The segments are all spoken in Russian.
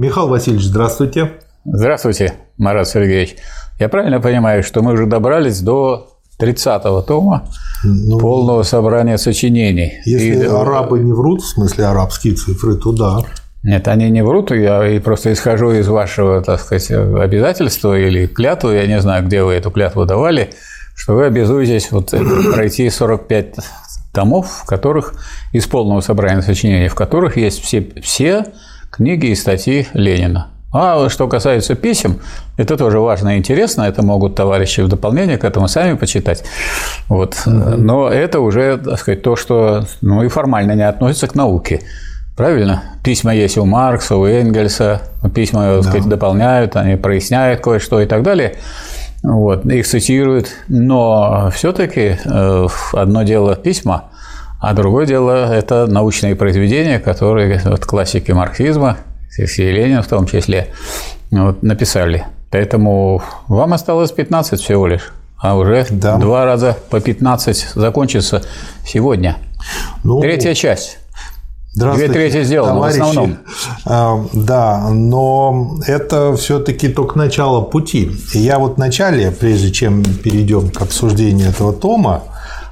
Михаил Васильевич, здравствуйте. Здравствуйте, Марат Сергеевич. Я правильно понимаю, что мы уже добрались до 30-го тома ну, полного собрания сочинений. Если и, арабы не врут, в смысле арабские цифры, то да. Нет, они не врут, я и просто исхожу из вашего, так сказать, обязательства или клятвы, я не знаю, где вы эту клятву давали, что вы обязуетесь вот пройти 45 томов, в которых из полного собрания сочинений, в которых есть все, все книги и статьи Ленина. А что касается писем, это тоже важно и интересно, это могут товарищи в дополнение к этому сами почитать. Вот. Но это уже, так сказать, то, что ну, и формально не относится к науке. Правильно? Письма есть у Маркса, у Энгельса, письма, так сказать, да. дополняют, они проясняют кое-что и так далее. Вот, их цитируют, но все-таки э, одно дело письма, а другое дело это научные произведения, которые вот, классики марксизма, и Ленин в том числе, вот, написали. Поэтому вам осталось 15 всего лишь, а уже да. два раза по 15 закончится сегодня. Ну, Третья часть. Две трети сделано товарищи. в основном. А, да, но это все-таки только начало пути. Я вот в начале, прежде чем перейдем к обсуждению этого тома,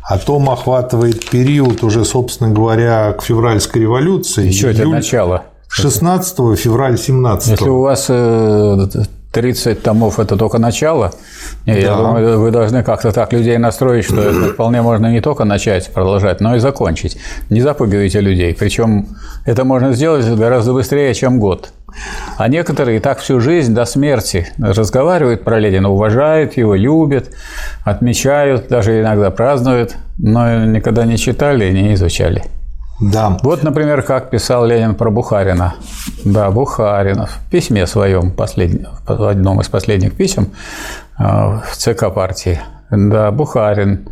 а том охватывает период уже, собственно говоря, к февральской революции. Еще это начало. 16 февраля 17 Если у вас э, 30 томов – это только начало. Да. Я думаю, вы должны как-то так людей настроить, что это вполне можно не только начать продолжать, но и закончить. Не запугивайте людей. Причем это можно сделать гораздо быстрее, чем год. А некоторые так всю жизнь до смерти разговаривают про Ленина, уважают его, любят, отмечают, даже иногда празднуют, но никогда не читали и не изучали. Да. Вот, например, как писал Ленин про Бухарина. Да, Бухаринов в письме своем, послед... в одном из последних писем э, в ЦК партии. Да, Бухарин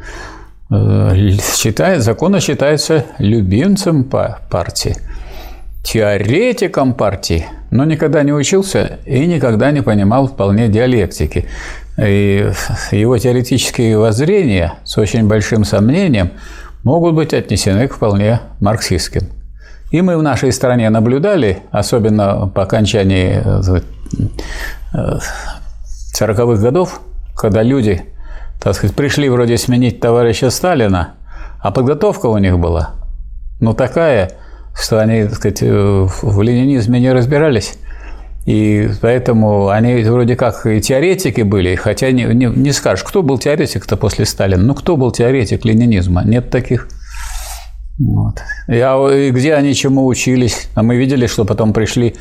э, считает, законно считается любимцем партии, теоретиком партии, но никогда не учился и никогда не понимал вполне диалектики. И его теоретические воззрения с очень большим сомнением – могут быть отнесены к вполне марксистским. И мы в нашей стране наблюдали, особенно по окончании 40-х э, годов, когда люди, так сказать, пришли вроде сменить товарища Сталина, а подготовка у них была, ну, такая, что они, так сказать, в ленинизме не разбирались. И поэтому они вроде как и теоретики были, хотя не, не, не скажешь, кто был теоретик-то после Сталина. Ну, кто был теоретик ленинизма? Нет таких. Вот. А где они чему учились? А мы видели, что потом пришли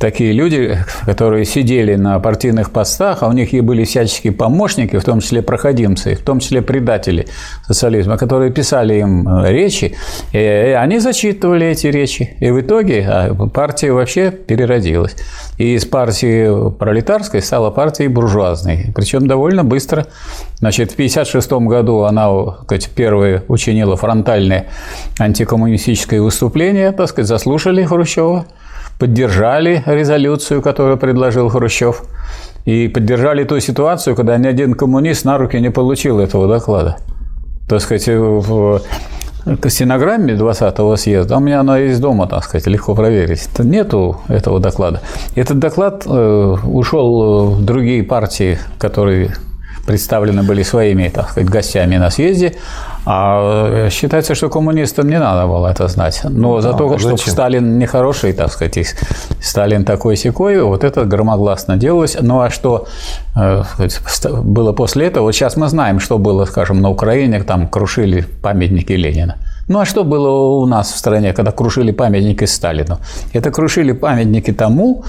такие люди, которые сидели на партийных постах, а у них и были всяческие помощники, в том числе проходимцы, в том числе предатели социализма, которые писали им э, речи, и они зачитывали эти речи. И в итоге а, партия вообще переродилась. И из партии пролетарской стала партией буржуазной. Причем довольно быстро. Значит, в 1956 году она сказать, первая учинила фронтальное антикоммунистическое выступление, так сказать, заслушали Хрущева, поддержали резолюцию, которую предложил Хрущев, и поддержали ту ситуацию, когда ни один коммунист на руки не получил этого доклада. Так сказать, в стенограмме 20-го съезда, у меня она есть дома, так сказать, легко проверить, нету этого доклада. Этот доклад э, ушел в другие партии, которые представлены были своими, так сказать, гостями на съезде, а э, считается, что коммунистам не надо было это знать. Но за то, а, что Сталин нехороший, так сказать, Сталин такой секой, вот это громогласно делалось. Ну а что э, было после этого? Вот сейчас мы знаем, что было, скажем, на Украине, там крушили памятники Ленина. Ну а что было у нас в стране, когда крушили памятники Сталину? Это крушили памятники тому,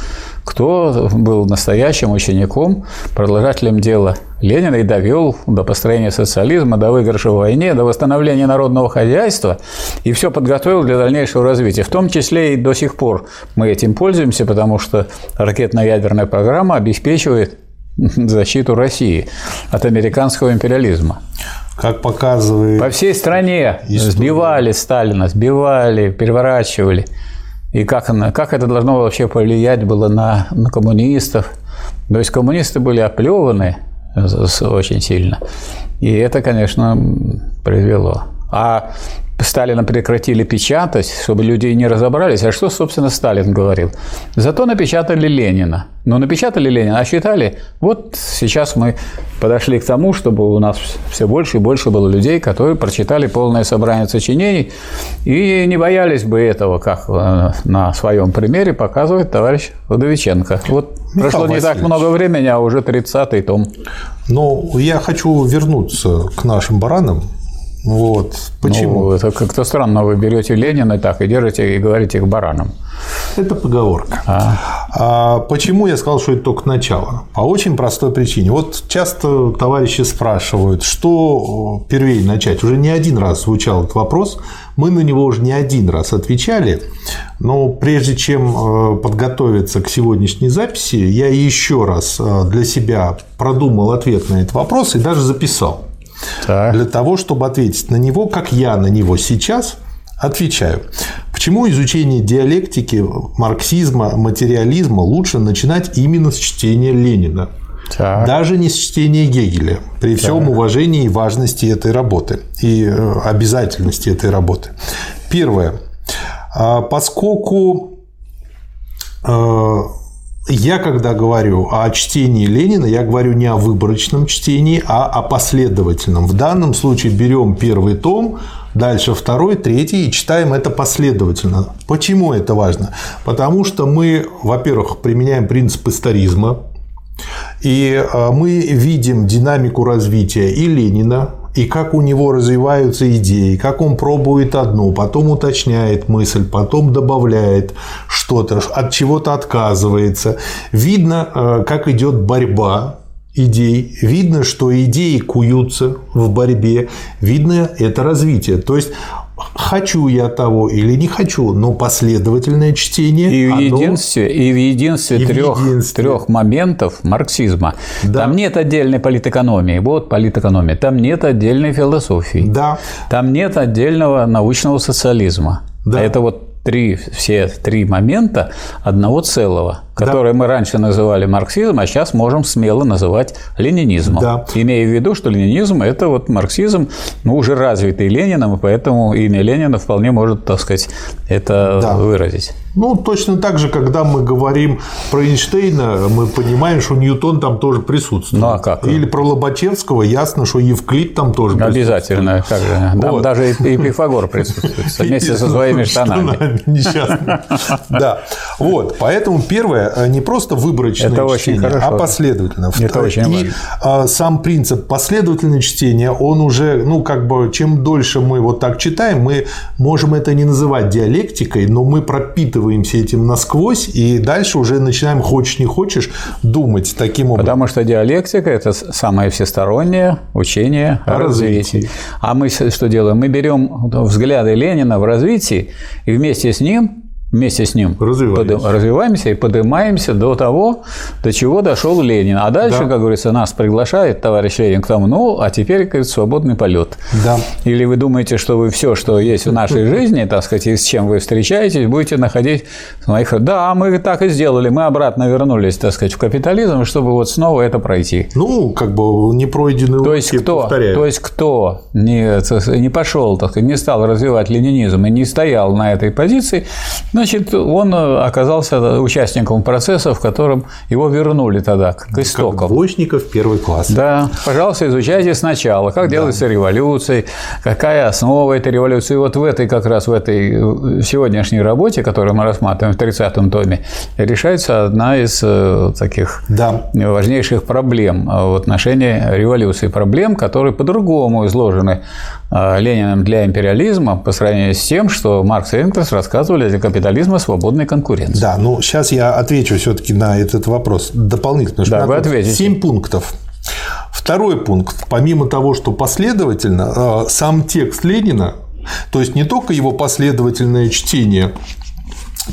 кто был настоящим учеником, продолжателем дела Ленина и довел до построения социализма, до выигрыша в войне, до восстановления народного хозяйства и все подготовил для дальнейшего развития. В том числе и до сих пор мы этим пользуемся, потому что ракетно-ядерная программа обеспечивает защиту России от американского империализма. Как показывает... По всей стране история. сбивали Сталина, сбивали, переворачивали. И как, она, как это должно вообще повлиять было на, на коммунистов? То есть коммунисты были оплеваны очень сильно. И это, конечно, произвело. А Сталина прекратили печатать, чтобы люди не разобрались. А что, собственно, Сталин говорил? Зато напечатали Ленина. Но напечатали Ленина, а считали, вот сейчас мы подошли к тому, чтобы у нас все больше и больше было людей, которые прочитали полное собрание сочинений и не боялись бы этого, как э, на своем примере показывает товарищ Удовиченко. Вот Михаил прошло не так много времени, а уже 30-й том. Но я хочу вернуться к нашим баранам, вот. Почему? Ну, это как-то странно. Вы берете Ленина так и держите и говорите их бараном. Это поговорка. А. А почему я сказал, что это только начало? По очень простой причине. Вот часто товарищи спрашивают, что первее начать. Уже не один раз звучал этот вопрос. Мы на него уже не один раз отвечали. Но прежде чем э, подготовиться к сегодняшней записи, я еще раз э, для себя продумал ответ на этот вопрос и даже записал так. для того, чтобы ответить на него, как я на него сейчас отвечаю. Почему изучение диалектики, марксизма, материализма лучше начинать именно с чтения Ленина? Так. Даже не с чтения Гегеля, при так. всем уважении и важности этой работы и э, обязательности этой работы. Первое. А, поскольку э, я, когда говорю о чтении Ленина, я говорю не о выборочном чтении, а о последовательном. В данном случае берем первый том, дальше второй, третий и читаем это последовательно. Почему это важно? Потому что мы, во-первых, применяем принцип историзма, и э, мы видим динамику развития и Ленина, и как у него развиваются идеи, как он пробует одну, потом уточняет мысль, потом добавляет что-то, от чего-то отказывается. Видно, э, как идет борьба идей, видно, что идеи куются в борьбе, видно это развитие. То есть хочу я того или не хочу, но последовательное чтение. И в оно... единстве, и в единстве, и трех, в единстве. трех моментов марксизма. Да. Там нет отдельной политэкономии. Вот политэкономия. Там нет отдельной философии. Да. Там нет отдельного научного социализма. Да. Это вот три, все три момента одного целого который да. мы раньше называли марксизм, а сейчас можем смело называть ленинизмом. Да. Имея в виду, что ленинизм – это вот марксизм, ну, уже развитый Лениным, и поэтому имя Ленина вполне может, так сказать, это да. выразить. Ну, точно так же, когда мы говорим про Эйнштейна, мы понимаем, что Ньютон там тоже присутствует. Ну, а как? Или про Лобачевского, ясно, что Евклид там тоже Обязательно, как же. Вот. даже и Пифагор присутствует вместе со своими штанами. Несчастно. Да. Вот. Поэтому первое, Э, не просто выборочное это чтение, а последовательно. Это очень и важно. А, сам принцип последовательного чтения, он уже, ну, как бы, чем дольше мы вот так читаем, мы можем это не называть диалектикой, но мы пропитываемся этим насквозь, и дальше уже начинаем, хочешь не хочешь, думать таким образом. Потому что диалектика – это самое всестороннее учение о, развитии. развитии. А мы что делаем? Мы берем взгляды Ленина в развитии, и вместе с ним вместе с ним развиваемся, под, развиваемся и поднимаемся до того, до чего дошел Ленин. А дальше, да. как говорится, нас приглашает товарищ Ленин к тому, ну, а теперь, как свободный полет. Да. Или вы думаете, что вы все, что есть в нашей жизни, так сказать, и с чем вы встречаетесь, будете находить в моих... Да, мы так и сделали, мы обратно вернулись, так сказать, в капитализм, чтобы вот снова это пройти. Ну, как бы не пройденные то есть кто, повторяю. То есть кто не, не пошел, так сказать, не стал развивать ленинизм и не стоял на этой позиции, Значит, он э, оказался участником процесса, в котором его вернули тогда к истокам. Как двоечников первый класс. Да. Пожалуйста, изучайте сначала, как да. делается революция, какая основа этой революции. И вот в этой, как раз в этой сегодняшней работе, которую мы рассматриваем в 30-м томе, решается одна из э, таких да. важнейших проблем в отношении революции. Проблем, которые по-другому изложены э, Лениным для империализма по сравнению с тем, что Маркс и Энгельс рассказывали для капитализма капитализма свободной конкуренции. Да, ну сейчас я отвечу все-таки на этот вопрос дополнительно. Да, вы ответите. Семь пунктов. Второй пункт. Помимо того, что последовательно, э, сам текст Ленина, то есть не только его последовательное чтение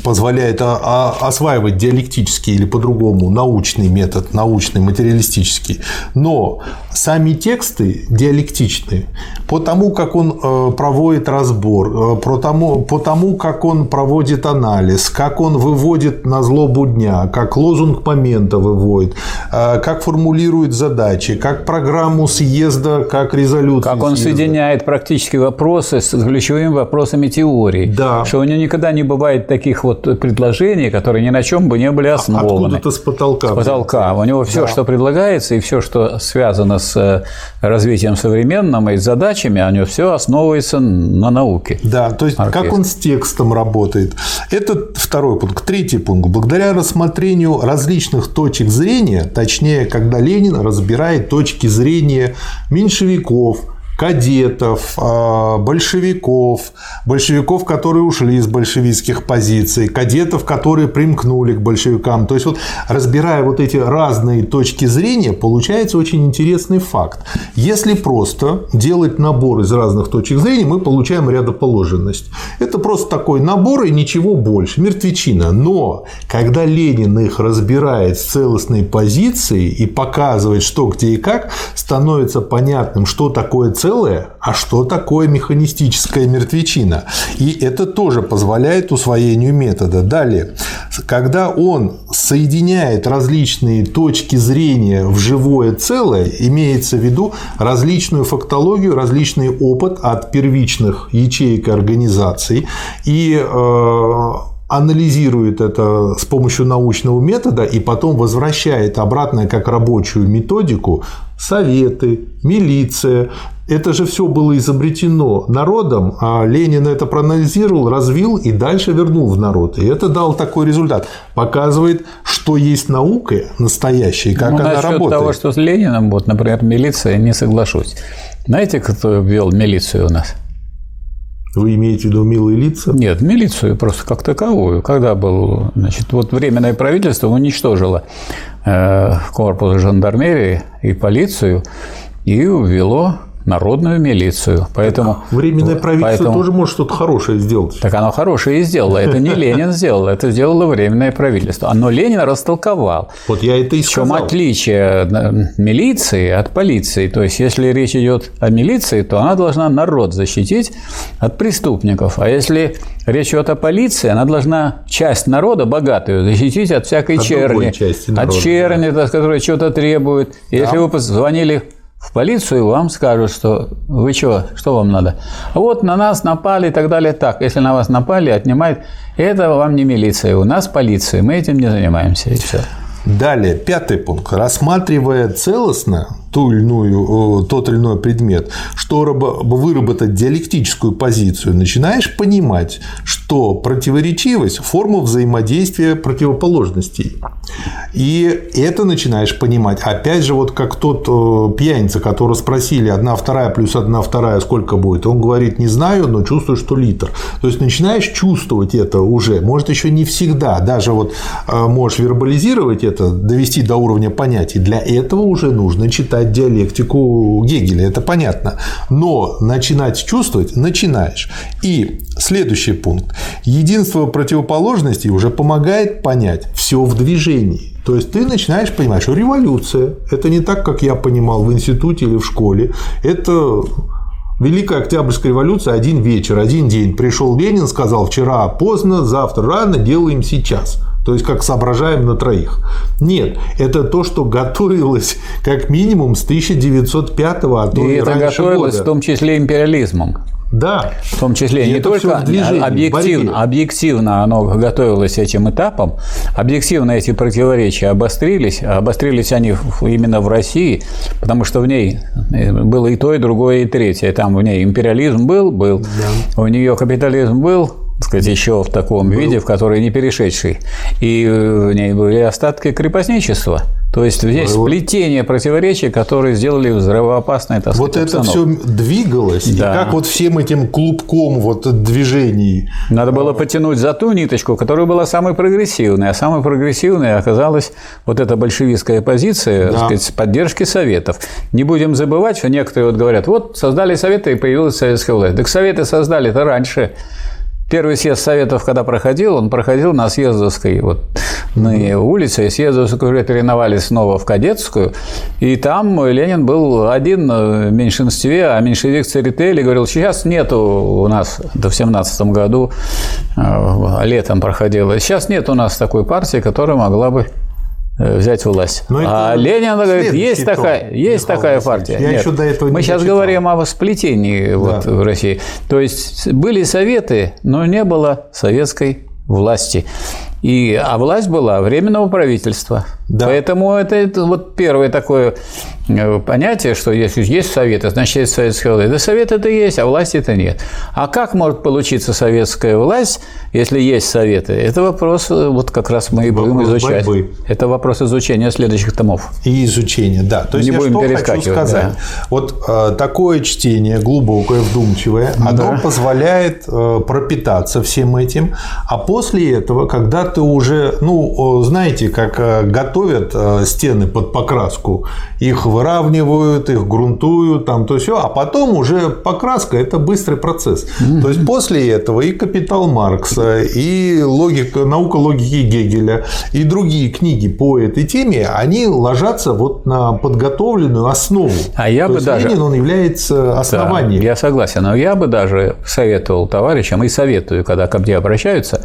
позволяет осваивать диалектический или по-другому научный метод, научный, материалистический. Но сами тексты диалектичны по тому, как он э, проводит разбор, э, по тому, по тому, как он проводит анализ, как он выводит на злобу дня, как лозунг момента выводит, э, как формулирует задачи, как программу съезда, как резолюцию Как он съезда. соединяет практически вопросы с ключевыми вопросами теории. Да. Что у него никогда не бывает таких вот предложений, которые ни на чем бы не были основаны. Откуда-то с потолка. С потолка. У него все, да. что предлагается, и все, что связано с э, развитием современным и задачами, у него все основывается на науке. Да, то есть Оркестр. как он с текстом работает. Это второй пункт. Третий пункт. Благодаря рассмотрению различных точек зрения, точнее, когда Ленин разбирает точки зрения меньшевиков, кадетов, а, большевиков, большевиков, которые ушли из большевистских позиций, кадетов, которые примкнули к большевикам. То есть, вот разбирая вот эти разные точки зрения, получается очень интересный факт. Если просто делать набор из разных точек зрения, мы получаем рядоположенность. Это просто такой набор и ничего больше, мертвечина. Но когда Ленин их разбирает с целостной позиции и показывает, что где и как, становится понятным, что такое целостность, целое, а что такое механистическая мертвечина. И это тоже позволяет усвоению метода. Далее, когда он соединяет различные точки зрения в живое целое, имеется в виду различную фактологию, различный опыт от первичных ячеек организаций и э, анализирует это с помощью научного метода и потом возвращает обратно как рабочую методику советы, милиция, это же все было изобретено народом, а Ленин это проанализировал, развил и дальше вернул в народ. И это дал такой результат. Показывает, что есть наука настоящая, как ну, она работает. того, что с Лениным, вот, например, милиция, не соглашусь. Знаете, кто ввел милицию у нас? Вы имеете в виду милые лица? Нет, милицию просто как таковую. Когда был, значит, вот временное правительство уничтожило э, корпус жандармерии и полицию и ввело народную милицию. Поэтому, Временное правительство поэтому, тоже может что-то хорошее сделать. Так оно хорошее и сделало. Это не Ленин сделал, это сделало Временное правительство. Но Ленин растолковал. Вот я это и сказал. В чем отличие э, милиции от полиции. То есть, если речь идет о милиции, то она должна народ защитить от преступников. А если речь идет о полиции, она должна часть народа, богатую, защитить от всякой от черни. Народа, от черни, да. которая что-то требует. Да. Если вы позвонили в полицию, вам скажут, что вы что, что вам надо? Вот на нас напали и так далее. Так, если на вас напали, отнимают, это вам не милиция, у нас полиция, мы этим не занимаемся, и все. Далее, пятый пункт. Рассматривая целостно ту или иную, тот или иной предмет, чтобы выработать диалектическую позицию, начинаешь понимать, что противоречивость – форма взаимодействия противоположностей. И это начинаешь понимать. Опять же, вот как тот пьяница, которого спросили, одна вторая плюс одна вторая сколько будет? Он говорит, не знаю, но чувствую, что литр. То есть, начинаешь чувствовать это уже. Может, еще не всегда. Даже вот э, можешь вербализировать это, довести до уровня понятий. Для этого уже нужно читать читать диалектику Гегеля, это понятно. Но начинать чувствовать начинаешь. И следующий пункт. Единство противоположностей уже помогает понять все в движении. То есть ты начинаешь понимать, что революция – это не так, как я понимал в институте или в школе. Это Великая Октябрьская революция один вечер, один день. Пришел Ленин, сказал вчера поздно, завтра рано, делаем сейчас. То есть, как соображаем на троих. Нет, это то, что готовилось как минимум с 1905 а то и, и это готовилось года. в том числе империализмом. Да. В том числе и не только движении, объективно, объективно оно готовилось этим этапом, объективно эти противоречия обострились, обострились они именно в России, потому что в ней э, было и то, и другое, и третье. Там в ней империализм был, был, да. у нее капитализм был, так сказать, еще в таком был. виде, в который не перешедший. И в ней были остатки крепостничества. То есть здесь вот. сплетение противоречий, которые сделали взрывоопасной так Вот сказать, это все двигалось, да. и как вот всем этим клубком вот движений. Надо было потянуть за ту ниточку, которая была самой прогрессивной, а самой прогрессивной оказалась вот эта большевистская позиция, да. сказать, поддержки советов. Не будем забывать, что некоторые вот говорят, вот создали советы и появилась советская власть. Так советы создали-то раньше. Первый съезд Советов, когда проходил, он проходил на Съездовской вот, на улице, и Съездовскую уже переименовали снова в Кадетскую, и там Ленин был один в меньшинстве, а меньшевик Церетели говорил, сейчас нету у нас, это в 17 году э, летом проходило, сейчас нет у нас такой партии, которая могла бы взять власть. Но а Ленин говорит, есть такая, есть такая партия. Я Нет, еще до этого мы сейчас читал. говорим о сплетении да. вот в России. То есть были советы, но не было советской власти. И, а власть была временного правительства. Да. Поэтому это, это вот первое такое э, понятие, что если есть советы, значит есть советская власть. Да совет это есть, а власти это нет. А как может получиться советская власть, если есть советы? Это вопрос, э, вот как раз мы и будем изучать. Борьбы. Это вопрос изучения следующих томов. И изучения, да. То есть Не я будем что хочу сказать. Да. Вот э, такое чтение глубокое, вдумчивое, ну, оно да. позволяет э, пропитаться всем этим, а после этого, когда ты уже, ну, знаете, как э, готовят э, стены под покраску, их выравнивают, их грунтуют, там то все, а потом уже покраска – это быстрый процесс. То есть после этого и «Капитал Маркса», и логика, «Наука логики Гегеля», и другие книги по этой теме, они ложатся вот на подготовленную основу. А я то бы даже... Ленин, он является основанием. Да, я согласен, но я бы даже советовал товарищам, и советую, когда ко мне обращаются,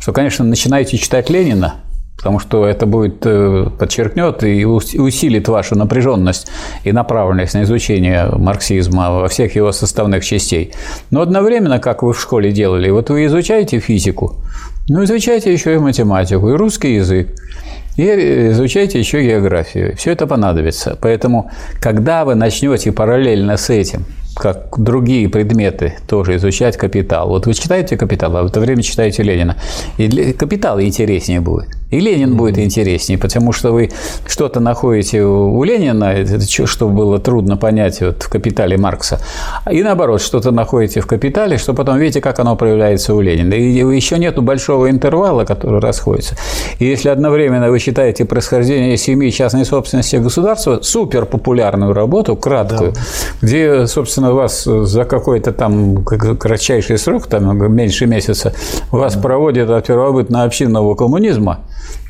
что, конечно, начинайте читать Ленина, потому что это будет э, подчеркнет и усилит вашу напряженность и направленность на изучение марксизма во всех его составных частей. Но одновременно, как вы в школе делали, вот вы изучаете физику, ну изучайте еще и математику, и русский язык, и изучайте еще географию. Все это понадобится. Поэтому, когда вы начнете параллельно с этим как другие предметы, тоже изучать капитал. Вот вы читаете капитал, а в это время читаете Ленина. И капитал интереснее будет. И Ленин будет интереснее, потому что вы что-то находите у Ленина, что было трудно понять вот в «Капитале» Маркса, и наоборот, что-то находите в «Капитале», что потом видите, как оно проявляется у Ленина. И еще нет большого интервала, который расходится. И если одновременно вы читаете происхождение семьи частной собственности государства, супер популярную работу, краткую, да. где, собственно, вас за какой-то там кратчайший срок, там меньше месяца, вас да. проводят от первобытно-общинного коммунизма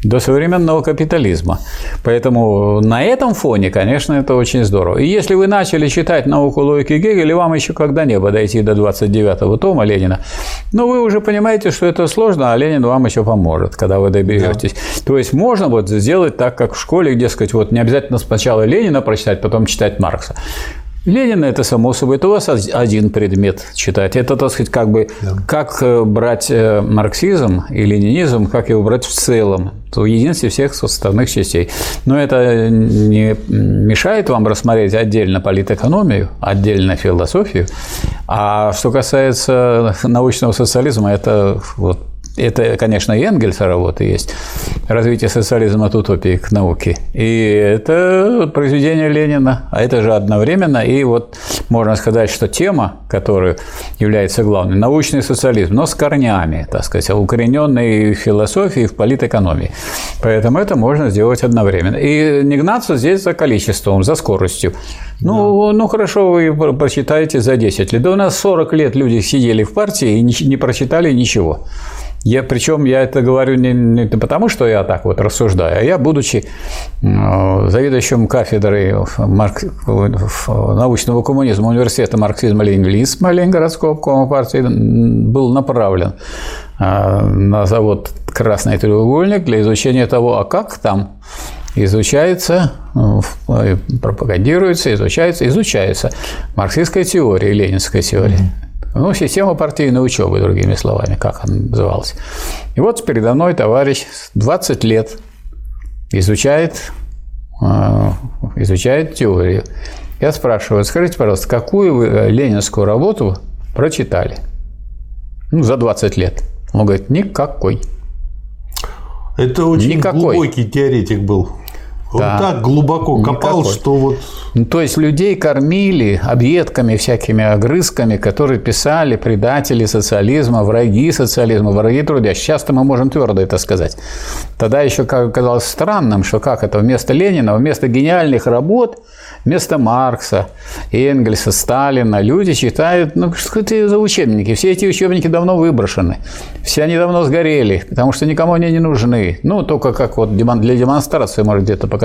до современного капитализма. Поэтому на этом фоне, конечно, это очень здорово. И если вы начали читать науку логики Гегеля, вам еще когда небо дойти до 29-го тома Ленина, но вы уже понимаете, что это сложно, а Ленин вам еще поможет, когда вы доберетесь. Да. То есть можно вот сделать так, как в школе, где сказать, вот не обязательно сначала Ленина прочитать, потом читать Маркса. Ленина это само собой, это у вас один предмет читать. Это, так сказать, как бы да. как э, брать э, марксизм и ленинизм, как его брать в целом, в единстве всех составных частей. Но это не мешает вам рассмотреть отдельно политэкономию, отдельно философию. А что касается научного социализма, это вот это, конечно, и Энгельса работа есть. Развитие социализма от утопии к науке. И это произведение Ленина. А это же одновременно. И вот можно сказать, что тема, которая является главной, научный социализм, но с корнями, так сказать, укорененной в философии, в политэкономии. Поэтому это можно сделать одновременно. И не гнаться здесь за количеством, за скоростью. Ну, да. ну хорошо, вы прочитаете за 10 лет. Да у нас 40 лет люди сидели в партии и не прочитали ничего. Я, причем я это говорю не, не потому, что я так вот рассуждаю, а я, будучи э, заведующим кафедрой марк... научного коммунизма университета марксизма-ленинизма Ленинградского обкома партии, был направлен э, на завод «Красный треугольник» для изучения того, а как там изучается, э, пропагандируется, изучается, изучается марксистская теория, ленинская теория. Ну, система партийной учебы, другими словами, как она называлась. И вот передо мной товарищ 20 лет изучает, а, изучает теорию. Я спрашиваю, скажите, пожалуйста, какую вы э, ленинскую работу прочитали? Ну, за 20 лет. Он говорит, никакой. Это очень Никакой. глубокий теоретик был. Он да. так глубоко копал, Никакой. что вот... Ну, то есть людей кормили объедками, всякими огрызками, которые писали предатели социализма, враги социализма, враги труда. Сейчас-то мы можем твердо это сказать. Тогда еще казалось странным, что как это вместо Ленина, вместо гениальных работ, вместо Маркса, Энгельса, Сталина люди читают, ну что это за учебники? Все эти учебники давно выброшены, все они давно сгорели, потому что никому они не нужны. Ну, только как вот для демонстрации, может, где-то показать,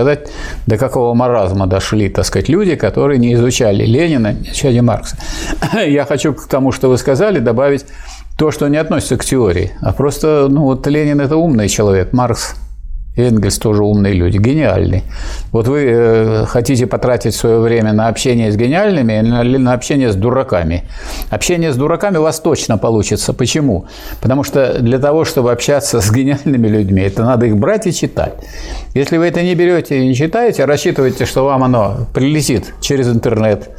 до какого маразма дошли, так сказать, люди, которые не изучали Ленина, не изучали Маркса. Я хочу к тому, что вы сказали, добавить то, что не относится к теории, а просто, ну, вот Ленин – это умный человек, Маркс Энгельс тоже умные люди, гениальные. Вот вы э, хотите потратить свое время на общение с гениальными или на общение с дураками. Общение с дураками у вас точно получится. Почему? Потому что для того, чтобы общаться с гениальными людьми, это надо их брать и читать. Если вы это не берете и не читаете, рассчитывайте, что вам оно прилетит через интернет,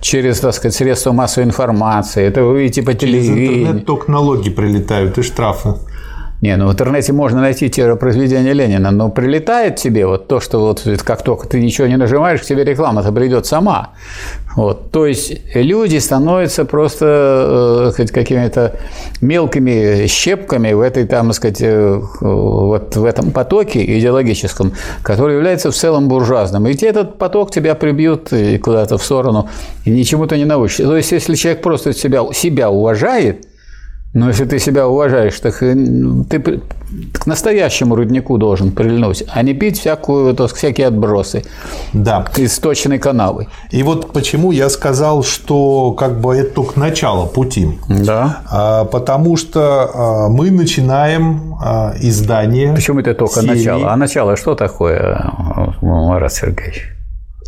через, так сказать, средства массовой информации. Это вы видите по телевидению. Через интернет только налоги прилетают и штрафы. Не, ну в интернете можно найти те произведения Ленина, но прилетает тебе вот то, что вот как только ты ничего не нажимаешь, к тебе реклама-то придет сама. Вот. То есть люди становятся просто э, какими-то мелкими щепками в этой, там, сказать, э, вот в этом потоке идеологическом, который является в целом буржуазным. И этот поток тебя прибьют куда-то в сторону, и ничему ты не научишься. То есть, если человек просто себя, себя уважает, но если ты себя уважаешь, так ты к настоящему руднику должен прильнуть, а не пить всякую, то, всякие отбросы да. из сточной канавы. И вот почему я сказал, что как бы это только начало пути. Да. А, потому что а, мы начинаем а, издание. Почему это только серии... начало? А начало что такое, Марат Сергеевич?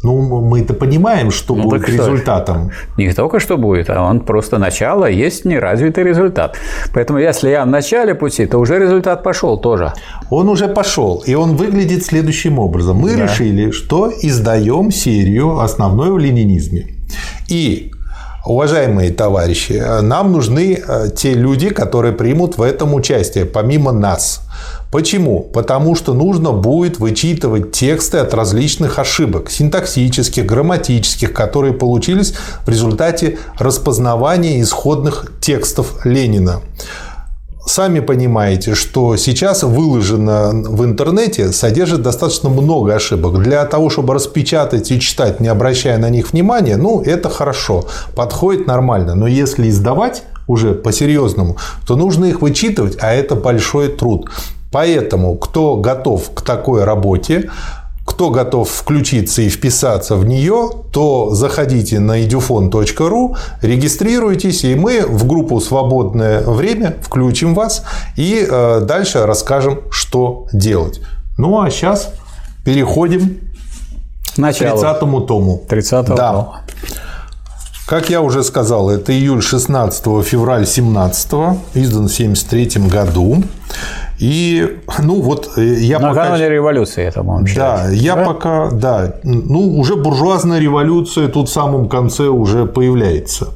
Ну, мы это понимаем, что ну, будет результатом. Что? Не только что будет, а он просто начало, есть неразвитый результат. Поэтому если я в начале пути, то уже результат пошел тоже. Он уже пошел, и он выглядит следующим образом. Мы да. решили, что издаем серию основной в ленинизме. И Уважаемые товарищи, нам нужны э, те люди, которые примут в этом участие, помимо нас. Почему? Потому что нужно будет вычитывать тексты от различных ошибок, синтаксических, грамматических, которые получились в результате распознавания исходных текстов Ленина. Сами понимаете, что сейчас выложено в интернете содержит достаточно много ошибок. Для того, чтобы распечатать и читать, не обращая на них внимания, ну, это хорошо, подходит нормально. Но если издавать уже по-серьезному, то нужно их вычитывать, а это большой труд. Поэтому, кто готов к такой работе, кто готов включиться и вписаться в нее, то заходите на edufon.ru, регистрируйтесь, и мы в группу «Свободное время» включим вас и э, дальше расскажем, что делать. Ну, а сейчас переходим Начало. к 30-му тому. 30 да. тома. Как я уже сказал, это июль 16 февраль 17 издан в 1973 году. И, ну, вот э, я Накануне пока... революции это можно Да, я да? пока, да, ну, уже буржуазная революция тут в самом конце уже появляется.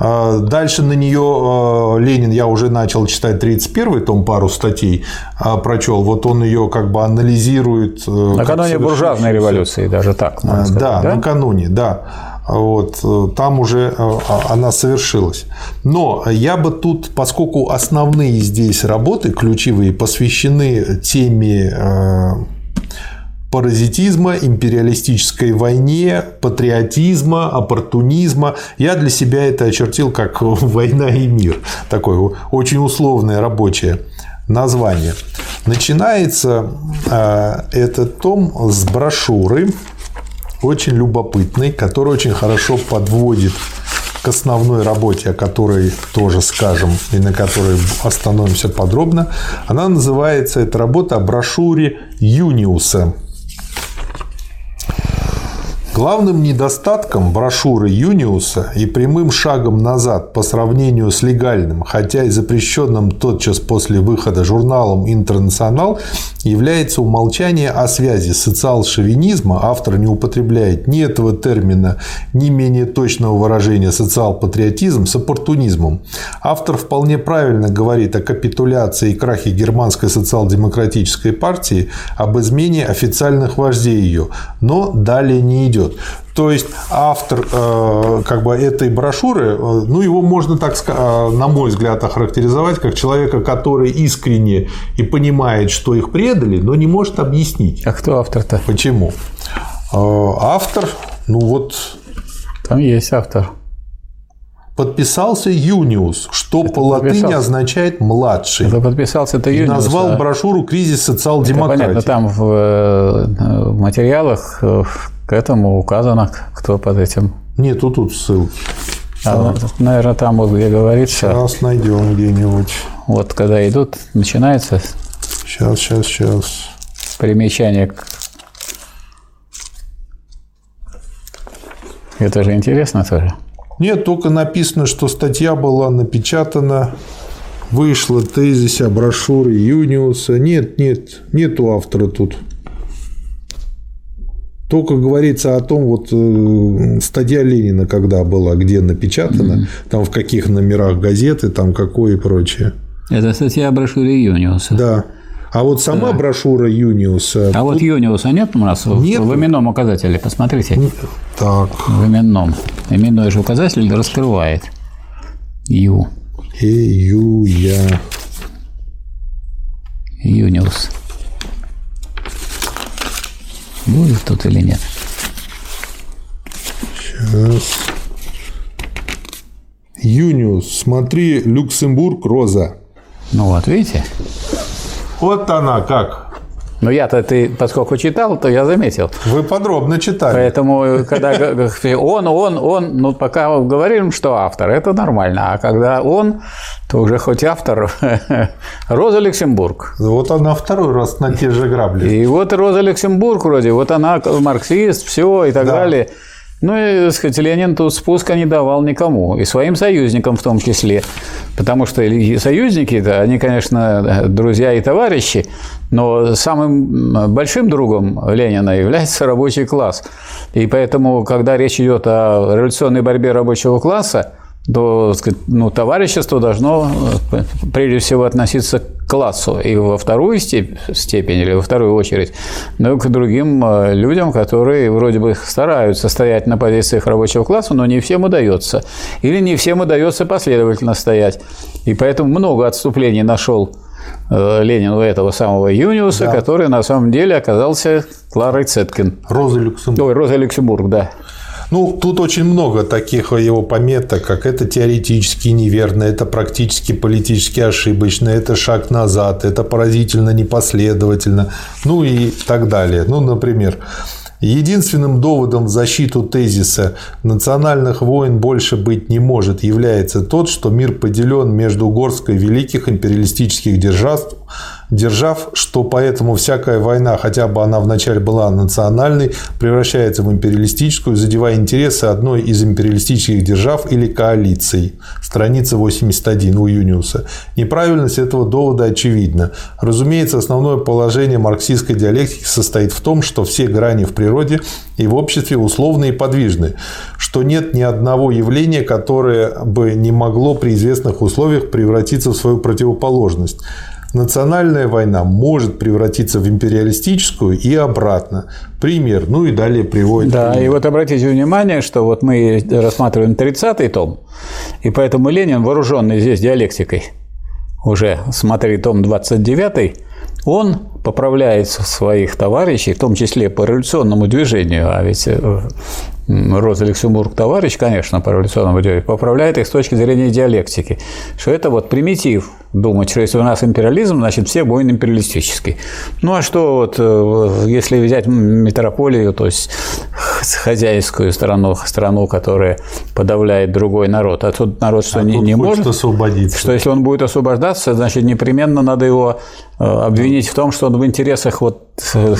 А дальше на нее а, Ленин, я уже начал читать 31 том, пару статей а, прочел. Вот он ее как бы анализирует. Э, накануне буржуазной революции, даже так. Сказать, да, да, накануне, да. Вот, э, там уже э, она совершилась. Но я бы тут, поскольку основные здесь работы ключевые посвящены теме э, паразитизма, империалистической войне, патриотизма, оппортунизма. Я для себя это очертил как «Война и мир». Такое очень условное рабочее название. Начинается этот том с брошюры очень любопытный, который очень хорошо подводит к основной работе, о которой тоже скажем и на которой остановимся подробно. Она называется, эта работа о брошюре Юниуса. Главным недостатком брошюры Юниуса и прямым шагом назад по сравнению с легальным, хотя и запрещенным тотчас после выхода журналом «Интернационал» является умолчание о связи социал-шовинизма. Автор не употребляет ни этого термина, ни менее точного выражения социал-патриотизм с оппортунизмом. Автор вполне правильно говорит о капитуляции и крахе германской социал-демократической партии, об измене официальных вождей ее, но далее не идет. То есть автор э, как бы этой брошюры, э, ну его можно так, э, на мой взгляд, охарактеризовать как человека, который искренне и понимает, что их предали, но не может объяснить. А кто автор-то? Почему? Автор, ну вот. Там есть автор. Подписался Юниус, что это по латыни означает младший. Это подписался это Юниус. И назвал а... брошюру «Кризис социал-демократии». понятно, там в материалах к этому указано, кто под этим. Нету тут ссылки. А, да. наверное, там вот где говорится. Сейчас найдем где-нибудь. Вот когда идут, начинается. Сейчас, сейчас, сейчас. Примечание. Это же интересно тоже. Нет, только написано, что статья была напечатана, вышла тезиса брошюры Юниуса. Нет, нет, нету автора тут. Только говорится о том, вот э, статья Ленина когда была, где напечатана, mm-hmm. там в каких номерах газеты, там какое и прочее. Это статья о брошюре Юниуса. Да. А вот сама да. брошюра Юниуса. А тут... вот Юниуса нет у нас нет. в именном указателе? Посмотрите. Так. В именном. Именной же указатель раскрывает. Ю. И Ю я. Юниус. Будет тут или нет? Сейчас. Юниус, смотри, Люксембург, Роза. Ну вот, видите? Вот она как. Ну, я-то ты, поскольку читал, то я заметил. Вы подробно читали. Поэтому, когда он, он, он, ну, пока говорим, что автор, это нормально. А когда он, то уже хоть автор. Роза Люксембург. Вот она второй раз на те же грабли. И вот Роза Люксембург вроде, вот она марксист, все и так да. далее. Ну и, так сказать, Ленин тут спуска не давал никому, и своим союзникам в том числе. Потому что союзники, да, они, конечно, друзья и товарищи, но самым большим другом Ленина является рабочий класс. И поэтому, когда речь идет о революционной борьбе рабочего класса, то сказать, ну, товарищество должно э, прежде всего относиться к классу и во вторую степень или во вторую очередь, но и к другим э, людям, которые вроде бы стараются стоять на позициях рабочего класса, но не всем удается. Или не всем удается последовательно стоять. И поэтому много отступлений нашел э, Ленин у этого самого Юниуса, да. который на самом деле оказался Кларой Цеткин. Роза Люксембург. Ой, Роза Люксембург, да. Ну, тут очень много таких его пометок, как это теоретически неверно, это практически политически ошибочно, это шаг назад, это поразительно непоследовательно, ну и так далее. Ну, например, Единственным доводом в защиту тезиса «национальных войн больше быть не может» является тот, что мир поделен между горсткой великих империалистических держав, держав, что поэтому всякая война, хотя бы она вначале была национальной, превращается в империалистическую, задевая интересы одной из империалистических держав или коалиций. Страница 81 у Юниуса. Неправильность этого довода очевидна. Разумеется, основное положение марксистской диалектики состоит в том, что все грани в природе и в обществе условны и подвижны, что нет ни одного явления, которое бы не могло при известных условиях превратиться в свою противоположность национальная война может превратиться в империалистическую и обратно. Пример. Ну и далее приводит. Да, пример. и вот обратите внимание, что вот мы рассматриваем 30-й том, и поэтому Ленин, вооруженный здесь диалектикой, уже смотри том 29 он поправляет своих товарищей, в том числе по революционному движению, а ведь э, Роза Люксембург товарищ, конечно, по революционному движению, поправляет их с точки зрения диалектики, что это вот примитив думать, что если у нас империализм, значит, все войны империалистический. Ну, а что вот, э, если взять метрополию, то есть хозяйскую страну, страну, которая подавляет другой народ, а тут народ что а не, не может освободиться. Что если он будет освобождаться, значит, непременно надо его э, обвинить в том, что он в интересах вот э,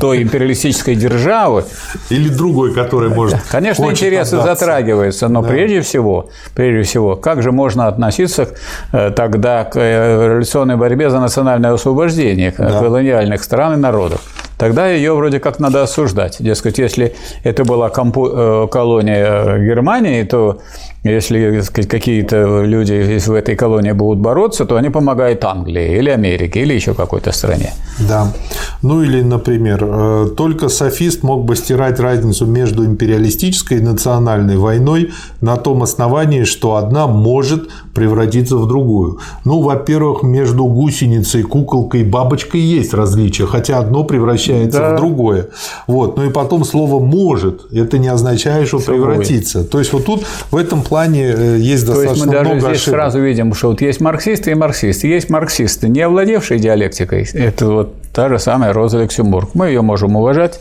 той империалистической державы. Или другой, который может. Конечно, интересы отдаться. затрагиваются, но да. прежде всего, прежде всего, как же можно относиться тогда к э, революционной борьбе за национальное освобождение да. колониальных стран и народов? Тогда ее вроде как надо осуждать. Дескать, если это была э, колония Германии, то если сказать, какие-то люди в этой колонии будут бороться, то они помогают Англии или Америке или еще какой-то стране. Да. Ну или, например, э, только софист мог бы стирать разницу между империалистической и национальной войной на том основании, что одна может превратиться в другую. Ну, во-первых, между гусеницей, куколкой бабочкой есть различия, хотя одно превращается да. в другое. Вот. Ну и потом слово «может» это не означает, что Все превратится. То есть вот тут в этом плане э, есть достаточно То есть мы даже много здесь ошибок. сразу видим, что вот есть марксисты и марксисты. Есть марксисты, не овладевшие диалектикой. Это вот та же самая Роза Люксембург. Мы ее можем уважать,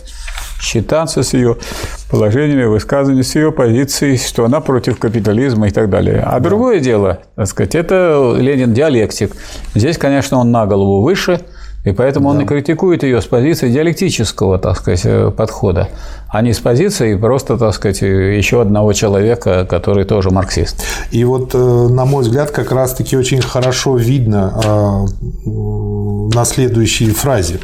считаться с ее положениями, высказываниями, с ее позицией, что она против капитализма и так далее. А да. другое дело, так сказать, это Ленин диалектик. Здесь, конечно, он на голову выше – и поэтому да. он и критикует ее с позиции диалектического, так сказать, э, подхода, а не с позиции просто, так сказать, еще одного человека, который тоже марксист. И вот, э, на мой взгляд, как раз-таки очень хорошо видно э, на следующей фразе.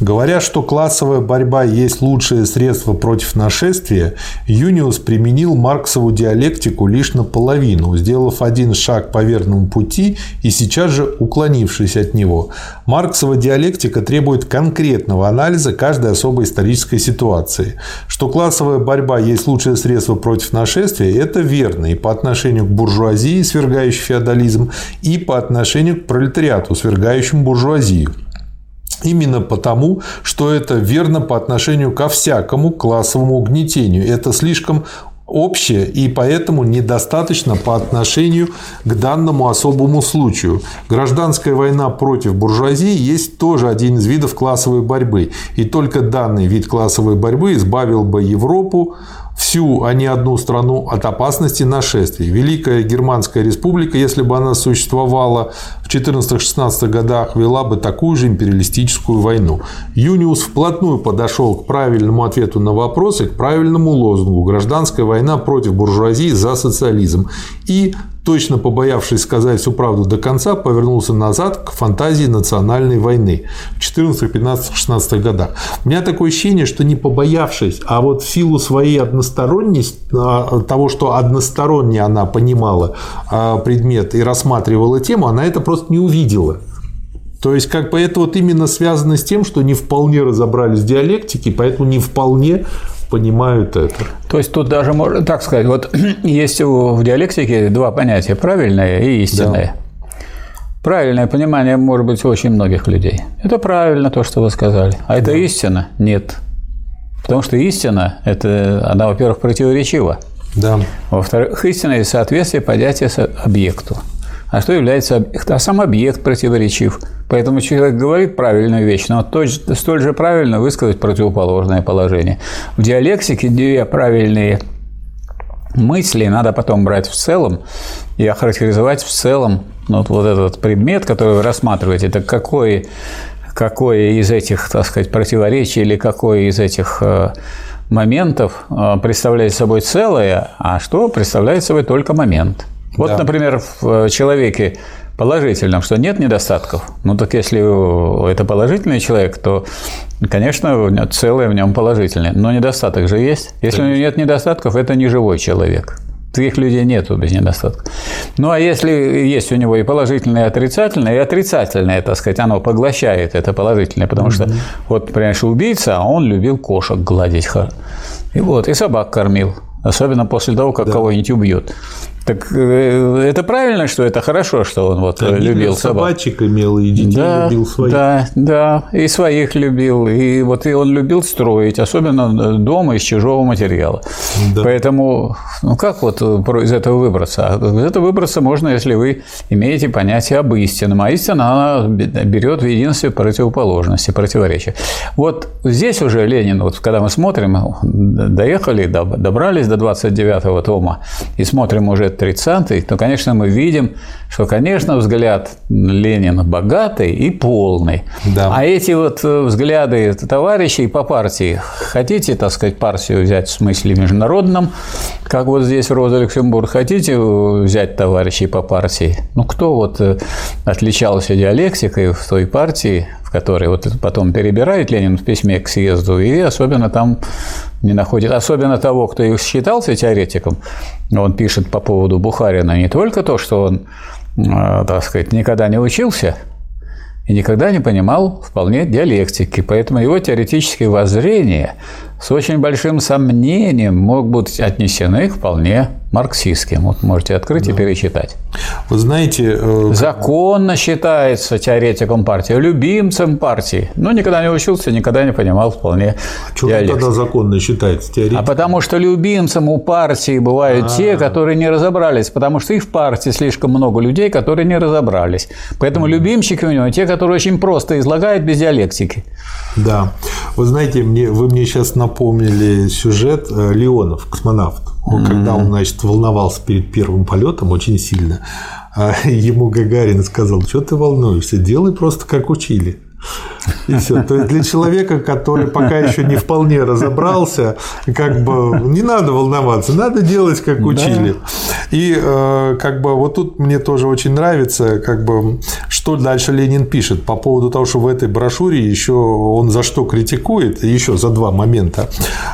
Говоря, что классовая борьба есть лучшее средство против нашествия, Юниус применил марксову диалектику лишь наполовину, сделав один шаг по верному пути и сейчас же уклонившись от него. Марксова диалектика требует конкретного анализа каждой особой исторической ситуации. Что классовая борьба есть лучшее средство против нашествия, это верно и по отношению к буржуазии, свергающей феодализм, и по отношению к пролетариату, свергающему буржуазию. Именно потому, что это верно по отношению ко всякому классовому угнетению. Это слишком общее и поэтому недостаточно по отношению к данному особому случаю. Гражданская война против буржуазии есть тоже один из видов классовой борьбы. И только данный вид классовой борьбы избавил бы Европу всю, а не одну страну от опасности нашествий. Великая Германская республика, если бы она существовала в 14-16 годах, вела бы такую же империалистическую войну. Юниус вплотную подошел к правильному ответу на вопросы, к правильному лозунгу «Гражданская война против буржуазии за социализм» и точно побоявшись сказать всю правду до конца, повернулся назад к фантазии национальной войны в 14, 15, 16 годах. У меня такое ощущение, что не побоявшись, а вот в силу своей односторонности, а, того, что односторонне она понимала а, предмет и рассматривала тему, она это просто не увидела. То есть, как бы это вот именно связано с тем, что не вполне разобрались в диалектике, поэтому не вполне понимают это. То есть тут даже можно так сказать, вот есть в диалектике два понятия – правильное и истинное. Да. Правильное понимание может быть у очень многих людей. Это правильно то, что вы сказали. А это да. истина? Нет. Потому что истина – это, она, во-первых, противоречива. Да. Во-вторых, истина – это соответствие понятия объекту. А что является объект? А сам объект противоречив. Поэтому человек говорит правильную вещь, но столь же правильно высказать противоположное положение. В диалектике две правильные мысли надо потом брать в целом и охарактеризовать в целом ну, вот, вот этот предмет, который вы рассматриваете, это какой, какое из этих, так сказать, противоречий или какой из этих э, моментов э, представляет собой целое, а что представляет собой только момент. Вот, да. например, в человеке положительном, что нет недостатков. Ну так если это положительный человек, то, конечно, целое в нем положительное. Но недостаток же есть. Если у него нет недостатков, это не живой человек. Таких людей нету без недостатков. Ну, а если есть у него и положительное, и отрицательное, и отрицательное, так сказать, оно поглощает это положительное, потому mm-hmm. что, вот, понимаешь, убийца, а он любил кошек гладить. И вот, и собак кормил. Особенно после того, как да. кого-нибудь убьет. Так э, это правильно, что это хорошо, что он вот да, любил собак. собачек имел и детей да, любил своих. Да, да, и своих любил, и вот и он любил строить, особенно дома из чужого материала. Да. Поэтому, ну как вот из этого выбраться? А из этого выбраться можно, если вы имеете понятие об истинном, а истина она берет в единстве противоположности, противоречия. Вот здесь уже Ленин, вот когда мы смотрим, доехали, добрались до 29-го тома и смотрим уже сюжет 30 то, конечно, мы видим, что, конечно, взгляд Ленина богатый и полный. Да. А эти вот э, взгляды товарищей по партии, хотите, так сказать, партию взять в смысле международном, как вот здесь Роза Люксембург, хотите взять товарищей по партии? Ну, кто вот э, отличался диалектикой в той партии, в которой вот потом перебирает Ленин в письме к съезду, и особенно там не находит, особенно того, кто их считался теоретиком, он пишет по поводу Бухарина не только то, что он, э, так сказать, никогда не учился и никогда не понимал вполне диалектики, поэтому его теоретические воззрения с очень большим сомнением могут быть отнесены к вполне марксистским. Вот можете открыть да. и перечитать. Вы знаете... Э... Законно считается теоретиком партии, любимцем партии. Но никогда не учился, никогда не понимал вполне а Что тогда законно считается теоретиком? А потому что любимцем у партии бывают А-а-а. те, которые не разобрались, потому что и в партии слишком много людей, которые не разобрались. Поэтому любимчики у него те, которые очень просто излагают без диалектики. Да. Вы знаете, мне, вы мне сейчас напомнили сюжет э, Леонов, космонавт. Он, mm-hmm. Когда он, значит, волновался перед первым полетом очень сильно, а ему Гагарин сказал, что ты волнуешься, делай просто как учили. И все. То есть для человека, который пока еще не вполне разобрался, как бы не надо волноваться, надо делать, как учили. Да. И э, как бы вот тут мне тоже очень нравится, как бы, что дальше Ленин пишет по поводу того, что в этой брошюре еще он за что критикует, еще за два момента,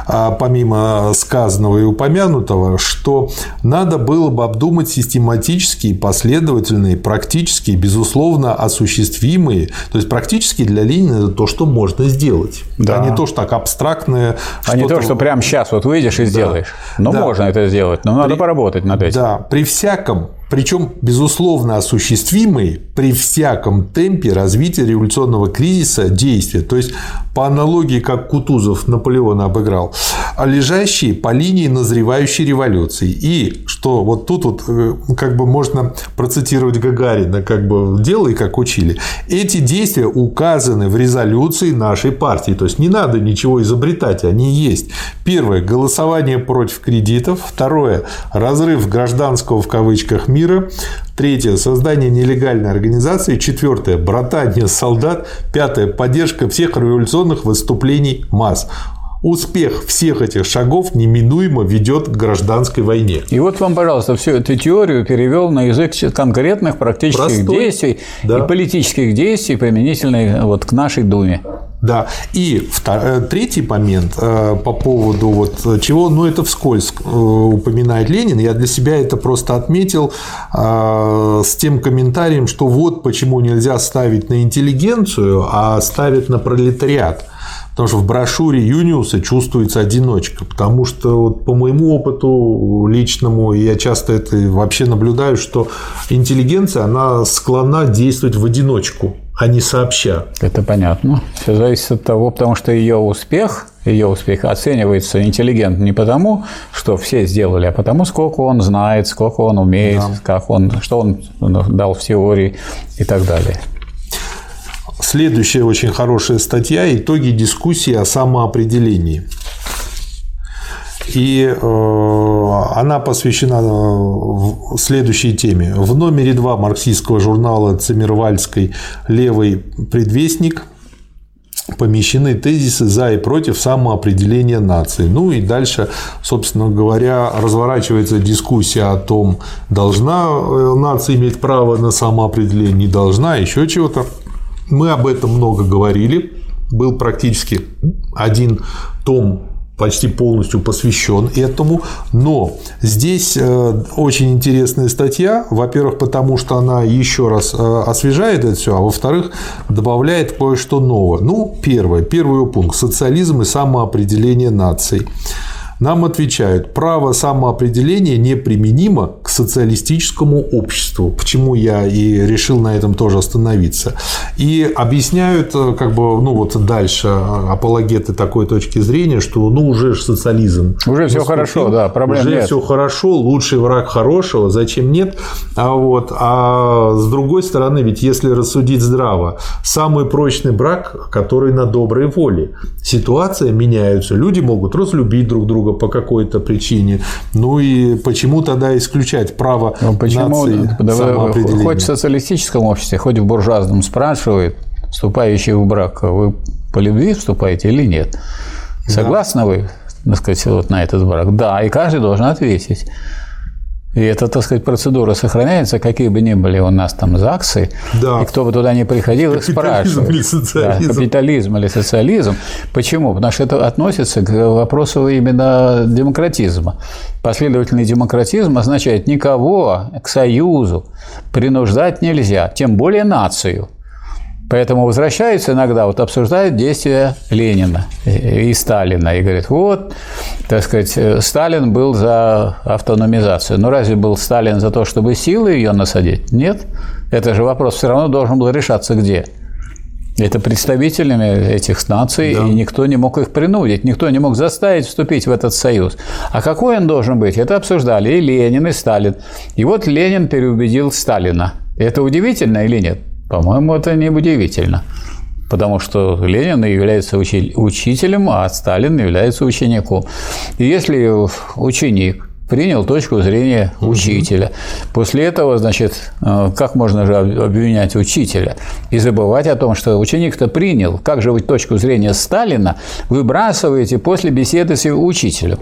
а помимо сказанного и упомянутого, что надо было бы обдумать систематические, последовательные, практические, безусловно, осуществимые, то есть практически для Ленина это то, что можно сделать, да. а не то, что так абстрактное. А не то, что прямо сейчас вот выйдешь и сделаешь. Да. Ну, да. можно это сделать, но надо При... поработать над этим. Да, при всяком причем, безусловно, осуществимый при всяком темпе развития революционного кризиса действия. То есть, по аналогии, как Кутузов Наполеона обыграл, а лежащие по линии назревающей революции. И что вот тут вот э, как бы можно процитировать Гагарина, как бы делай, как учили. Эти действия указаны в резолюции нашей партии. То есть, не надо ничего изобретать, они есть. Первое – голосование против кредитов. Второе – разрыв гражданского в кавычках мира мира. Третье – создание нелегальной организации. Четвертое – братание солдат. Пятое – поддержка всех революционных выступлений масс. Успех всех этих шагов неминуемо ведет к гражданской войне. И вот вам, пожалуйста, всю эту теорию перевел на язык конкретных практических Простой, действий да. и политических действий, применительных вот к нашей Думе. Да. И. Э, третий момент э, по поводу вот чего, ну это вскользь э, упоминает Ленин, я для себя это просто отметил с тем комментарием, что вот почему нельзя ставить на интеллигенцию, а ставить на пролетариат. Потому что в брошюре Юниуса чувствуется одиночка. Потому что вот по моему опыту личному, я часто это вообще наблюдаю, что интеллигенция, она склонна действовать в одиночку а не сообща. Это понятно. Все зависит от того, потому что ее успех, ее успех оценивается интеллигент не потому, что все сделали, а потому, сколько он знает, сколько он умеет, да. как он, что он дал в теории и так далее. Следующая очень хорошая статья «Итоги дискуссии о самоопределении». И э, она посвящена э, следующей теме. В номере 2 марксистского журнала Цимервальской «Левый предвестник» помещены тезисы за и против самоопределения нации. Ну и дальше, собственно говоря, разворачивается дискуссия о том, должна э, нация иметь право на самоопределение, не должна, еще чего-то. Мы об этом много говорили. Был практически один том почти полностью посвящен этому. Но здесь э, очень интересная статья. Во-первых, потому что она еще раз э, освежает это все, а во-вторых, добавляет кое-что новое. Ну, первое, первый пункт – социализм и самоопределение наций. Нам отвечают, право самоопределения неприменимо к социалистическому обществу. Почему я и решил на этом тоже остановиться. И объясняют, э, как бы, ну вот дальше э, апологеты такой точки зрения, что ну уже же социализм. Уже все хорошо, да, проблем уже нет. все хорошо, лучший враг хорошего, зачем нет? А вот, а с другой стороны, ведь если рассудить здраво, самый прочный брак, который на доброй воле. Ситуация меняется, люди могут разлюбить друг друга друга по какой-то причине. Ну и почему тогда исключать право ну, почему? нации самоопределения? Хоть в социалистическом обществе, хоть в буржуазном спрашивают, вступающие в брак, вы по любви вступаете или нет? Согласны да. вы, так сказать, вот на этот брак? Да, и каждый должен ответить. И эта, так сказать, процедура сохраняется, какие бы ни были у нас там ЗАГСы, да. и кто бы туда ни приходил, их спрашивают. Или социализм. Да, капитализм или социализм. Почему? Потому что это относится к вопросу именно демократизма. Последовательный демократизм означает никого к союзу принуждать нельзя, тем более нацию. Поэтому возвращаются иногда, вот обсуждают действия Ленина и Сталина и говорят, вот, так сказать, Сталин был за автономизацию. Но разве был Сталин за то, чтобы силы ее насадить? Нет. Это же вопрос все равно должен был решаться где? Это представителями этих наций, да. и никто не мог их принудить, никто не мог заставить вступить в этот союз. А какой он должен быть? Это обсуждали и Ленин, и Сталин. И вот Ленин переубедил Сталина. Это удивительно или нет? По-моему, это не удивительно. Потому что Ленин является учителем, а Сталин является учеником. И если ученик принял точку зрения учителя. После этого, значит, э, как можно же обвинять учителя и забывать о том, что ученик-то принял, как же вы точку зрения Сталина выбрасываете после беседы с учителем?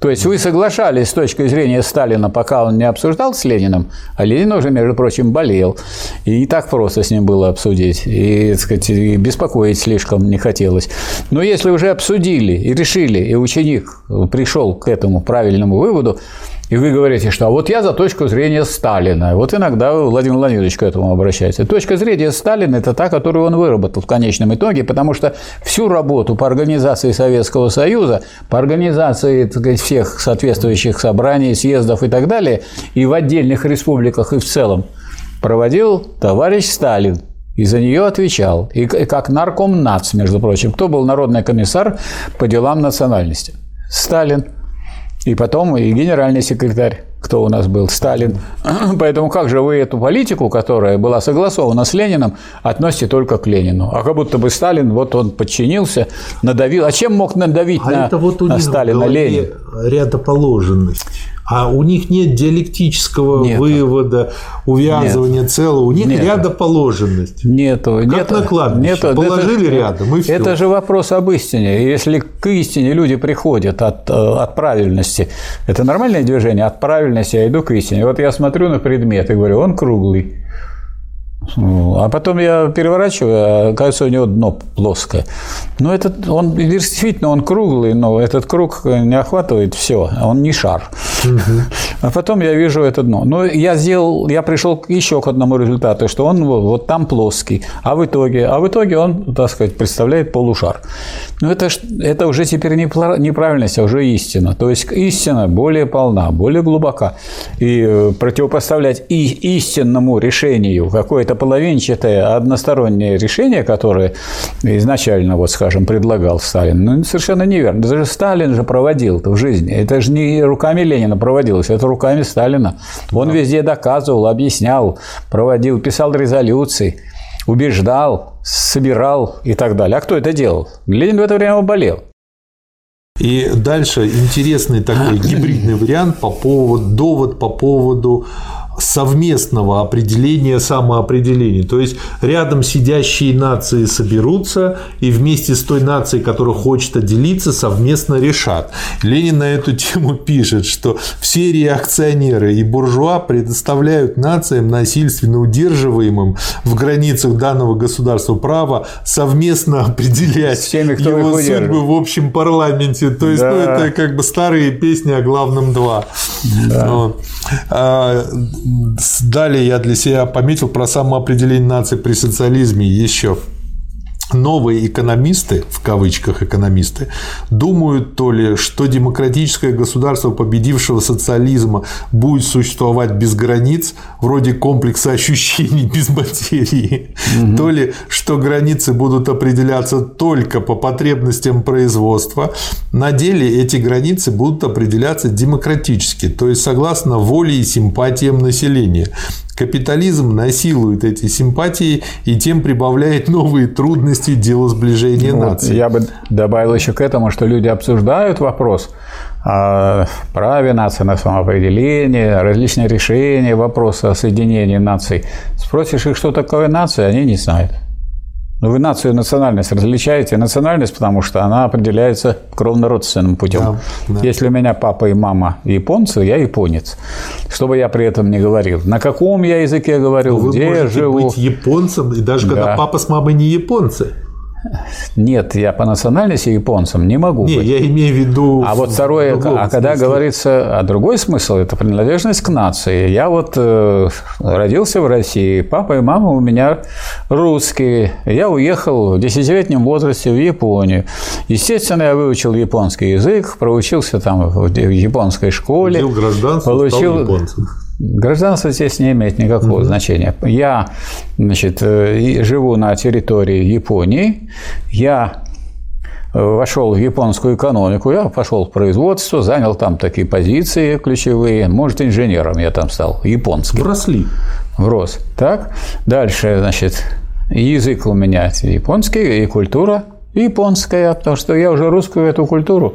То есть вы соглашались с точки зрения Сталина, пока он не обсуждал с Лениным, а Ленин уже, между прочим, болел. И так просто с ним было обсудить. И, так сказать, и беспокоить слишком не хотелось. Но если уже обсудили и решили, и ученик пришел к этому правильному выводу, и вы говорите, что а вот я за точку зрения Сталина. Вот иногда Владимир Владимирович к этому обращается. Точка зрения Сталина – это та, которую он выработал в конечном итоге, потому что всю работу по организации Советского Союза, по организации сказать, всех соответствующих собраний, съездов и так далее, и в отдельных республиках, и в целом, проводил товарищ Сталин. И за нее отвечал. И как нарком НАЦ, между прочим. Кто был народный комиссар по делам национальности? Сталин. И потом и генеральный секретарь, кто у нас был, Сталин. Поэтому как же вы эту политику, которая была согласована с Лениным, относите только к Ленину? А как будто бы Сталин, вот он подчинился, надавил. А чем мог надавить а на, это вот у на них Сталина Ленин? Рядоположенность а у них нет диалектического нет. вывода, увязывания нет. целого, у них нет. рядоположенность. Нету. Как нету. на кладбище. Нету. Положили это, рядом, и все. Это же вопрос об истине. Если к истине люди приходят от, э, от правильности, это нормальное движение, от правильности я иду к истине. Вот я смотрю на предмет и говорю, он круглый. А потом я переворачиваю, а кажется, у него дно плоское. Но этот, он действительно он круглый, но этот круг не охватывает все, а он не шар. Угу. А потом я вижу это дно. Но я сделал, я пришел еще к одному результату, что он вот, вот там плоский, а в итоге, а в итоге он, так сказать, представляет полушар. Но это, это уже теперь не неправильность, а уже истина. То есть истина более полна, более глубока. И э, противопоставлять и истинному решению какое-то половинчатое одностороннее решение, которое изначально, вот скажем, предлагал Сталин, ну, совершенно неверно. Даже Сталин же проводил это в жизни. Это же не руками Ленина проводилось, это руками Сталина. Он да. везде доказывал, объяснял, проводил, писал резолюции, убеждал, собирал и так далее. А кто это делал? Ленин в это время болел. И дальше интересный такой гибридный вариант по поводу довод по поводу совместного определения самоопределения. То есть рядом сидящие нации соберутся и вместе с той нацией, которая хочет отделиться, совместно решат. Ленин на эту тему пишет, что все реакционеры и буржуа предоставляют нациям, насильственно удерживаемым в границах данного государства право совместно определять кто его судьбы в общем парламенте. То есть, ну, да. ну, это как бы старые песни о главном два. Да. Вот. Далее я для себя пометил про самоопределение нации при социализме. Еще новые экономисты, в кавычках экономисты, думают то ли, что демократическое государство победившего социализма будет существовать без границ, вроде комплекса ощущений без материи, угу. то ли, что границы будут определяться только по потребностям производства. На деле эти границы будут определяться демократически, то есть согласно воле и симпатиям населения Капитализм насилует эти симпатии и тем прибавляет новые трудности дела сближения вот, наций. Я бы добавил еще к этому, что люди обсуждают вопрос о праве нации на самоопределение, различные решения вопроса о соединении наций. Спросишь их, что такое нация, они не знают. Ну, вы нацию и национальность различаете. Национальность, потому что она определяется кровно-родственным путем. Да, да. Если у меня папа и мама японцы, я японец. Что бы я при этом не говорил. На каком я языке говорил, Но где вы я живу. быть японцем, и даже да. когда папа с мамой не японцы. Нет, я по национальности японцем не могу не, быть. я имею в виду... А вот второе, а когда смысле. говорится, а другой смысл – это принадлежность к нации. Я вот э, родился в России, папа и мама у меня русские. Я уехал в десятилетнем возрасте в Японию. Естественно, я выучил японский язык, проучился там в японской школе. Получил гражданство, получил... стал японцем. Гражданство здесь не имеет никакого угу. значения. Я значит, э, живу на территории Японии, я э, вошел в японскую экономику, я пошел в производство, занял там такие позиции ключевые, может, инженером я там стал, японским. Вросли. Врос. Так, дальше, значит, язык у меня японский и культура японская, потому что я уже русскую эту культуру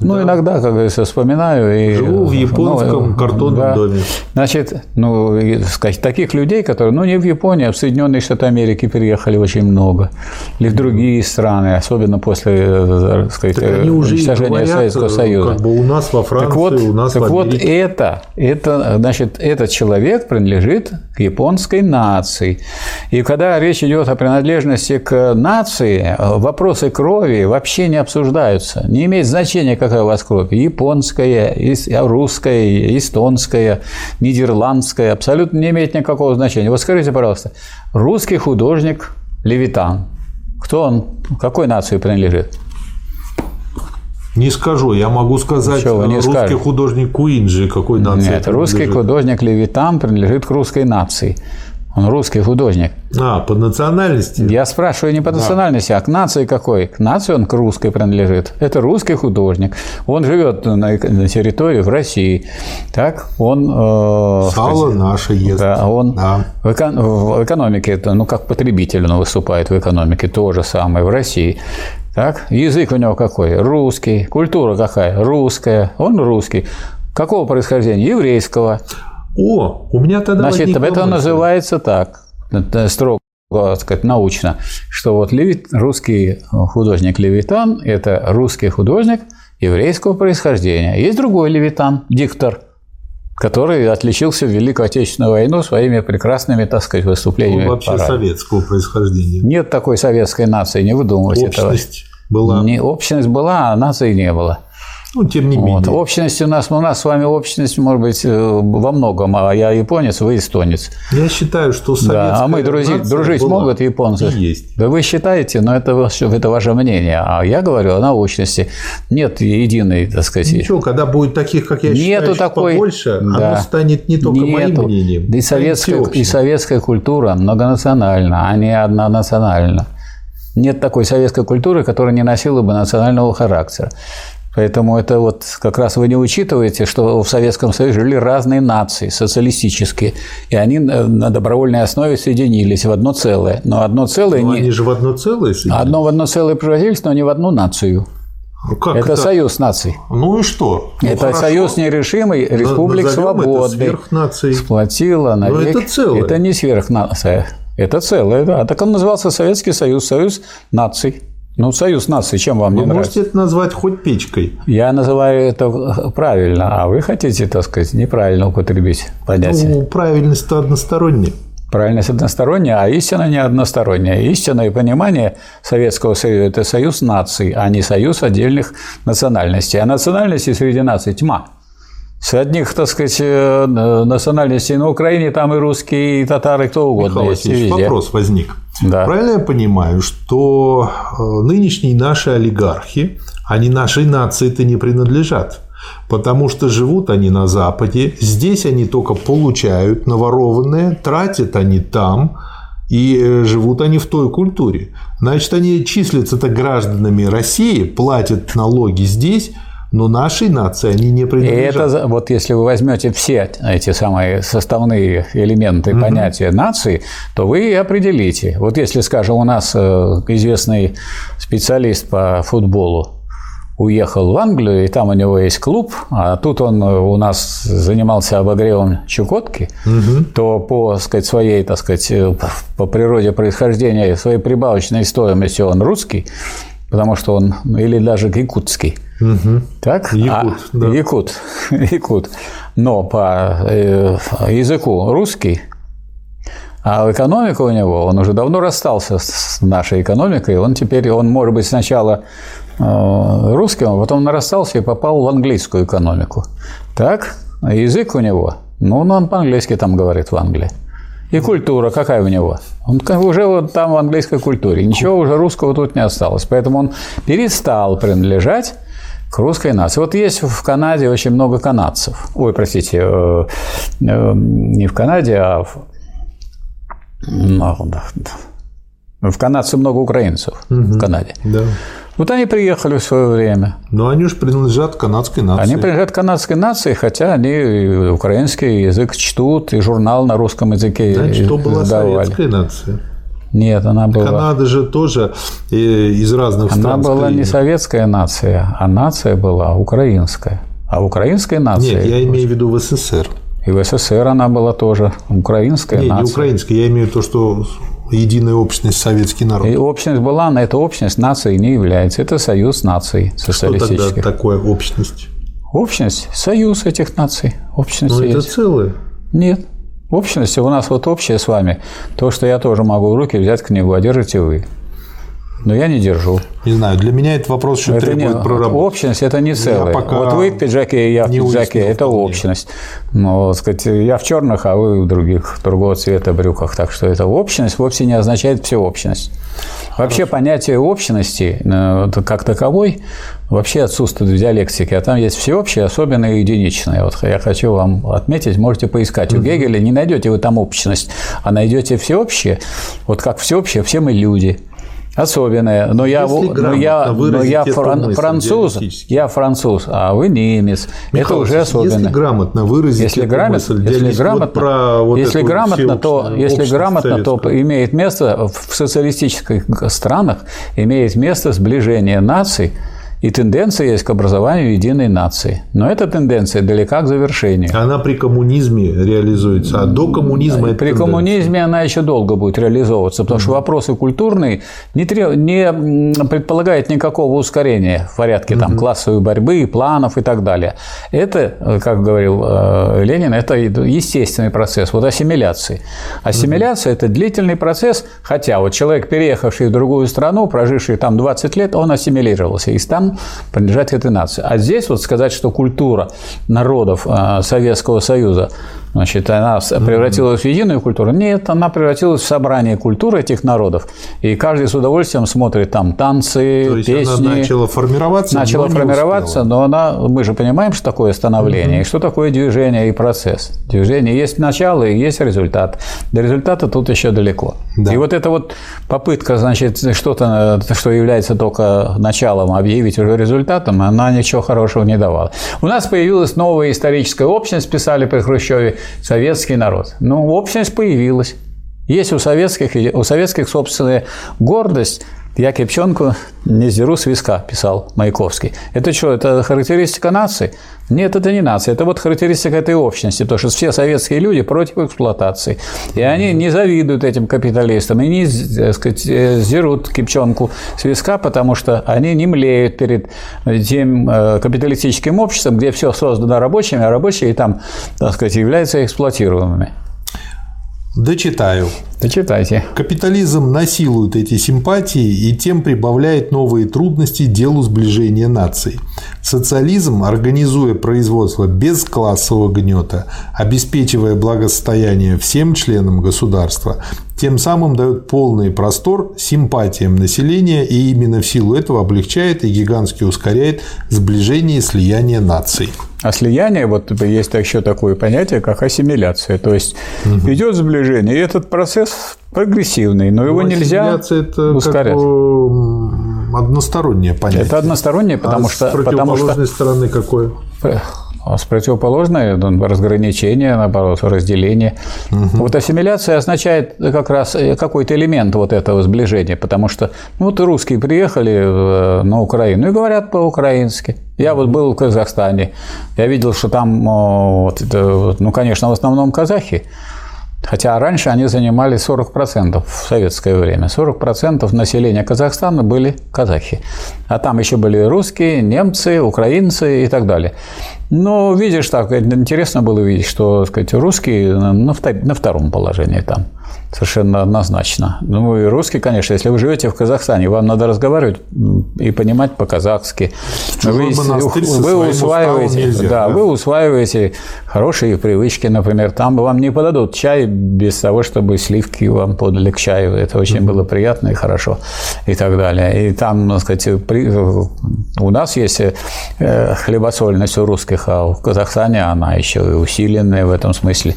ну, да. иногда, как говорится, вспоминаю. И, Живу в японском ну, картонном да. доме. Значит, ну, сказать, таких людей, которые, ну, не в Японии, а в Соединенные Штаты Америки переехали очень много. Или в другие страны, особенно после, э, так сказать, так они уже уничтожения говорят, Советского э, Союза. Как бы у нас во Франции, так вот, у нас так в вот это, это, значит, этот человек принадлежит к японской нации. И когда речь идет о принадлежности к нации, вопросы крови вообще не обсуждаются. Не имеет значения, как какая у вас кровь? Японская, русская, эстонская, нидерландская. Абсолютно не имеет никакого значения. Вот скажите, пожалуйста, русский художник Левитан. Кто он, какой нации принадлежит? Не скажу, я могу сказать, не русский скажете? художник Куинджи какой нации Нет, русский художник Левитан принадлежит к русской нации. Он русский художник. А, по национальности? Я спрашиваю не по национальности, а к нации какой? К нации он к русской принадлежит. Это русский художник. Он живет на, территории в России. Так, он... Э, Сало наше ест. Да, он да. В, эко, в экономике, это, ну, как потребитель он выступает в экономике, то же самое в России. Так, язык у него какой? Русский. Культура какая? Русская. Он русский. Какого происхождения? Еврейского. О, у меня тогда Значит, это мысль. называется так, строго так сказать, научно, что вот Левит, русский художник Левитан – это русский художник еврейского происхождения. Есть другой Левитан, диктор, который отличился в Великую Отечественную войну своими прекрасными, так сказать, выступлениями. Ну, вообще советского происхождения. Нет такой советской нации, не выдумывайте Общность этого. была. Не, общность была, а нации не было. Ну, тем не менее. Вот. Общность у нас, у нас с вами общность может быть э, во многом, а я японец, вы эстонец. Я считаю, что советская да. А мы дружить, дружить могут японцы? есть. Да вы считаете, но это, это ваше мнение. А я говорю о научности. Нет единой, так сказать. Ничего, когда будет таких, как я Нету считаю, такой... побольше, да. оно станет не только Нету. моим мнением. Да и советская, и советская культура многонациональна, а не однонациональна. Нет такой советской культуры, которая не носила бы национального характера. Поэтому это вот как раз вы не учитываете, что в Советском Союзе жили разные нации социалистические, и они на добровольной основе соединились в одно целое. Но одно целое но не... они же в одно целое соединились. Одно в одно целое превратились, но не в одну нацию. Ну, как это, это союз наций. Ну и что? Ну, это хорошо. союз нерешимый республик свободных. Это Сплотила на Но это целое. Это не сверхнация. Это целое, да. Так он назывался Советский Союз, Союз наций. Ну, союз наций, чем вам вы не нравится? Вы можете это назвать хоть печкой. Я называю это правильно, а вы хотите, так сказать, неправильно употребить понятие. Ну, правильность-то односторонняя. Правильность односторонняя, а истина не односторонняя. Истинное понимание Советского Союза – это союз наций, а не союз отдельных национальностей. А национальностей среди наций тьма. С одних, так сказать, э, национальностей на Украине там и русские, и татары, и кто угодно Михаил есть. вопрос возник. Да. Правильно я понимаю, что э, нынешние наши олигархи, они нашей нации-то не принадлежат? Потому что живут они на Западе, здесь они только получают наворованное, тратят они там, и э, живут они в той культуре. Значит, они числятся-то гражданами России, платят налоги здесь, но нашей нации они не принадлежат. И это вот если вы возьмете все эти самые составные элементы угу. понятия нации, то вы и определите. Вот если, скажем, у нас э, известный специалист по футболу уехал в Англию, и там у него есть клуб, а тут он у нас занимался обогревом Чукотки, угу. то по сказать, своей, так сказать, э, по природе происхождения, своей прибавочной стоимости он русский, потому что он, или даже якутский. Угу. Так? Якут, а, да. Якут, якут. Но по э, языку русский, а экономика у него, он уже давно расстался с нашей экономикой, он теперь, он может быть сначала э, русским, а потом нарастался и попал в английскую экономику. Так, язык у него, ну, он по-английски там говорит в Англии. И культура какая у него? Он уже вот там в английской культуре. Ничего уже русского тут не осталось. Поэтому он перестал принадлежать к русской нации. Вот есть в Канаде очень много канадцев. Ой, простите, э, э, не в Канаде, а в, в Канаде много украинцев угу, в Канаде. Да. Вот они приехали в свое время. Но они же принадлежат канадской нации. Они принадлежат канадской нации, хотя они украинский язык чтут, и журнал на русском языке Значит, что была советская нация? Нет, она была... Канада же тоже э, из разных она стран. Она была не советская нация, а нация была украинская. А украинская нация... Нет, я имею в виду в СССР. И в СССР она была тоже украинская Нет, нация. не украинская, я имею в виду то, что единая общность советский народ. И общность была, но эта общность нации не является. Это союз наций социалистических. Что тогда такое общность? Общность – союз этих наций. Общность Но это целое. Нет. Общность у нас вот общее с вами. То, что я тоже могу в руки взять книгу, а держите вы. Но я не держу. Не знаю, для меня этот вопрос еще это требует не, проработки. Общность – это не целое. Вот вы в пиджаке, я в пиджаке – это общность. Но, сказать, я в черных, а вы в других, другого цвета брюках. Так что это общность вовсе не означает всеобщность. Вообще Хорошо. понятие общности э, как таковой вообще отсутствует в диалектике, а там есть всеобщее, особенное и единичное. Вот я хочу вам отметить, можете поискать. У Гегеля не найдете вы там общность, а найдете всеобщее. Вот как всеобщее, все мы люди. Особенное. Но я, но я, но я фран, француз, я француз, а вы немец. Михаил, это уже особенно. Если грамотно выразить если грамот, мысль, если грамотно, вот про вот если грамотно, то, если грамотно, то имеет место в социалистических странах имеет место сближение наций и тенденция есть к образованию единой нации. Но эта тенденция далека к завершению. Она при коммунизме реализуется, а до коммунизма это При тенденция. коммунизме она еще долго будет реализовываться, потому что вопросы культурные не, треб... не предполагают никакого ускорения в порядке там, классовой борьбы, планов и так далее. Это, как говорил э, Ленин, это естественный процесс вот ассимиляции. Ассимиляция – это длительный процесс, хотя вот человек, переехавший в другую страну, проживший там 20 лет, он ассимилировался. И там принадлежать этой нации. А здесь вот сказать, что культура народов а, Советского Союза Значит, она превратилась в единую культуру? Нет, она превратилась в собрание культуры этих народов. И каждый с удовольствием смотрит там танцы, То есть песни. Она начала формироваться. Начала но формироваться, но она, мы же понимаем, что такое становление, угу. и что такое движение и процесс. Движение есть начало и есть результат. До результата тут еще далеко. Да. И вот эта вот попытка, значит, что-то, что является только началом, объявить уже результатом, она ничего хорошего не давала. У нас появилась новая историческая общность, писали при Хрущеве, советский народ. Ну, общность появилась. Есть у советских, у советских собственная гордость. Я кипчонку не сдеру с виска, писал Маяковский. Это что, это характеристика нации? Нет, это не нация, это вот характеристика этой общности, потому что все советские люди против эксплуатации. И они не завидуют этим капиталистам, и не, сказать, сдерут кипчонку с виска, потому что они не млеют перед тем э, капиталистическим обществом, где все создано рабочими, а рабочие там, так сказать, являются эксплуатируемыми. Дочитаю. Дочитайте. Капитализм насилует эти симпатии и тем прибавляет новые трудности делу сближения наций. Социализм, организуя производство без классового гнета, обеспечивая благосостояние всем членам государства, тем самым дает полный простор симпатиям населения и именно в силу этого облегчает и гигантски ускоряет сближение и слияние наций. А слияние, вот есть еще такое понятие, как ассимиляция. То есть угу. идет сближение, и этот процесс прогрессивный, но его ну, нельзя это ускорять. Как одностороннее понятие. Это одностороннее, потому а что... С противоположной потому что... стороны какое? А с противоположной ну, разграничение, наоборот, разделение. Угу. Вот ассимиляция означает как раз э, какой-то элемент вот этого сближения, потому что ну, вот русские приехали э, на Украину и говорят по-украински. Я вот был в Казахстане, я видел, что там, вот, ну, конечно, в основном казахи, Хотя раньше они занимали 40% в советское время. 40% населения Казахстана были казахи. А там еще были русские, немцы, украинцы и так далее. Но видишь, так интересно было видеть, что сказать, русские на втором положении там. Совершенно однозначно. Ну и русский, конечно, если вы живете в Казахстане, вам надо разговаривать и понимать по-казахски. Вы, вы усваиваете, нельзя, да, да, вы усваиваете хорошие привычки, например, там вам не подадут чай без того, чтобы сливки вам подали к чаю. Это очень mm-hmm. было приятно и хорошо и так далее. И там, так сказать, при, у нас есть э, хлебосольность у русских, а в Казахстане она еще и усиленная в этом смысле.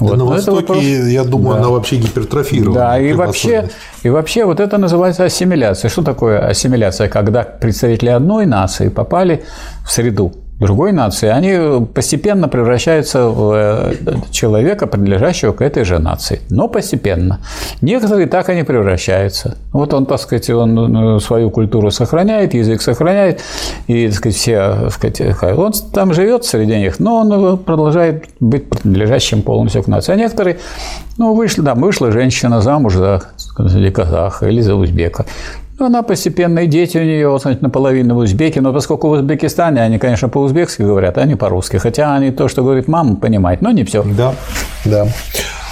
Да вот. На Востоке, вопрос... я думаю, да. она вообще гипертрофирована. Да, и вообще, и вообще вот это называется ассимиляция. Что такое ассимиляция? Когда представители одной нации попали в среду другой нации, они постепенно превращаются в э, человека, принадлежащего к этой же нации. Но постепенно. Некоторые так и не превращаются. Вот он, так сказать, он э, свою культуру сохраняет, язык сохраняет, и, так сказать, все, так сказать, он там живет среди них, но он продолжает быть принадлежащим полностью к нации. А некоторые, ну, вышли, да, вышла женщина замуж за или казаха, или за узбека. Ну, она постепенно, и дети у нее, вот, наполовину узбеки, но поскольку в Узбекистане они, конечно, по-узбекски говорят, а не по-русски, хотя они то, что говорит мама, понимают, но не все. Да, да.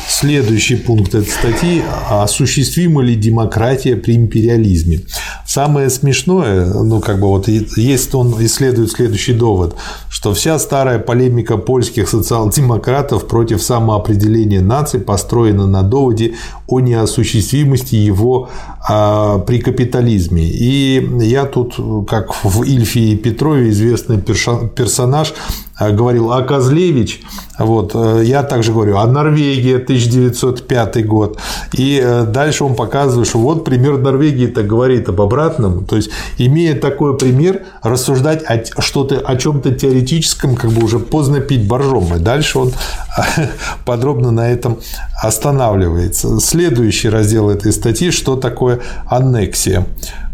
Следующий пункт этой статьи – осуществима ли демократия при империализме? Самое смешное, ну, как бы вот есть он исследует следующий довод, что вся старая полемика польских социал-демократов против самоопределения нации построена на доводе о неосуществимости его а, при капитализме. И я тут, как в Ильфе и Петрове, известный персонаж, а, говорил а Козлевич, вот, э, я также говорю, а Норвегия 1905 год. И э, дальше он показывает, что вот пример Норвегии так говорит об обратном. То есть, имея такой пример, рассуждать о, что-то, о чем-то теоретическом, как бы уже поздно пить боржом. И дальше он подробно на этом останавливается. Следующий раздел этой статьи, что такое аннексия.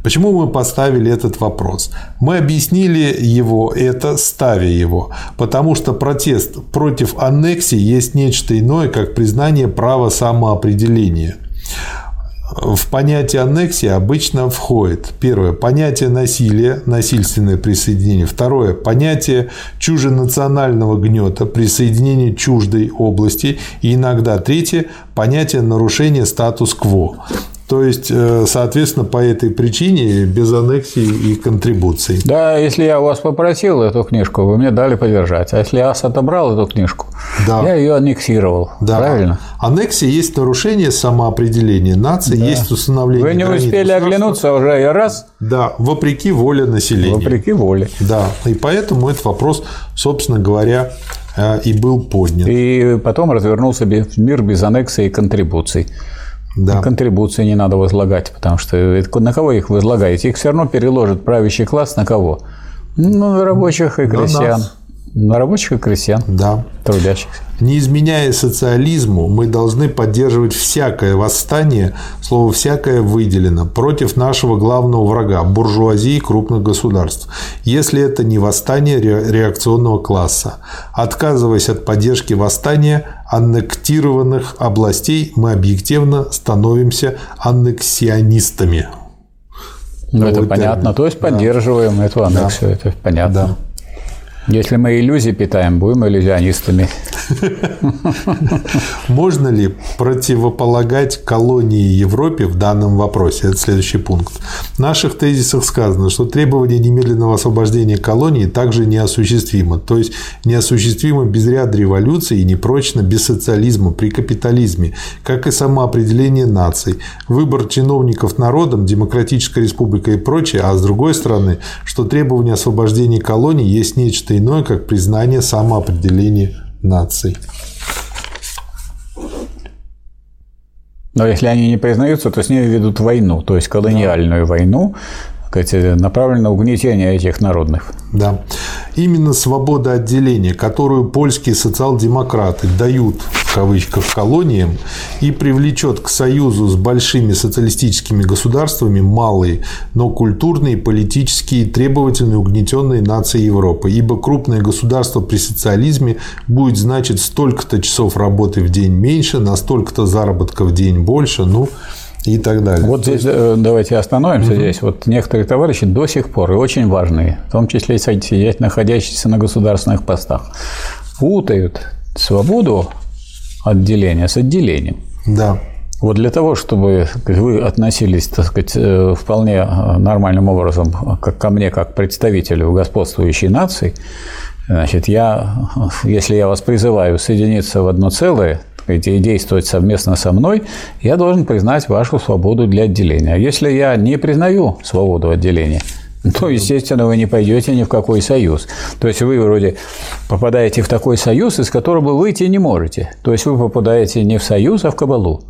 Почему мы поставили этот вопрос? Мы объяснили его это, ставя его, потому что протест против аннексии есть нечто иное, как признание права самоопределения. В понятие аннексии обычно входит первое – понятие насилия, насильственное присоединение. Второе – понятие чуженационального гнета, присоединение чуждой области. И иногда третье – понятие нарушения статус-кво. То есть, э, соответственно, по этой причине без аннексии и контрибуций. Да, если я у вас попросил эту книжку, вы мне дали подержать. А если я вас отобрал эту книжку, да. я ее аннексировал. Да. Правильно? Аннексия есть нарушение самоопределения нации, да. есть установление. Вы не успели оглянуться уже и раз. Да, вопреки воле населения. Вопреки воле. Да, и поэтому этот вопрос, собственно говоря, э, и был поднят. И потом развернулся мир без аннексии и контрибуций. Да. Контрибуции не надо возлагать, потому что на кого их возлагаете? Их все равно переложит правящий класс на кого? Ну, на рабочих и крестьян. На рабочих и крестьян. Да. Трудящихся. Не изменяя социализму, мы должны поддерживать всякое восстание, слово «всякое» выделено, против нашего главного врага – буржуазии крупных государств, если это не восстание реакционного класса. Отказываясь от поддержки восстания аннектированных областей, мы объективно становимся аннексионистами. Ну, это понятно. То есть поддерживаем да. эту аннексию, да. это понятно. Да. Если мы иллюзии питаем, будем иллюзионистами. Можно ли противополагать колонии Европе в данном вопросе? Это следующий пункт. В наших тезисах сказано, что требование немедленного освобождения колонии также неосуществимо. То есть неосуществимо без ряда революций и непрочно без социализма при капитализме, как и самоопределение наций. Выбор чиновников народом, демократическая республика и прочее, а с другой стороны, что требование освобождения колоний есть нечто иное, как признание самоопределения наций. Но если они не признаются, то с ними ведут войну, то есть колониальную войну, направлена на угнетение этих народных. Да. Именно свобода отделения, которую польские социал-демократы дают в кавычках колониям и привлечет к союзу с большими социалистическими государствами малые, но культурные, политические, требовательные, угнетенные нации Европы. Ибо крупное государство при социализме будет значить столько-то часов работы в день меньше, на столько-то заработка в день больше. Ну, и так далее. Вот здесь э, давайте остановимся угу. здесь. Вот некоторые товарищи до сих пор, и очень важные, в том числе и сидеть, находящиеся на государственных постах, путают свободу отделения с отделением. Да. Вот для того, чтобы вы относились, так сказать, э, вполне э, нормальным образом как ко мне, как представителю господствующей нации, значит, я, если я вас призываю соединиться в одно целое, и действовать совместно со мной, я должен признать вашу свободу для отделения. Если я не признаю свободу отделения, то, естественно, вы не пойдете ни в какой союз. То есть вы вроде попадаете в такой союз, из которого вы выйти не можете. То есть вы попадаете не в союз, а в кабалу.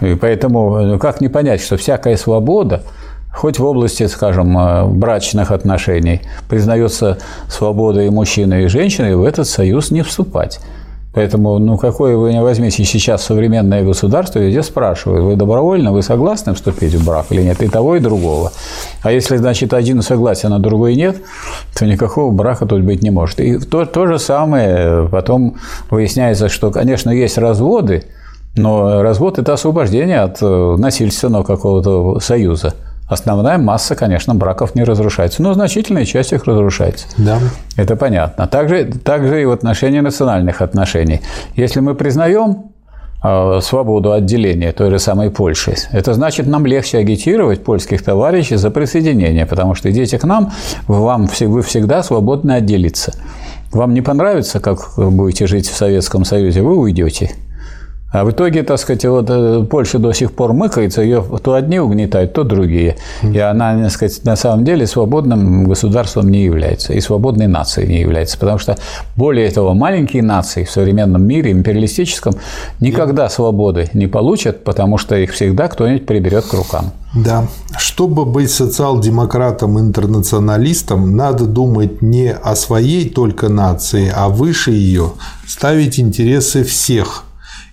И поэтому ну, как не понять, что всякая свобода, хоть в области, скажем, э, брачных отношений, признается свободой мужчины и женщины, в этот союз не вступать. Поэтому, ну, какое вы не возьмите сейчас современное государство, везде спрашивают, вы добровольно, вы согласны вступить в брак или нет, и того, и другого. А если, значит, один согласен, а другой нет, то никакого брака тут быть не может. И то, то же самое потом выясняется, что, конечно, есть разводы, но развод – это освобождение от э, насильственного какого-то союза основная масса, конечно, браков не разрушается, но значительная часть их разрушается. Да. Это понятно. Также, также и в отношении национальных отношений. Если мы признаем э, свободу отделения той же самой Польши. Это значит, нам легче агитировать польских товарищей за присоединение, потому что идите к нам, вам, вы всегда свободны отделиться. Вам не понравится, как будете жить в Советском Союзе, вы уйдете. А в итоге, так сказать, вот э, Польша до сих пор мыкается, ее то одни угнетают, то другие. И она, так сказать, на самом деле свободным государством не является, и свободной нацией не является. Потому что, более того, маленькие нации в современном мире, империалистическом, никогда свободы не получат, потому что их всегда кто-нибудь приберет к рукам. Да. Чтобы быть социал-демократом-интернационалистом, надо думать не о своей только нации, а выше ее, ставить интересы всех –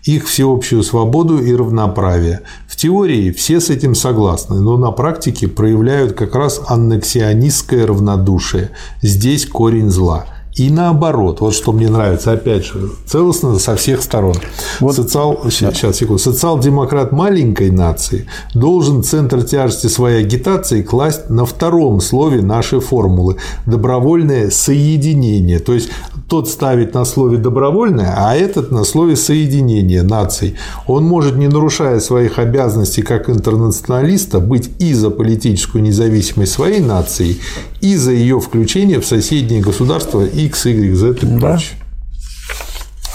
их всеобщую свободу и равноправие. В теории все с этим согласны, но на практике проявляют как раз аннексионистское равнодушие. Здесь корень зла – и наоборот, вот что мне нравится, опять же, целостно со всех сторон. Вот. Социал, сейчас, секунду. Социал-демократ маленькой нации должен центр тяжести своей агитации класть на втором слове нашей формулы – добровольное соединение. То есть тот ставит на слове добровольное, а этот на слове соединение наций. Он может, не нарушая своих обязанностей как интернационалиста, быть и за политическую независимость своей нации, и за ее включение в соседние государства X, Y, Z и да. прочее.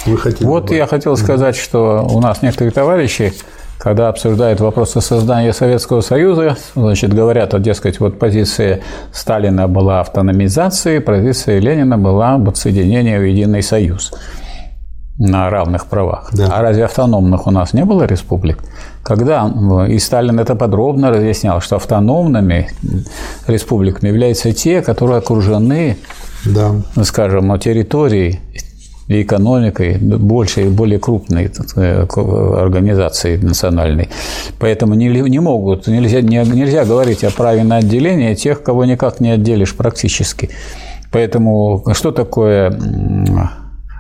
Вы хотели вот добавить? я хотел сказать, что у нас некоторые товарищи, когда обсуждают вопросы создания Советского Союза, значит, говорят, вот, дескать, вот позиция Сталина была автономизации, позиция Ленина была соединение в единый союз на равных правах. Да. А разве автономных у нас не было республик? Когда и Сталин это подробно разъяснял, что автономными республиками являются те, которые окружены, да. скажем, территорией и экономикой большей и более крупной э, организации национальной. Поэтому не, не могут, нельзя, не, нельзя говорить о праве на отделение тех, кого никак не отделишь практически. Поэтому что такое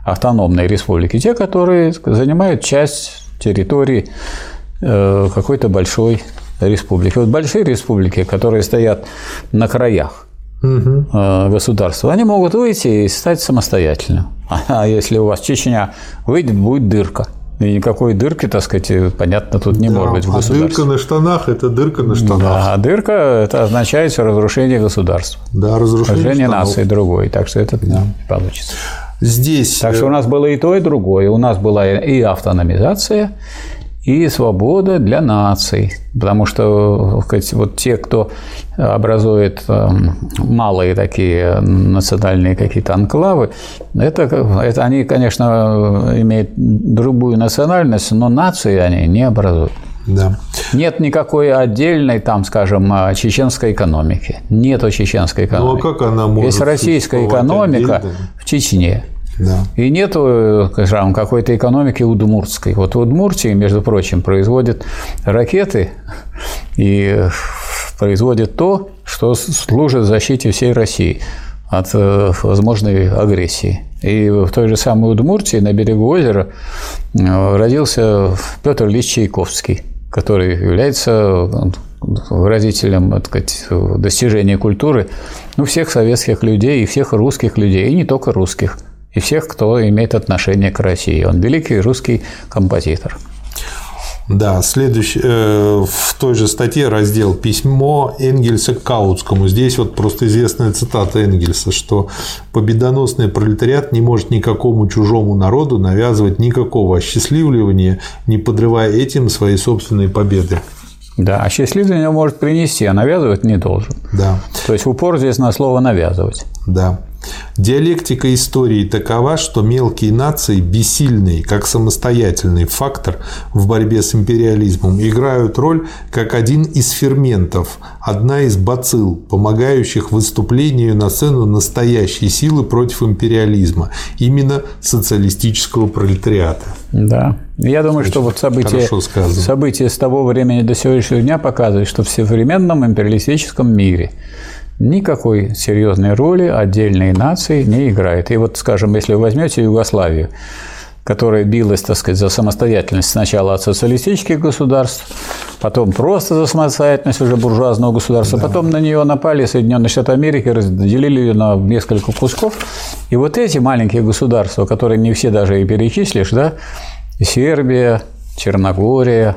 автономные республики? Те, которые занимают часть территории Э, какой-то большой республики. Вот большие республики, которые стоят на краях угу. государства, они могут выйти и стать самостоятельным. А если у вас Чечня выйдет, будет дырка. И никакой дырки, так сказать, понятно, тут не да, может быть в государстве. А дырка на штанах – это дырка на штанах. Да, а дырка – это означает разрушение государства. Да, разрушение Разрушение нации другой. Так что это да. не получится. Здесь… Так что у нас было и то, и другое. У нас была и автономизация, и свобода для наций. Потому что вот те, кто образует эм, малые такие национальные какие-то анклавы, это, это они, конечно, имеют другую национальность, но нации они не образуют. Да. Нет никакой отдельной, там, скажем, а, чеченской экономики. Нету чеченской экономики. Ну а как она может Есть российская экономика отдельно? в Чечне. Да. И нету, скажем, какой-то экономики удмуртской. Вот в Удмуртии, между прочим, производят ракеты и производят то, что служит защите всей России от э, возможной агрессии. И в той же самой Удмуртии на берегу озера э, родился Петр Ильич Чайковский, который является выразителем так сказать, достижения культуры ну, всех советских людей и всех русских людей, и не только русских, и всех, кто имеет отношение к России. Он великий русский композитор. Да, следующий, э, в той же статье раздел «Письмо Энгельса к Каутскому». Здесь вот просто известная цитата Энгельса, что «победоносный пролетариат не может никакому чужому народу навязывать никакого осчастливливания, не подрывая этим свои собственные победы». Да, осчастливление может принести, а навязывать не должен. Да. То есть упор здесь на слово «навязывать». Да. Диалектика истории такова, что мелкие нации, бессильные как самостоятельный фактор в борьбе с империализмом, играют роль как один из ферментов, одна из бацилл, помогающих выступлению на сцену настоящей силы против империализма, именно социалистического пролетариата. Да. Я думаю, что вот события, события с того времени до сегодняшнего дня показывают, что в современном империалистическом мире никакой серьезной роли отдельные нации не играет. И вот, скажем, если вы возьмете Югославию, которая билась, так сказать, за самостоятельность сначала от социалистических государств, потом просто за самостоятельность уже буржуазного государства, да. потом на нее напали Соединенные Штаты Америки, разделили ее на несколько кусков. И вот эти маленькие государства, которые не все даже и перечислишь, да, Сербия, Черногория,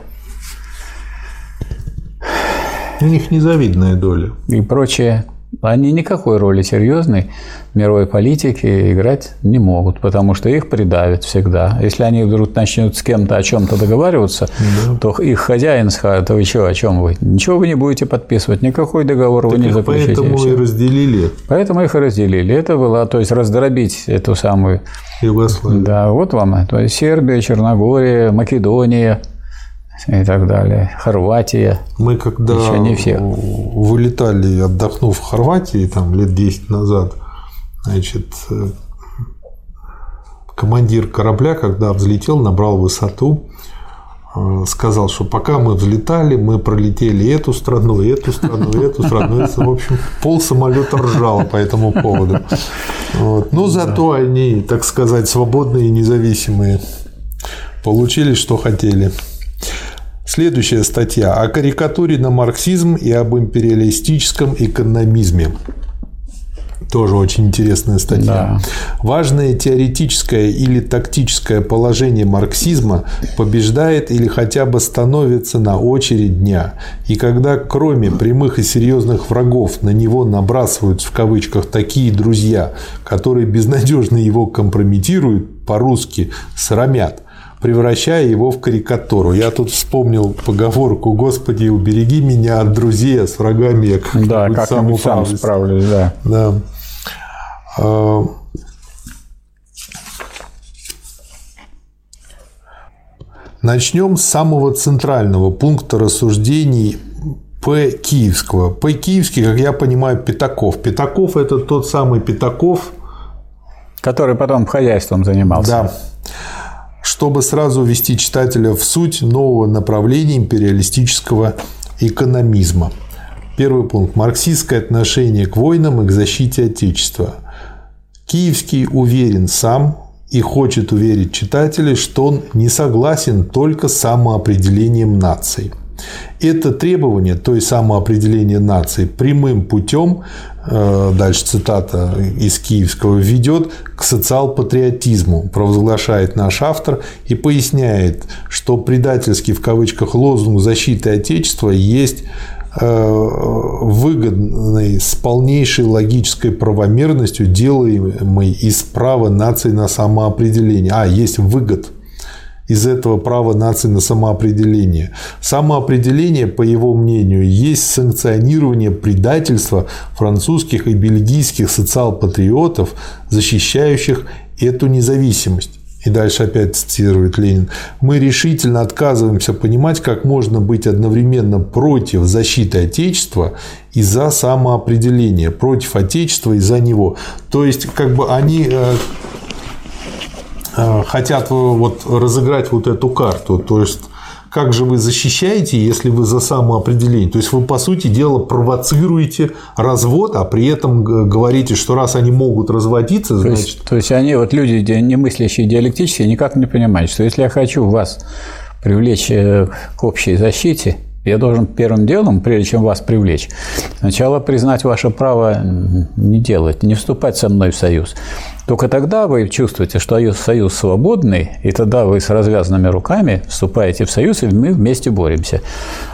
у них незавидная доля. И прочее. Они никакой роли серьезной в мировой политике играть не могут, потому что их придавят всегда. Если они вдруг начнут с кем-то о чем-то договариваться, да. то их хозяин скажет, вы что, о чем вы? Ничего вы не будете подписывать, никакой договор так вы не заключите. Поэтому и, и разделили. Поэтому их и разделили. Это было, то есть раздробить эту самую Югославию. Да, вот вам. То есть Сербия, Черногория, Македония – и так далее. Хорватия. Мы когда Еще не все. вылетали, отдохнув в Хорватии там лет 10 назад, значит, э, командир корабля, когда взлетел, набрал высоту, э, сказал, что пока мы взлетали, мы пролетели эту страну, эту страну, эту страну. Это, в общем, пол самолета ржал по этому поводу. Вот. Но зато они, так сказать, свободные и независимые. Получили, что хотели. Следующая статья о карикатуре на марксизм и об империалистическом экономизме. Тоже очень интересная статья. Да. Важное теоретическое или тактическое положение марксизма побеждает или хотя бы становится на очередь дня. И когда кроме прямых и серьезных врагов на него набрасываются в кавычках такие друзья, которые безнадежно его компрометируют, по-русски срамят, превращая его в карикатуру. Я тут вспомнил поговорку «Господи, убереги меня от друзей, а с врагами я как-нибудь да, как сам управлюсь». Сам справлюсь да. да. А, начнем с самого центрального пункта рассуждений П. Киевского. П. Киевский, как я понимаю, Пятаков. Пятаков – это тот самый Пятаков, который потом хозяйством занимался. Да чтобы сразу ввести читателя в суть нового направления империалистического экономизма. Первый пункт. Марксистское отношение к войнам и к защите Отечества. Киевский уверен сам и хочет уверить читателей, что он не согласен только с самоопределением наций – это требование, то есть самоопределение нации, прямым путем, дальше цитата из Киевского, ведет к социал-патриотизму, провозглашает наш автор и поясняет, что предательский в кавычках лозунг защиты Отечества есть э, выгодный с полнейшей логической правомерностью делаемый из права нации на самоопределение. А, есть выгод из этого права нации на самоопределение. Самоопределение, по его мнению, есть санкционирование предательства французских и бельгийских социал-патриотов, защищающих эту независимость. и дальше опять цитирует Ленин, мы решительно отказываемся понимать, как можно быть одновременно против защиты Отечества и за самоопределение, против Отечества и за него. То есть, как бы они э, хотят вот разыграть вот эту карту. То есть, как же вы защищаете, если вы за самоопределение? То есть вы, по сути дела, провоцируете развод, а при этом говорите, что раз они могут разводиться, значит... То есть, то есть они, вот люди, не мыслящие диалектически, никак не понимают, что если я хочу вас привлечь э, к общей защите, я должен первым делом, прежде чем вас привлечь, сначала признать ваше право не делать, не вступать со мной в союз. Только тогда вы чувствуете, что союз свободный, и тогда вы с развязанными руками вступаете в союз, и мы вместе боремся.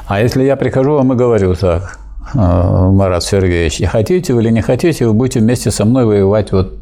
А если я прихожу вам и говорю так, э, Марат Сергеевич, хотите вы или не хотите, вы будете вместе со мной воевать вот,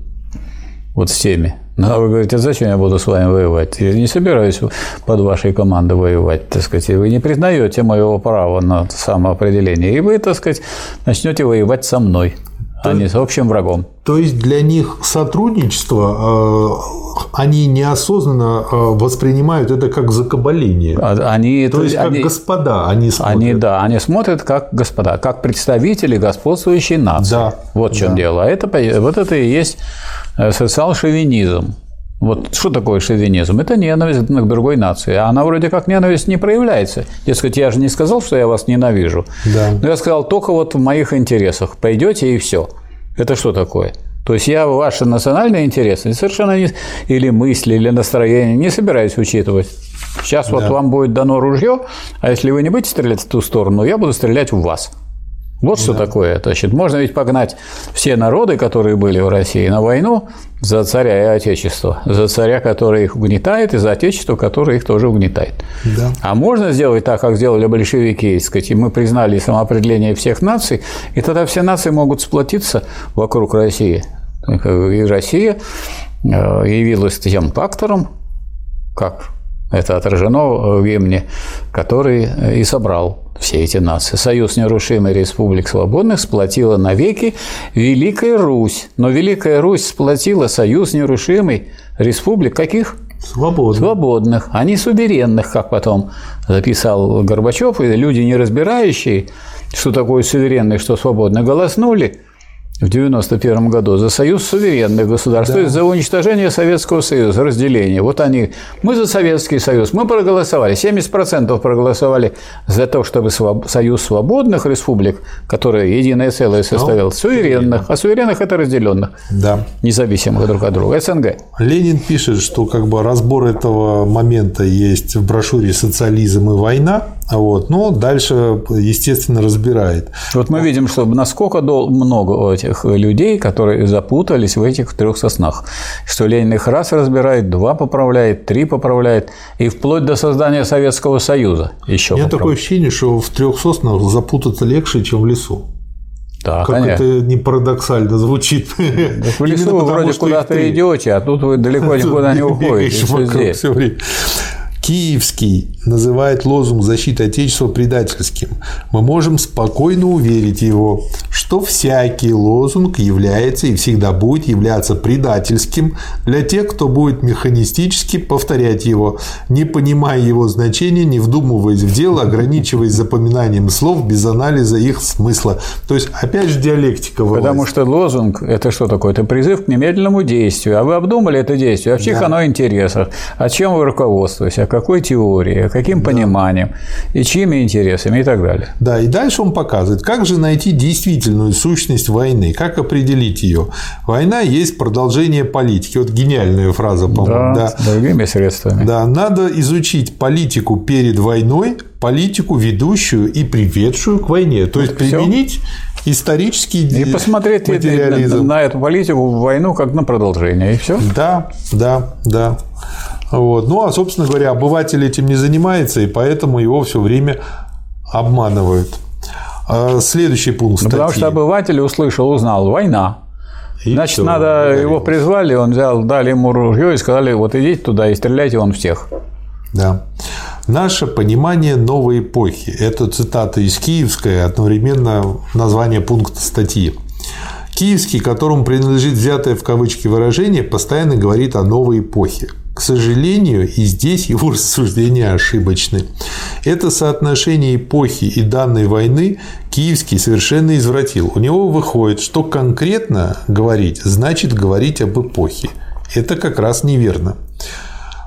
вот с теми. Ну, а вы говорите, зачем я буду с вами воевать? Я не собираюсь под вашей командой воевать, так сказать. Вы не признаете моего права на самоопределение, и вы, так сказать, начнете воевать со мной а не с общим врагом. То есть для них сотрудничество, э, они неосознанно э, воспринимают это как закабаление. А, они, то есть как господа они смотрят. Они, да, они смотрят как господа, как представители господствующей нации. Да. Вот в чем да. дело. А это, вот это и есть э, социал-шовинизм. Вот что такое шовинизм? Это ненависть к другой нации. А она вроде как ненависть не проявляется. Дескать, я же не сказал, что я вас ненавижу. Да. Но я сказал только вот в моих интересах. Пойдете и все. Это что такое? То есть я ваши национальные интересы совершенно не, или мысли, или настроение не собираюсь учитывать. Сейчас да. вот вам будет дано ружье, а если вы не будете стрелять в ту сторону, я буду стрелять в вас. Вот да. что такое. Значит, можно ведь погнать все народы, которые были в России, на войну за царя и отечество. За царя, который их угнетает, и за отечество, которое их тоже угнетает. Да. А можно сделать так, как сделали большевики, сказать, и мы признали самоопределение всех наций, и тогда все нации могут сплотиться вокруг России. И Россия э, явилась тем фактором, как это отражено в гимне, который и собрал все эти нации. Союз нерушимый республик свободных сплотила навеки Великая Русь. Но Великая Русь сплотила союз нерушимый республик каких? Свободных. Свободных, а не суверенных, как потом записал Горбачев, и люди, не разбирающие, что такое суверенный, что свободно, голоснули – в 1991 году за союз суверенных государств, да. то есть за уничтожение Советского Союза, разделение. Вот они, мы за Советский Союз, мы проголосовали, 70% проголосовали за то, чтобы союз свободных республик, который единое целое составлял, ну, суверенных, а суверенных – это разделенных, да. независимых друг от друга, СНГ. Ленин пишет, что как бы разбор этого момента есть в брошюре «Социализм и война», вот. Но дальше, естественно, разбирает. Вот мы видим, что насколько много этих людей, которые запутались в этих трех соснах. Что Ленин их раз разбирает, два поправляет, три поправляет, и вплоть до создания Советского Союза еще. У меня такое ощущение, что в трех соснах запутаться легче, чем в лесу. Да, как конечно. это не парадоксально звучит. Так в лесу вы вроде куда-то идете, а тут вы далеко никуда не уходите. Все время. Киевский называет лозунг защиты Отечества предательским. Мы можем спокойно уверить его, что всякий лозунг является и всегда будет являться предательским для тех, кто будет механистически повторять его, не понимая его значения, не вдумываясь в дело, ограничиваясь запоминанием слов без анализа их смысла. То есть, опять же, диалектика. Вылазит. Потому что лозунг – это что такое? Это призыв к немедленному действию. А вы обдумали это действие? А в чьих да. оно интересах? А чем вы руководствуетесь? А какой теорией, каким да. пониманием, и чьими интересами и так далее. Да, и дальше он показывает, как же найти действительную сущность войны, как определить ее. Война есть продолжение политики. Вот гениальная фраза, по-моему. Да, да. другими средствами. Да, надо изучить политику перед войной, политику, ведущую и приведшую к войне. То есть применить исторический и посмотреть материализм. на эту политику войну как на продолжение и все. Да, да, да. Вот. Ну, а, собственно говоря, обыватель этим не занимается, и поэтому его все время обманывают. А, следующий пункт статьи. Ну, потому что обыватель услышал, узнал, война. И Значит, все, надо его призвали, он взял, дали ему ружье и сказали, вот идите туда и стреляйте он всех. Да. Наше понимание новой эпохи. Это цитата из Киевской, одновременно название пункта статьи. Киевский, которому принадлежит взятое в кавычки выражение, постоянно говорит о новой эпохе. К сожалению, и здесь его рассуждения ошибочны. Это соотношение эпохи и данной войны Киевский совершенно извратил. У него выходит, что конкретно говорить, значит говорить об эпохе. Это как раз неверно.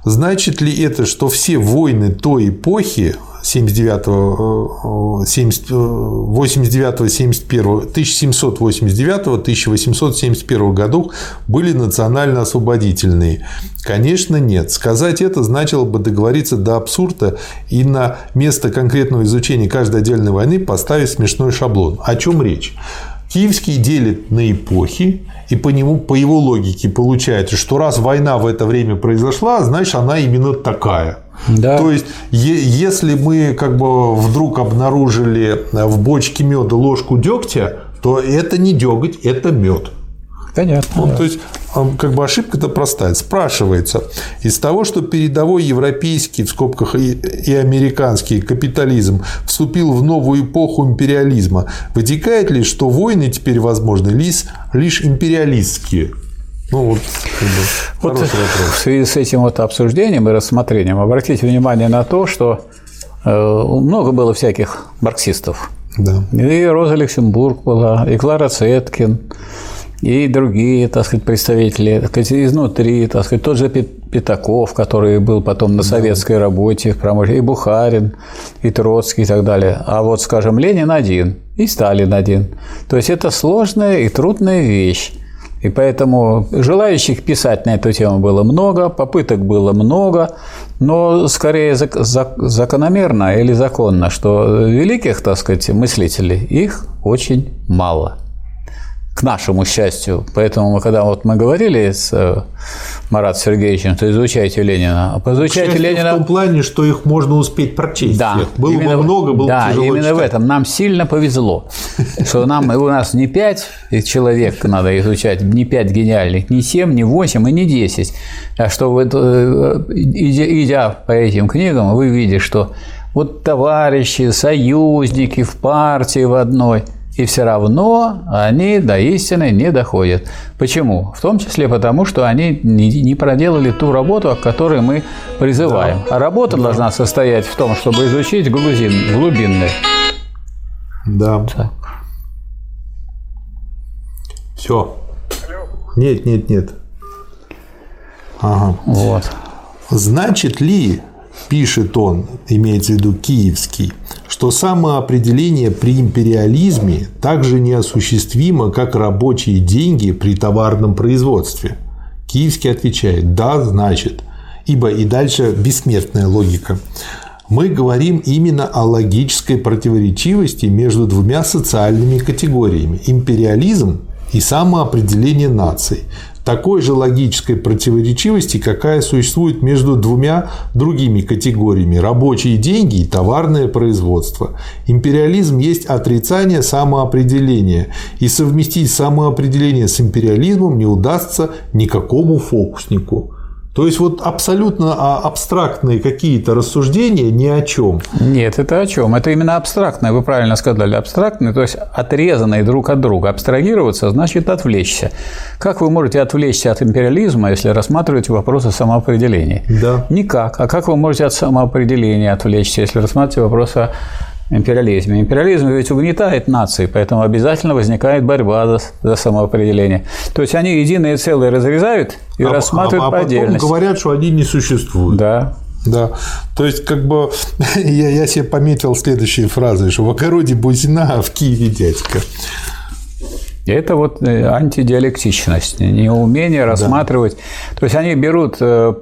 Значит ли это, что все войны той эпохи 79 89 71 1789 1871 годов были национально-освободительные? Конечно, нет. Сказать это значило бы договориться до абсурда и на место конкретного изучения каждой отдельной войны поставить смешной шаблон. О чем речь? Киевский делит на эпохи, и по, нему, по его логике получается, что раз война в это время произошла, значит, она именно такая. Да. То есть, если мы как бы вдруг обнаружили в бочке меда ложку дегтя, то это не деготь, это мед. Понятно. Ну, да. То есть, как бы ошибка-то простая. Спрашивается, из того, что передовой европейский, в скобках и, американский капитализм вступил в новую эпоху империализма, вытекает ли, что войны теперь возможны лишь империалистские? Ну, вот, как бы, вот в связи с этим вот обсуждением и рассмотрением обратите внимание на то, что э, много было всяких марксистов. Да. И Роза Люксембург была, и Клара Цеткин, и другие, так сказать, представители, так сказать, изнутри, так сказать, тот же Пятаков, который был потом на советской работе в промышленности, и Бухарин, и Троцкий и так далее. А вот, скажем, Ленин один и Сталин один. То есть это сложная и трудная вещь. И поэтому желающих писать на эту тему было много, попыток было много, но скорее закономерно или законно, что великих, так сказать, мыслителей их очень мало к нашему счастью. Поэтому, мы, когда вот мы говорили с э, Маратом Сергеевичем, то изучайте Ленина. А поизучайте Ленина... В том плане, что их можно успеть прочесть. Да. Было именно, бы много, было да, тяжело именно читать. в этом. Нам сильно повезло, что нам у нас не пять человек надо изучать, не пять гениальных, не семь, не восемь и не десять. А что вы, э, идя по этим книгам, вы видите, что вот товарищи, союзники в партии в одной – и все равно они до истины не доходят. Почему? В том числе потому, что они не проделали ту работу, о которой мы призываем. Да. А работа да. должна состоять в том, чтобы изучить глубин, глубинный. Да. Так. Все. Нет, нет, нет. Ага. Вот. Значит ли, пишет он, имеется в виду киевский, что самоопределение при империализме также неосуществимо, как рабочие деньги при товарном производстве. Киевский отвечает «да, значит», ибо и дальше бессмертная логика. Мы говорим именно о логической противоречивости между двумя социальными категориями – империализм и самоопределение наций такой же логической противоречивости, какая существует между двумя другими категориями – рабочие деньги и товарное производство. Империализм есть отрицание самоопределения, и совместить самоопределение с империализмом не удастся никакому фокуснику. То есть вот абсолютно а, абстрактные какие-то рассуждения ни о чем. Нет, это о чем? Это именно абстрактное, вы правильно сказали, абстрактные, то есть отрезанные друг от друга. Абстрагироваться значит отвлечься. Как вы можете отвлечься от империализма, если рассматриваете вопросы самоопределения? Да. Никак. А как вы можете от самоопределения отвлечься, если рассматриваете вопросы империализме. Империализм ведь угнетает нации, поэтому обязательно возникает борьба за, за самоопределение. То есть они единые целые разрезают и а, рассматривают а, а по отдельности. говорят, что они не существуют. Да. Да. То есть, как бы я, я себе пометил следующие фразы, что в огороде бузина, а в Киеве дядька. Это вот э, антидиалектичность, неумение рассматривать. Да. То есть они берут э,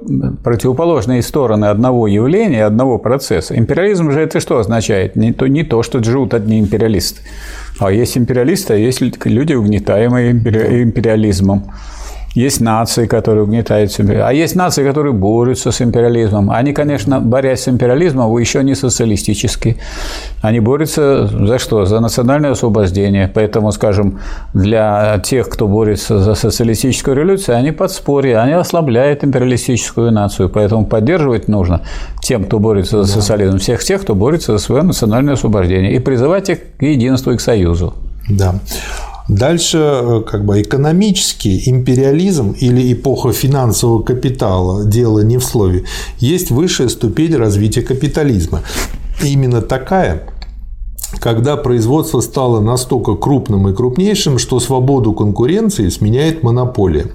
противоположные стороны одного явления, одного процесса. Империализм же это что означает? Не то, не то что живут одни империалисты. А есть империалисты, а есть люди, угнетаемые империализмом. Есть нации, которые угнетают себя, а есть нации, которые борются с империализмом. Они, конечно, борясь с империализмом, еще не социалистические. Они борются за что? За национальное освобождение. Поэтому, скажем, для тех, кто борется за социалистическую революцию, они подспорье, они ослабляют империалистическую нацию. Поэтому поддерживать нужно тем, кто борется за социализм, всех тех, кто борется за свое национальное освобождение, и призывать их к единству и к союзу. Да. Дальше э, как бы экономический империализм или эпоха финансового капитала, дело не в слове, есть высшая ступень развития капитализма. И именно такая, когда производство стало настолько крупным и крупнейшим, что свободу конкуренции сменяет монополия.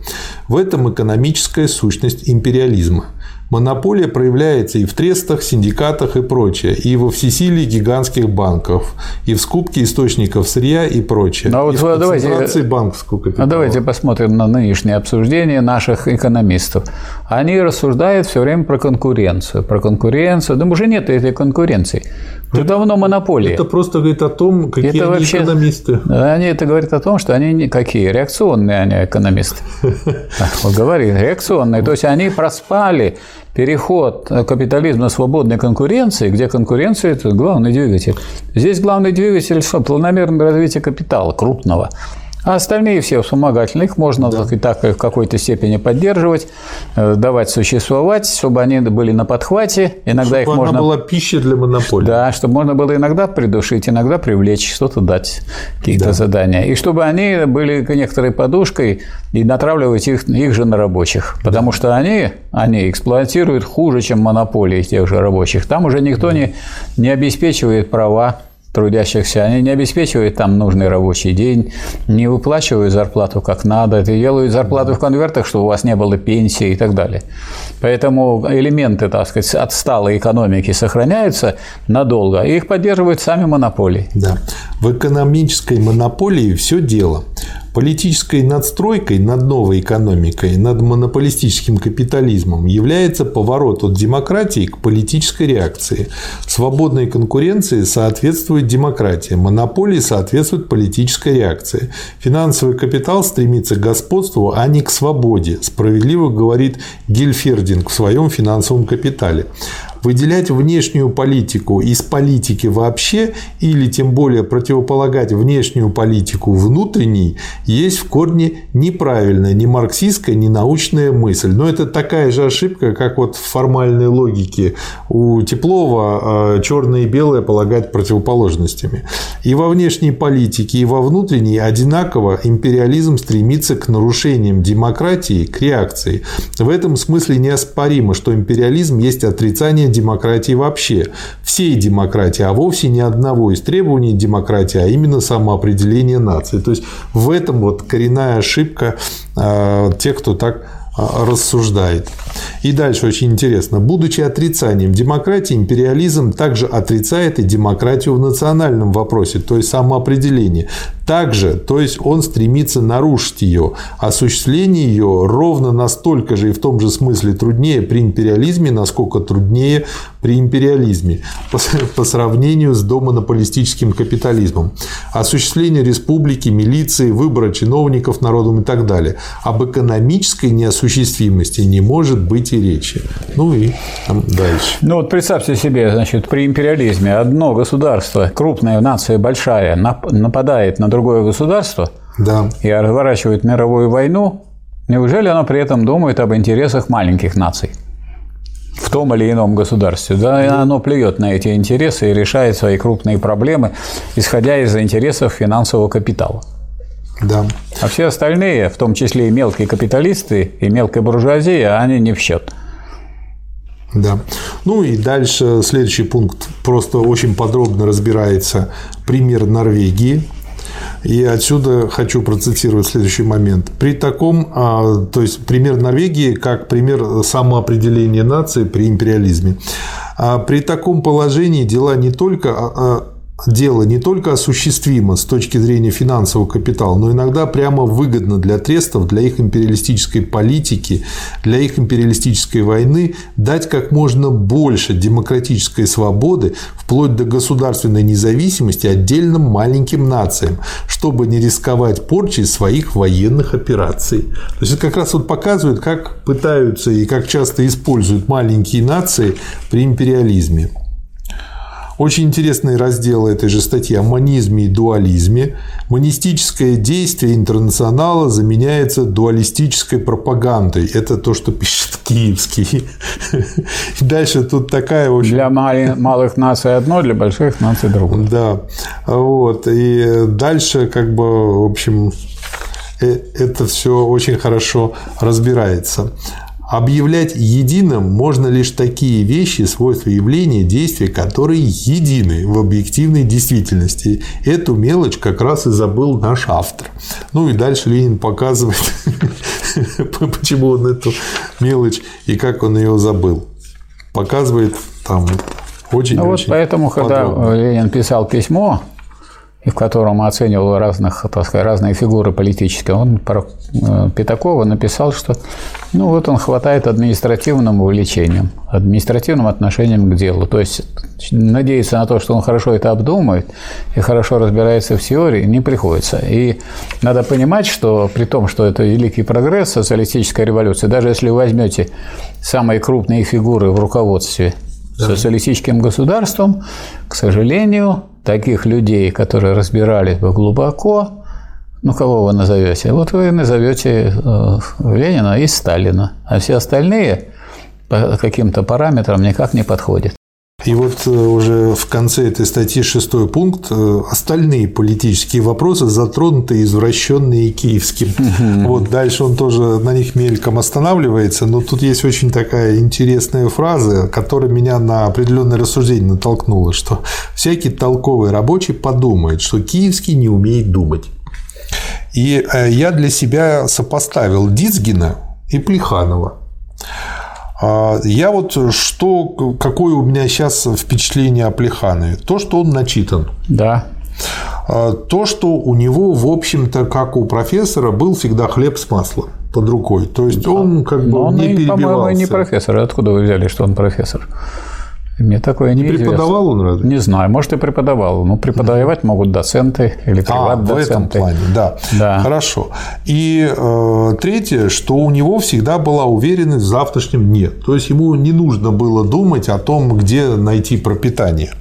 В этом экономическая сущность империализма. Монополия проявляется и в трестах, синдикатах и прочее, и во всесилии гигантских банков, и в скупке источников сырья и прочее. Ну, а вот и давайте, банковского капитала. А давайте посмотрим на нынешнее обсуждение наших экономистов. Они рассуждают все время про конкуренцию, про конкуренцию. Да уже нет этой конкуренции. Уже давно монополия. Это просто говорит о том, какие это они вообще, экономисты. Они это говорят о том, что они какие реакционные они экономисты. Вот говорит, реакционные. То есть они проспали переход капитализма свободной конкуренции, где конкуренция – это главный двигатель. Здесь главный двигатель – что? Планомерное развитие капитала крупного – а остальные все вспомогательные, их можно да. и так в какой-то степени поддерживать, э, давать существовать, чтобы они были на подхвате. Иногда чтобы их можно... была пища для монополии. Да, чтобы можно было иногда придушить, иногда привлечь, что-то дать, какие-то да. задания. И чтобы они были некоторой подушкой и натравливать их, их же на рабочих. Потому да. что они, они эксплуатируют хуже, чем монополии тех же рабочих. Там уже никто да. не, не обеспечивает права трудящихся, они не обеспечивают там нужный рабочий день, не выплачивают зарплату как надо, делают зарплату в конвертах, чтобы у вас не было пенсии и так далее. Поэтому элементы, так сказать, отсталой экономики сохраняются надолго, и их поддерживают сами монополии. Да. В экономической монополии все дело. Политической надстройкой над новой экономикой, над монополистическим капитализмом является поворот от демократии к политической реакции. Свободной конкуренции соответствует демократия, монополии соответствует политической реакции. Финансовый капитал стремится к господству, а не к свободе, справедливо говорит Гильфердинг в своем финансовом капитале. Выделять внешнюю политику из политики вообще или тем более противополагать внешнюю политику внутренней есть в корне неправильная ни марксистская, ни научная мысль. Но это такая же ошибка, как вот в формальной логике у Теплова а, черное и белое полагать противоположностями. И во внешней политике, и во внутренней одинаково империализм стремится к нарушениям демократии, к реакции. В этом смысле неоспоримо, что империализм есть отрицание демократии вообще, всей демократии, а вовсе не одного из требований демократии, а именно самоопределение нации. То есть в этом вот коренная ошибка э, тех, кто так рассуждает. И дальше очень интересно. Будучи отрицанием демократии, империализм также отрицает и демократию в национальном вопросе, то есть самоопределение. Также, то есть он стремится нарушить ее. Осуществление ее ровно настолько же и в том же смысле труднее при империализме, насколько труднее при империализме по сравнению с домонополистическим капитализмом. Осуществление республики, милиции, выбора чиновников народом и так далее. Об экономической неосуществимости не может быть и речи. Ну и там дальше. Ну вот представьте себе, значит, при империализме одно государство, крупная нация большая, нападает на другое государство да. и разворачивает мировую войну, неужели оно при этом думает об интересах маленьких наций? В том или ином государстве. Да, и оно плюет на эти интересы и решает свои крупные проблемы, исходя из интересов финансового капитала. Да. А все остальные, в том числе и мелкие капиталисты, и мелкая буржуазия, они не в счет. Да. Ну и дальше следующий пункт просто очень подробно разбирается пример Норвегии. И отсюда хочу процитировать следующий момент. При таком, а, то есть пример Норвегии как пример самоопределения нации при империализме. А при таком положении дела не только а, дело не только осуществимо с точки зрения финансового капитала, но иногда прямо выгодно для трестов, для их империалистической политики, для их империалистической войны дать как можно больше демократической свободы вплоть до государственной независимости отдельным маленьким нациям, чтобы не рисковать порчей своих военных операций. То есть это как раз вот показывает, как пытаются и как часто используют маленькие нации при империализме. Очень интересный раздел этой же статьи о монизме и дуализме. Монистическое действие интернационала заменяется дуалистической пропагандой. Это то, что пишет Киевский. Дальше тут такая очень... Для малых наций одно, для больших наций другое. Да. Вот. И дальше как бы, в общем, э, это все очень хорошо разбирается. Объявлять единым можно лишь такие вещи, свойства явления, действия, которые едины в объективной действительности. Эту мелочь как раз и забыл наш автор. Ну и дальше Ленин показывает, почему он эту мелочь и как он ее забыл. Показывает там очень Ну вот поэтому, подробно. когда Ленин писал письмо и в котором оценивал разных, так сказать, разные фигуры политические, он про э, Пятакова написал, что ну вот он хватает административным увлечением, административным отношением к делу. То есть надеяться на то, что он хорошо это обдумает и хорошо разбирается в теории, не приходится. И надо понимать, что при том, что это великий прогресс социалистической революции, даже если вы возьмете самые крупные фигуры в руководстве социалистическим государством, к сожалению, таких людей, которые разбирались бы глубоко, ну, кого вы назовете? Вот вы назовете э, Ленина и Сталина, а все остальные по каким-то параметрам никак не подходят. И вот э, уже в конце этой статьи шестой пункт э, остальные политические вопросы затронуты извращенные киевским. Вот дальше он тоже на них мельком останавливается, но тут есть очень такая интересная фраза, которая меня на определенное рассуждение натолкнула, что всякий толковый рабочий подумает, что киевский не умеет думать. И э, я для себя сопоставил Дицгина и Плеханова. А, я вот что, какое у меня сейчас впечатление о Плеханове? То, что он начитан. Да. А, то, что у него, в общем-то, как у профессора, был всегда хлеб с маслом под рукой. То есть он как бы он не и, перебивался. По-моему, не профессор. Откуда вы взяли, что он профессор? Мне такое не преподавал он разве? Не знаю, может и преподавал. Ну, преподавать могут доценты или приват-доценты. А, в этом плане, да. да. Хорошо. И э, третье, что у него всегда была уверенность в завтрашнем нет. То есть ему не нужно было думать о том, где найти пропитание.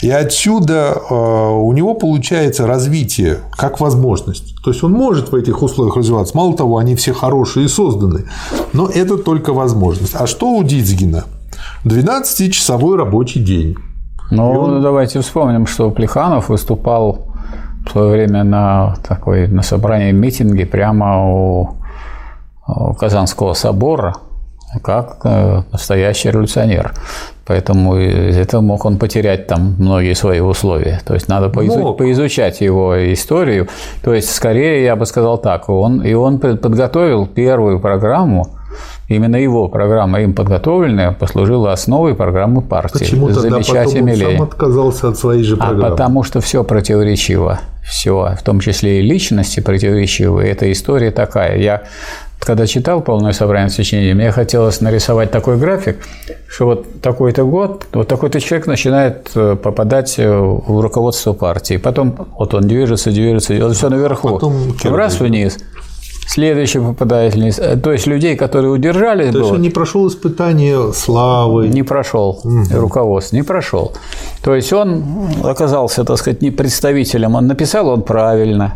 И отсюда э, у него получается развитие как возможность. То есть он может в этих условиях развиваться. Мало того, они все хорошие и созданы. Но это только возможность. А что у Дицгина? 12-часовой рабочий день. Ну, он... давайте вспомним, что Плеханов выступал в свое время на, такой, на собрании митинге прямо у, у Казанского собора как э, настоящий революционер. Поэтому из этого мог он потерять там многие свои условия. То есть надо поизу... поизучать его историю. То есть, скорее, я бы сказал так, он, и он подготовил первую программу Именно его программа, им подготовленная, послужила основой программы партии. Почему тогда потом он сам отказался от своей же а программы? А потому что все противоречиво. Все, в том числе и личности противоречивы. Эта история такая. Я когда читал полное собрание сочинений, мне хотелось нарисовать такой график, что вот такой-то год, вот такой-то человек начинает э, попадать э, в руководство партии. Потом вот он движется, движется, он все наверху. Потом раз вниз, Следующий попадает вниз. Э, то есть людей, которые удержались. То есть он не прошел испытание славы. Не прошел угу. руководство, не прошел. То есть он оказался, так сказать, не представителем. Он написал он правильно,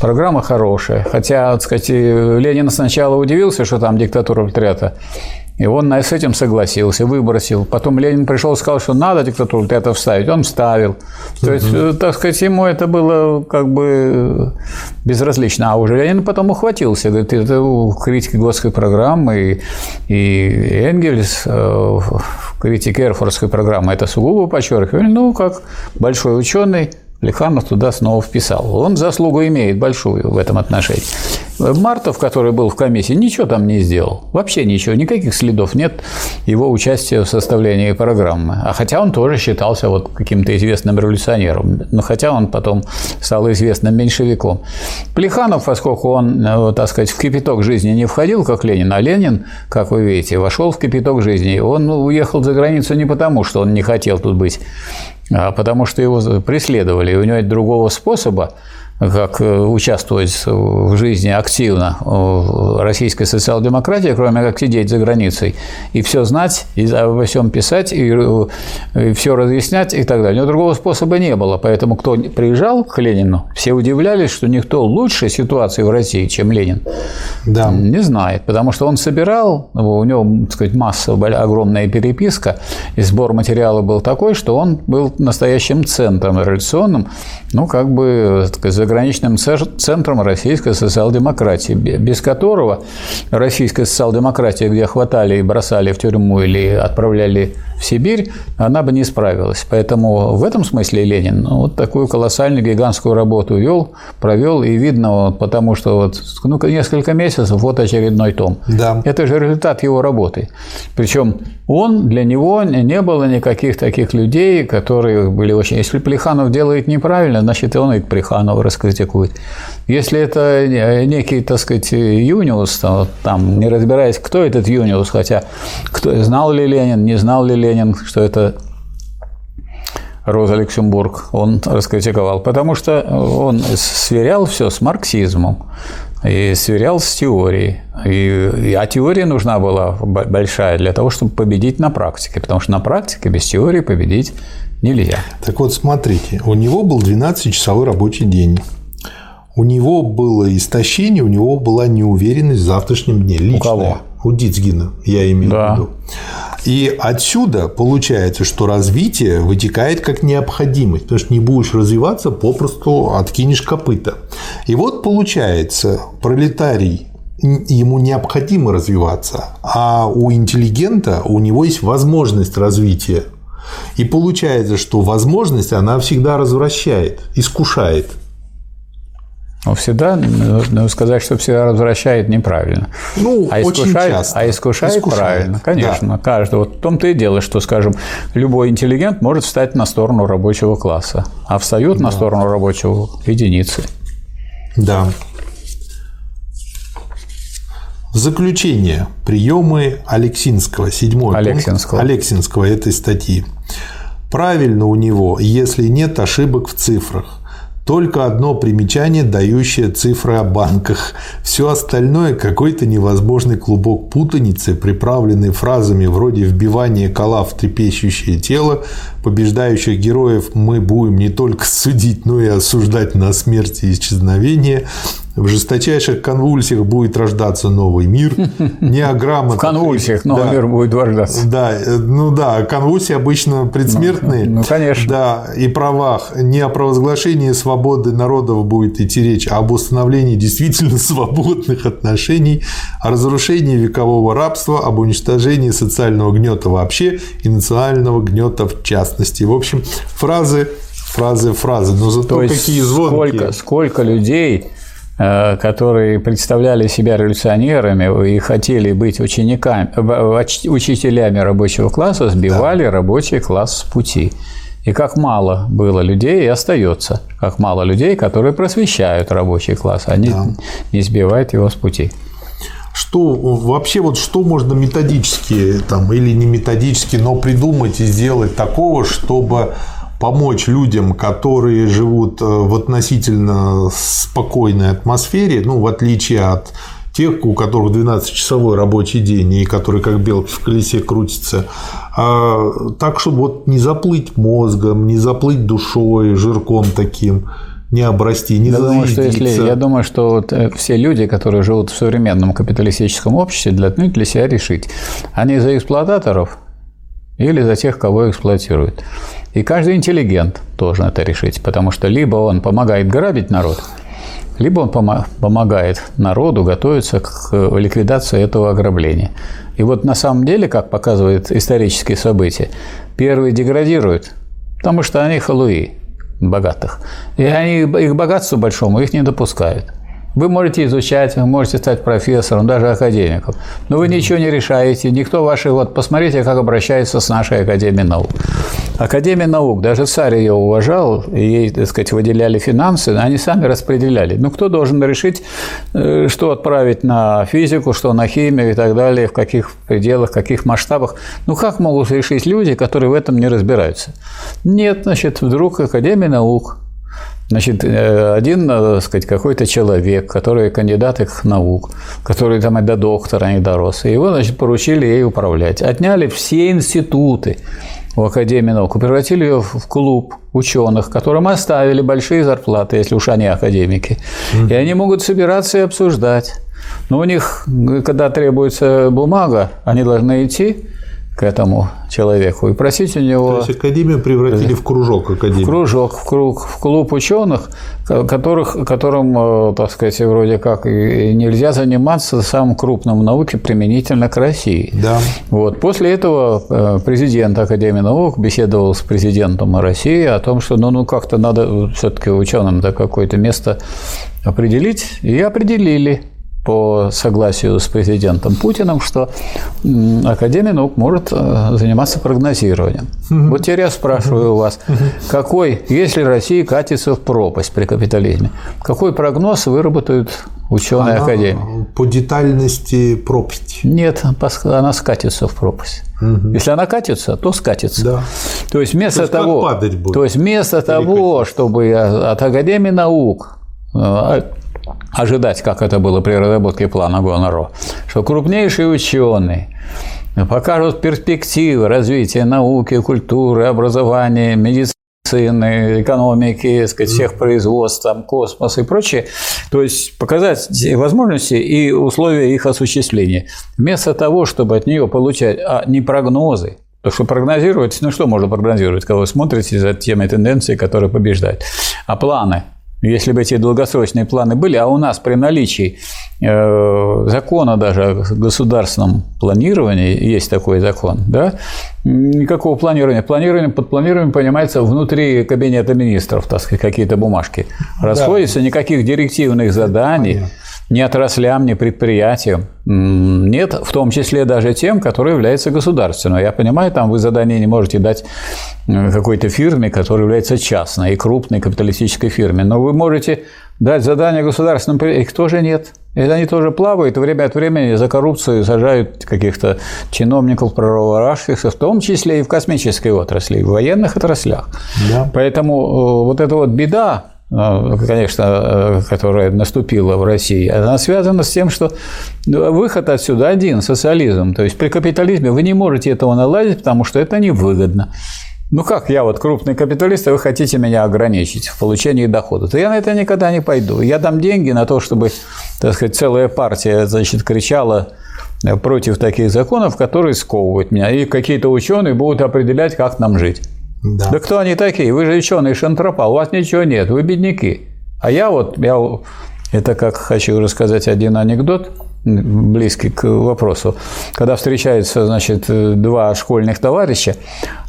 программа хорошая. Хотя, так сказать, Ленин сначала удивился, что там диктатура пролетариата. И он с этим согласился, выбросил. Потом Ленин пришел и сказал, что надо диктатуру это вставить. Он вставил. То есть, э, так сказать, ему это было как бы безразлично. А уже Ленин потом ухватился. Говорит, это в критике Готской программы и, и Энгельс э, в критике Эрфордской программы это сугубо подчеркивали. Ну, как большой ученый, Лиханов туда снова вписал. Он заслугу имеет большую в этом отношении. Мартов, который был в комиссии, ничего там не сделал. Вообще ничего, никаких следов нет его участия в составлении программы. А хотя он тоже считался вот каким-то известным революционером. Но хотя он потом стал известным меньшевиком. Плеханов, поскольку он, э, так сказать, в кипяток жизни не входил, как Ленин, а Ленин, как вы видите, вошел в кипяток жизни. Он уехал за границу не потому, что он не хотел тут быть, потому что его преследовали, и у него другого способа как э, участвовать в жизни активно российской социал-демократии, кроме как сидеть за границей и все знать, и обо всем писать, и, и все разъяснять и так далее. Но другого способа не было. Поэтому кто приезжал к Ленину, все удивлялись, что никто лучше ситуации в России, чем Ленин, да. не знает. Потому что он собирал, у него, так сказать, масса, огромная переписка, и сбор материала был такой, что он был настоящим центром революционным, ну, как бы сказать, заграничным центром российской социал-демократии, без которого российская социал-демократия, где хватали и бросали в тюрьму или отправляли в Сибирь, она бы не справилась. Поэтому в этом смысле Ленин ну, вот такую колоссальную гигантскую работу вел, провел, и видно, вот, потому что вот, ну, несколько месяцев, вот очередной том. Да. Это же результат его работы. Причем он, для него не было никаких таких людей, которые были очень... Если Плеханов делает неправильно, значит, он и Плеханова раскритикует. Если это некий, так сказать, Юниус, там, не разбираясь, кто этот Юниус, хотя кто, знал ли Ленин, не знал ли Ленин, что это Роза Люксембург, он раскритиковал, потому что он сверял все с марксизмом и сверял с теорией. И, а теория нужна была большая для того, чтобы победить на практике, потому что на практике без теории победить нельзя. Так вот, смотрите, у него был 12-часовой рабочий день. У него было истощение, у него была неуверенность в завтрашнем дне. Личная. У кого? У Дицгина, я имею да. в виду. И отсюда получается, что развитие вытекает как необходимость, потому что не будешь развиваться, попросту откинешь копыта. И вот получается, пролетарий ему необходимо развиваться, а у интеллигента у него есть возможность развития. И получается, что возможность она всегда развращает, искушает. Но всегда ну, сказать, что всегда возвращает неправильно. Ну, а искушает, очень часто. А искушает, искушает. правильно, конечно. Да. Каждый. Вот в том-то и дело, что, скажем, любой интеллигент может встать на сторону рабочего класса, а встают да. на сторону рабочего единицы. Да. Заключение. Приемы Алексинского. Седьмой Алексинского. пункт Алексинского этой статьи. Правильно у него, если нет ошибок в цифрах. Только одно примечание, дающее цифры о банках. Все остальное – какой-то невозможный клубок путаницы, приправленный фразами вроде «вбивание кола в трепещущее тело», «побеждающих героев мы будем не только судить, но и осуждать на смерть и исчезновение», в жесточайших конвульсиях будет рождаться новый мир. Неограмотно. В конвульсиях новый да, мир будет рождаться. Да, ну да, конвульсии обычно предсмертные. Ну, ну, конечно. Да, и правах. Не о провозглашении свободы народов будет идти речь, а об установлении действительно свободных отношений, о разрушении векового рабства, об уничтожении социального гнета вообще и национального гнета в частности. В общем, фразы фразы, фразы, но зато То какие звонкие. Сколько, сколько людей Э, которые представляли себя революционерами и хотели быть учениками, учителями рабочего класса, сбивали да. рабочий класс с пути. И как мало было людей, и остается, как мало людей, которые просвещают рабочий класс, они да. не сбивают его с пути. Что вообще вот что можно методически там или не методически, но придумать и сделать такого, чтобы помочь людям, которые живут э, в относительно спокойной атмосфере, ну, в отличие от тех, у которых 12-часовой рабочий день и которые как белки в колесе крутятся, а, так, чтобы вот не заплыть мозгом, не заплыть душой, жирком таким, не обрасти, не я думаю, что если, Я думаю, что вот э, все люди, которые живут в современном капиталистическом обществе, должны для себя решить, они за эксплуататоров или за тех, кого эксплуатируют. И каждый интеллигент должен это решить, потому что либо он помогает грабить народ, либо он помогает народу готовиться к ликвидации этого ограбления. И вот на самом деле, как показывают исторические события, первые деградируют, потому что они халуи богатых. И они их богатству большому их не допускают. Вы можете изучать, вы можете стать профессором, даже академиком, но вы ничего не решаете, никто ваши... Вот посмотрите, как обращается с нашей Академией наук. Академия наук, даже царь ее уважал, ей, так сказать, выделяли финансы, они сами распределяли. Ну, кто должен решить, э, что отправить на физику, что на химию и так далее, в каких пределах, в каких масштабах? Ну, как могут решить люди, которые в этом не разбираются? Нет, значит, вдруг Академия наук Значит, э, один, э, так сказать, какой-то человек, который кандидат их наук, который там и до доктора не дорос, и его, значит, поручили ей управлять. Отняли все институты в Академии наук, превратили ее в клуб ученых, которым оставили большие зарплаты, если уж они академики. И они могут собираться и обсуждать. Но у них, когда требуется бумага, они должны идти к этому человеку и просить у него... То есть Академию превратили в кружок Академии. В кружок, в, круг, в клуб ученых, которых, которым, э, так сказать, вроде как нельзя заниматься самым крупным в науке применительно к России. Да. Вот. После этого э, президент Академии наук беседовал с президентом России о том, что ну, ну как-то надо все-таки ученым да, какое-то место определить, и определили по согласию с президентом Путиным, что Академия наук может э, заниматься прогнозированием. Угу. Вот теперь я спрашиваю у вас, какой, если Россия катится в пропасть при капитализме, какой прогноз выработают ученые она Академии? По детальности пропасть. Нет, она скатится в пропасть. Угу. Если она катится, то скатится. Да. То есть вместо то есть того, будет? то есть вместо того, чтобы от Академии наук э, ожидать, как это было при разработке плана Гонаро, что крупнейшие ученые покажут перспективы развития науки, культуры, образования, медицины, экономики, сказать, всех производств, там, космос и прочее, то есть показать возможности и условия их осуществления. Вместо того, чтобы от нее получать а не прогнозы, то, что прогнозировать, ну что можно прогнозировать, когда вы смотрите за теми тенденциями, которые побеждают, а планы – если бы эти долгосрочные планы были, а у нас при наличии э, закона даже о государственном планировании, есть такой закон, да, никакого планирования. Планирование, под планированием понимается внутри кабинета министров, так сказать, какие-то бумажки. Расходятся, да. никаких директивных заданий. Понятно ни отраслям, ни предприятиям. Нет, в том числе даже тем, которые являются государственным. Я понимаю, там вы задание не можете дать какой-то фирме, которая является частной и крупной капиталистической фирме, но вы можете дать задание государственным, их тоже нет. И они тоже плавают, и время от времени за коррупцию сажают каких-то чиновников проворачивающихся, в том числе и в космической отрасли, и в военных отраслях. Да. Поэтому э, вот эта вот беда, конечно, э, которая наступила в России, она связана с тем, что выход отсюда один – социализм. То есть при капитализме вы не можете этого наладить, потому что это невыгодно. Ну как, я вот крупный капиталист, а вы хотите меня ограничить в получении дохода, то я на это никогда не пойду. Я дам деньги на то, чтобы, так сказать, целая партия, значит, кричала против таких законов, которые сковывают меня, и какие-то ученые будут определять, как нам жить. Да. да кто они такие? Вы же ученые Шантропа, у вас ничего нет, вы бедняки. А я вот, я это как хочу рассказать один анекдот, близкий к вопросу. Когда встречаются, значит, два школьных товарища,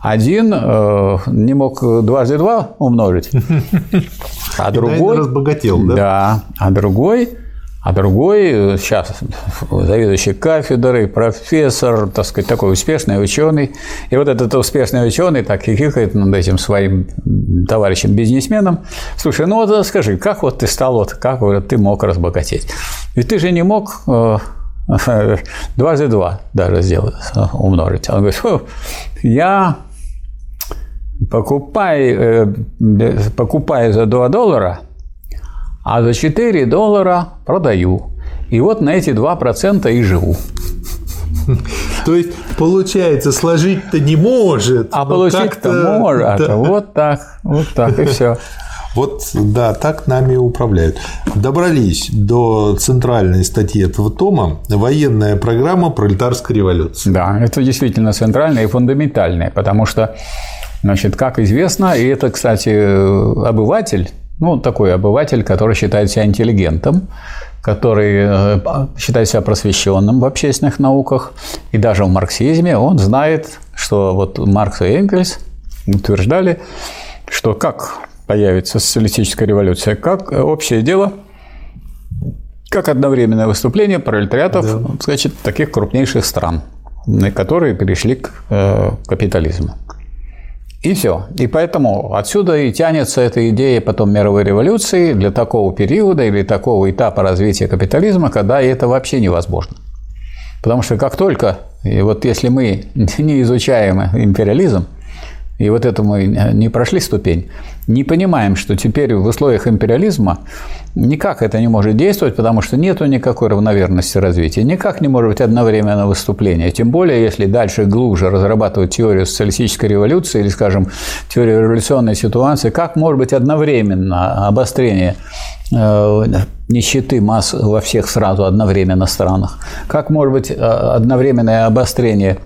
один э, не мог дважды два умножить, а другой... разбогател, да? Да, а другой а другой сейчас заведующий кафедрой, профессор, так сказать, такой успешный ученый. И вот этот успешный ученый так хихикает над этим своим товарищем-бизнесменом. Слушай, ну вот скажи, как вот ты стал, вот как вот ты мог разбогатеть? Ведь ты же не мог э, дважды два даже сделать, умножить. Он говорит, я покупаю, э, покупаю за 2 доллара – а за 4 доллара продаю. И вот на эти 2% и живу. То есть, получается, сложить-то не может. А получить-то может. Да. Вот так, вот так и все. Вот, да, так нами управляют. Добрались до центральной статьи этого тома «Военная программа пролетарской революции». Да, это действительно центральная и фундаментальная, потому что, значит, как известно, и это, кстати, обыватель ну, такой обыватель, который считает себя интеллигентом, который э, считает себя просвещенным в общественных науках, и даже в марксизме он знает, что вот Маркс и Энгельс утверждали, что как появится социалистическая революция, как общее дело, как одновременное выступление пролетариатов, да. значит, таких крупнейших стран, которые перешли к э, капитализму. И все. И поэтому отсюда и тянется эта идея потом мировой революции для такого периода или такого этапа развития капитализма, когда это вообще невозможно. Потому что как только, и вот если мы не изучаем империализм, и вот это мы не прошли ступень, не понимаем, что теперь в условиях империализма никак это не может действовать, потому что нету никакой равномерности развития, никак не может быть одновременного выступления. Тем более, если дальше глубже разрабатывать теорию социалистической революции или, скажем, теорию революционной ситуации, как может быть одновременно обострение э, нищеты масс во всех сразу одновременно странах? Как может быть э, одновременное обострение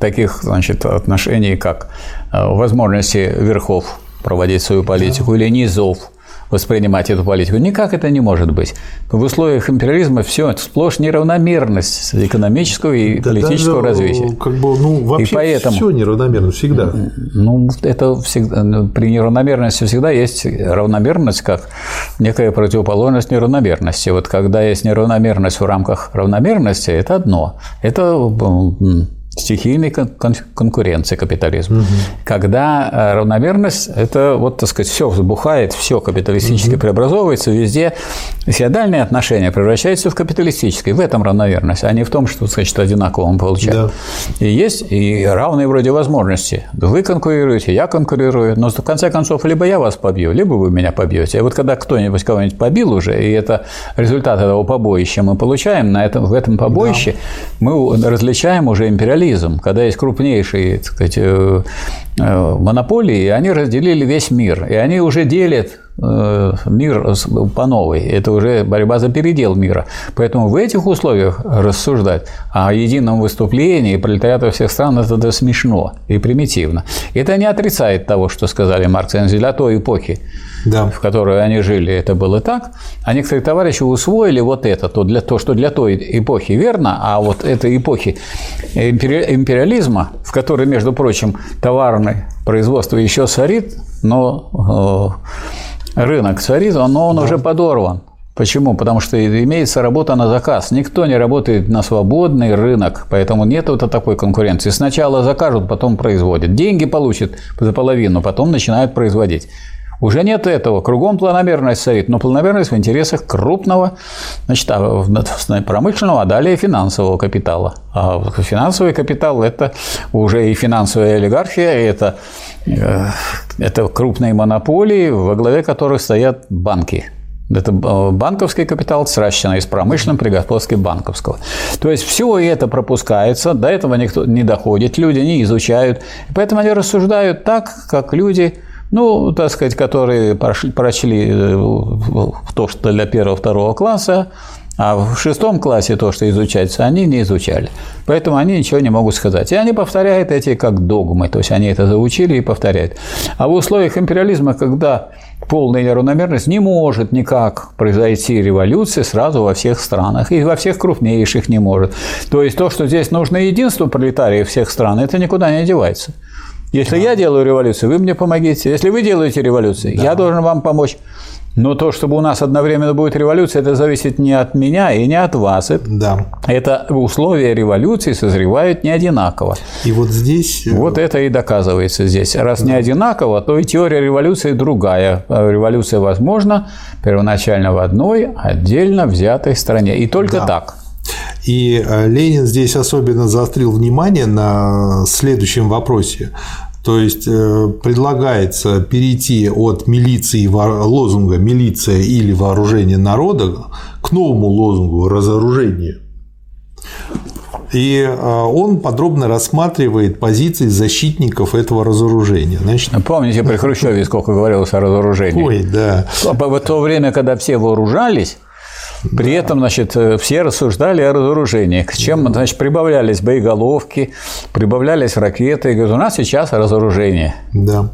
таких значит, отношений, как э, возможности верхов проводить свою политику да. или низов воспринимать эту политику. Никак это не может быть. В условиях империализма все сплошь неравномерность экономического и да политического даже, развития. Как бы, ну, вообще и поэтому, все неравномерно всегда. Ну, это всегда, ну, при неравномерности всегда есть равномерность как некая противоположность неравномерности. Вот когда есть неравномерность в рамках равномерности, это одно. Это стихийной кон- конкуренции капитализма. Угу. Когда э, равномерность – это, вот, так сказать, все взбухает, все капиталистически угу. преобразовывается, везде феодальные отношения превращаются в капиталистические. В этом равномерность, а не в том, что, значит, одинаково мы получаем. Да. И есть и равные вроде возможности. Вы конкурируете, я конкурирую, но в конце концов либо я вас побью, либо вы меня побьете. И вот когда кто-нибудь кого-нибудь побил уже, и это результат этого побоища мы получаем, на этом, в этом побоище да. мы различаем уже империализм монополизм, когда есть крупнейшие так сказать, э, э, монополии, они разделили весь мир, и они уже делят э, мир по новой. Это уже борьба за передел мира. Поэтому в этих условиях рассуждать о едином выступлении пролетариата всех стран это, это смешно и примитивно. Это не отрицает того, что сказали Маркс и Энгель о той эпохе да. в которой они жили, это было так, а некоторые товарищи усвоили вот это, то, для, то, что для той эпохи верно, а вот этой эпохи империализма, в которой, между прочим, товарное производство еще царит, но э, рынок царит, но он да. уже подорван. Почему? Потому что имеется работа на заказ. Никто не работает на свободный рынок, поэтому нет вот такой конкуренции. Сначала закажут, потом производят. Деньги получат за половину, потом начинают производить. Уже нет этого. Кругом планомерность стоит, но планомерность в интересах крупного значит, а, промышленного, а далее финансового капитала. А финансовый капитал – это уже и финансовая олигархия, это, э, это крупные монополии, во главе которых стоят банки. Это э, банковский капитал, сращенный с промышленным при господстве банковского. То есть все это пропускается, до этого никто не доходит, люди не изучают. Поэтому они рассуждают так, как люди ну, так сказать, которые прошли, прочли э, то, что для первого-второго класса, а в шестом классе то, что изучается, они не изучали. Поэтому они ничего не могут сказать. И они повторяют эти как догмы, то есть они это заучили и повторяют. А в условиях империализма, когда полная неравномерность, не может никак произойти революция сразу во всех странах, и во всех крупнейших не может. То есть то, что здесь нужно единство пролетариев всех стран, это никуда не девается. Если я делаю революцию, вы мне помогите. Если вы делаете революцию, да. я должен вам помочь. Но то, чтобы у нас одновременно будет революция, это зависит не от меня и не от вас. Да. Это условия революции созревают не одинаково. И вот здесь... Э, вот это и доказывается здесь. Раз да. не одинаково, то и теория революции другая. Революция возможна первоначально в одной отдельно взятой стране. И только да. так. И э, Ленин здесь особенно заострил внимание на следующем вопросе. То есть э, предлагается перейти от милиции лозунга «милиция или вооружение народа» к новому лозунгу «разоружение». И э, он подробно рассматривает позиции защитников этого разоружения. Значит, Помните, при Хрущеве сколько говорилось о разоружении? Ой, да. В то время, когда все вооружались, при да. этом, значит, э, все рассуждали о разоружении. К чем, значит, прибавлялись боеголовки, прибавлялись ракеты. И говорят, у нас сейчас разоружение. Да.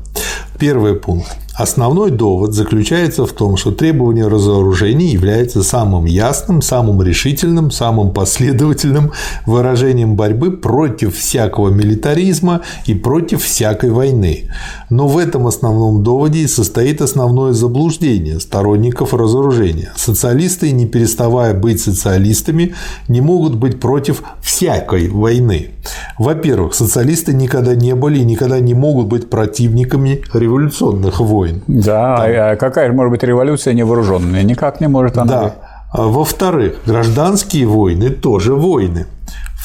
Первый пункт. Основной довод заключается в том, что требование разоружения является самым ясным, самым решительным, самым последовательным выражением борьбы против всякого милитаризма и против всякой войны. Но в этом основном доводе и состоит основное заблуждение сторонников разоружения. Социалисты, не переставая быть социалистами, не могут быть против всякой войны. Во-первых, социалисты никогда не были и никогда не могут быть противниками революционных войн. Да, Там. а какая же может быть революция невооруженная? Никак не может она да. А во-вторых, гражданские войны тоже войны.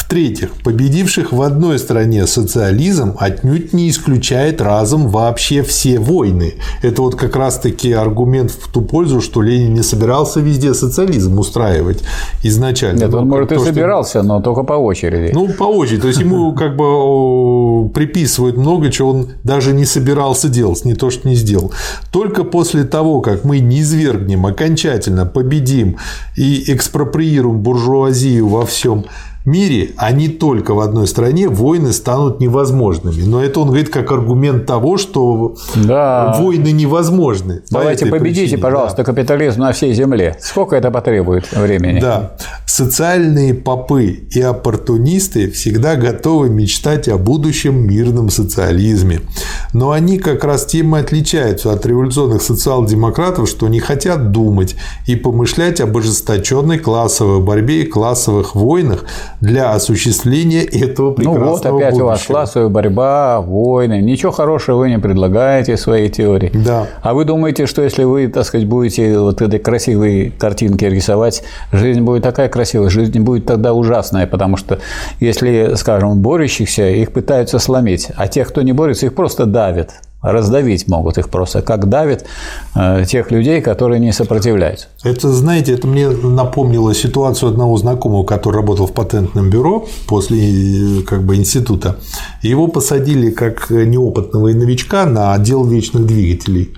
В-третьих, победивших в одной стране социализм отнюдь не исключает разом вообще все войны. Это вот как раз-таки аргумент в ту пользу, что Ленин не собирался везде социализм устраивать изначально. Нет, он, может, то, и собирался, что... но только по очереди. Ну, по очереди. То есть, ему как бы приписывают много чего он даже не собирался делать, не то, что не сделал. Только после того, как мы не извергнем, окончательно победим и экспроприируем буржуазию во всем мире, а не только в одной стране, войны станут невозможными. Но это он говорит как аргумент того, что да. войны невозможны. Давайте победите, причине. пожалуйста, да. капитализм на всей земле. Сколько это потребует времени? Да. Социальные попы и оппортунисты всегда готовы мечтать о будущем мирном социализме. Но они как раз тем и отличаются от революционных социал-демократов, что не хотят думать и помышлять об ожесточенной классовой борьбе и классовых войнах, для осуществления этого прекрасного Ну вот опять будущего. у вас классовая борьба, войны. Ничего хорошего вы не предлагаете в своей теории. Да. А вы думаете, что если вы, так сказать, будете вот этой красивой картинки рисовать, жизнь будет такая красивая, жизнь будет тогда ужасная, потому что если, скажем, борющихся, их пытаются сломить, а тех, кто не борется, их просто давят раздавить могут их просто, как давит э, тех людей, которые не сопротивляются. Это, знаете, это мне напомнило ситуацию одного знакомого, который работал в патентном бюро после как бы, института. Его посадили как неопытного новичка на отдел вечных двигателей.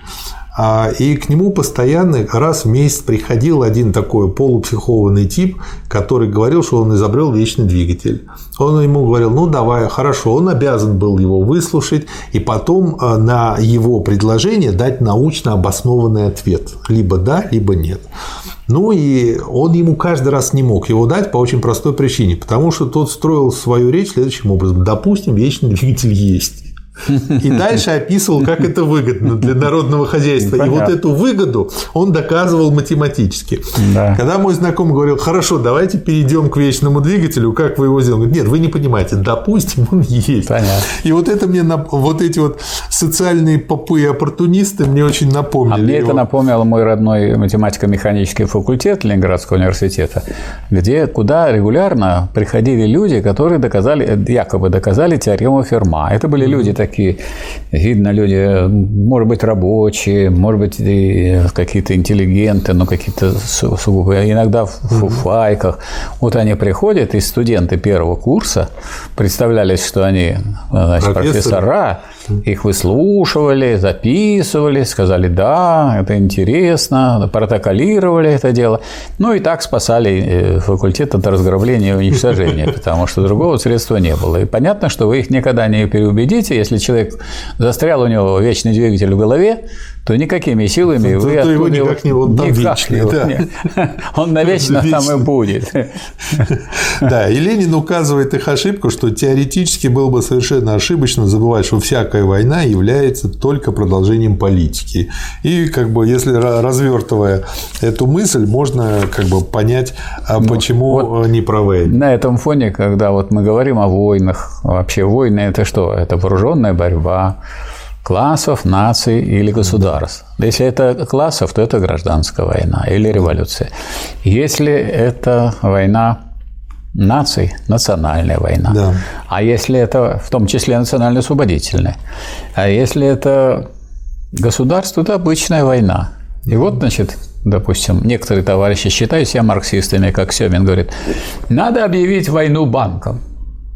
А, и к нему постоянно раз в месяц приходил один такой полупсихованный тип, который говорил, что он изобрел вечный двигатель. Он ему говорил, ну давай, хорошо, он обязан был его выслушать и потом а, на его предложение дать научно обоснованный ответ. Либо да, либо нет. Ну и он ему каждый раз не мог его дать по очень простой причине, потому что тот строил свою речь следующим образом. Допустим, вечный двигатель есть. И дальше описывал, как это выгодно для народного хозяйства. Понятно. И вот эту выгоду он доказывал математически. Да. Когда мой знакомый говорил, хорошо, давайте перейдем к вечному двигателю, как вы его сделали? Он говорит, нет, вы не понимаете, допустим, он есть. Понятно. И вот это мне, вот эти вот социальные попы и оппортунисты мне очень напомнили. А мне его. это напомнил мой родной математико-механический факультет Ленинградского университета, где, куда регулярно приходили люди, которые доказали, якобы доказали теорему Ферма. Это были люди такие такие, видно, люди, может быть, рабочие, может быть, какие-то интеллигенты, но какие-то сугубо, иногда в фуфайках. Вот они приходят, и студенты первого курса представлялись, что они значит, профессора, их выслушивали, записывали, сказали, да, это интересно, протоколировали это дело. Ну и так спасали э, факультет от разграбления и уничтожения, потому что другого средства не было. И понятно, что вы их никогда не переубедите, если человек застрял у него вечный двигатель в голове, то никакими силами вы то его никак не он там вечный, не, да. он навечно там и будет. Да, и Ленин указывает их ошибку, что теоретически было бы совершенно ошибочно забывать, что всякая война является только продолжением политики. И как бы если развертывая эту мысль, можно как бы понять, а ну, почему вот не правы. На этом фоне, когда вот мы говорим о войнах, вообще войны это что? Это вооруженная борьба, классов, наций или государств. Если это классов, то это гражданская война или революция. Если это война наций, национальная война. Да. А если это в том числе национально-освободительная. А если это государство, то обычная война. И вот, значит, допустим, некоторые товарищи считают себя марксистами, как Семин говорит, надо объявить войну банкам.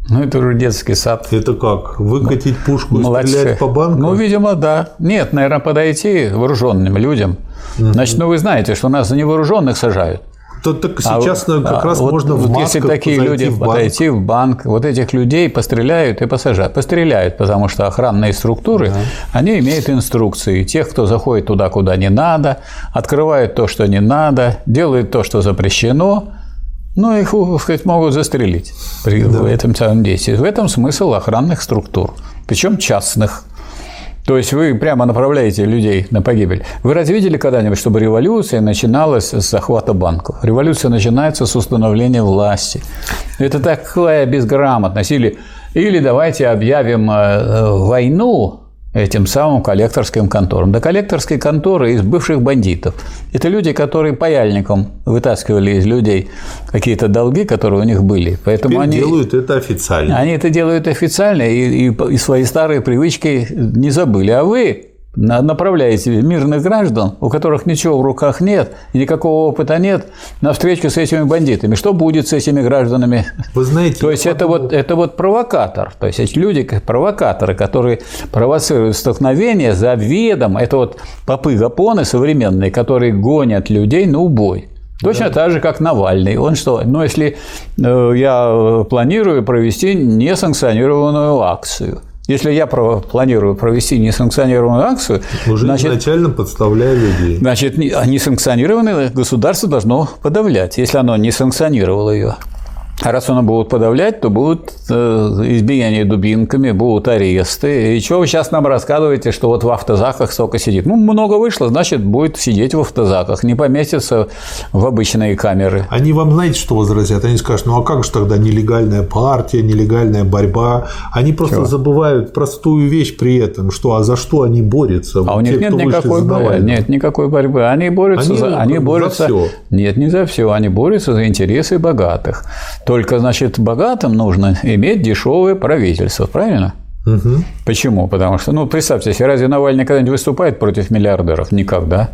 Ну, это уже детский сад. Это как? Выкатить пушку и стрелять по банку? Ну, видимо, да. Нет, наверное, подойти вооруженным людям. Значит, ну вы знаете, что нас за невооруженных сажают. То, так а сейчас а, как раз вот, можно в вот Если такие люди в подойти в банк, вот этих людей постреляют и посажают. Постреляют, потому что охранные структуры, да. они имеют инструкции. Тех, кто заходит туда, куда не надо, открывают то, что не надо, делают то, что запрещено, ну, их, сказать, могут застрелить при да. этом самом действии. В этом смысл охранных структур, причем частных. То есть вы прямо направляете людей на погибель. Вы разве видели когда-нибудь, чтобы революция начиналась с захвата банков? Революция начинается с установления власти. Это такая безграмотность. Или, или давайте объявим э, войну этим самым коллекторским конторам. Да коллекторские конторы из бывших бандитов. Это люди, которые паяльником вытаскивали из людей какие-то долги, которые у них были. Поэтому Теперь они делают это официально. Они это делают официально и, и, и свои старые привычки не забыли. А вы направляете мирных граждан, у которых ничего в руках нет, и никакого опыта нет, на встречу с этими бандитами. Что будет с этими гражданами? Вы знаете, то есть это вот, это вот провокатор. То есть эти люди, провокаторы, которые провоцируют столкновение за ведом. Это вот попы гапоны современные, которые гонят людей на убой. Точно да. так же, как Навальный. Он что? Ну, если э, я планирую провести несанкционированную акцию – если я планирую провести несанкционированную акцию, уже значит, изначально подставляя людей. Значит, несанкционированное государство должно подавлять, если оно не санкционировало ее. А раз оно будут подавлять, то будут э, избиения дубинками, будут аресты. И что вы сейчас нам рассказываете, что вот в автозаках столько сидит? Ну, много вышло, значит, будет сидеть в автозаках, не поместится в обычные камеры. Они вам знаете, что возразят? Они скажут, ну а как же тогда нелегальная партия, нелегальная борьба? Они просто Чего? забывают простую вещь при этом, что а за что они борются? А у них те, нет никакой борьбы. Нет никакой борьбы. Они борются они, за, они борются, за все. Нет, не за все. Они борются за интересы богатых. Только, значит, богатым нужно иметь дешевое правительство, правильно? Угу. Почему? Потому что, ну, представьте себе, разве Навальный когда-нибудь выступает против миллиардеров? Никогда.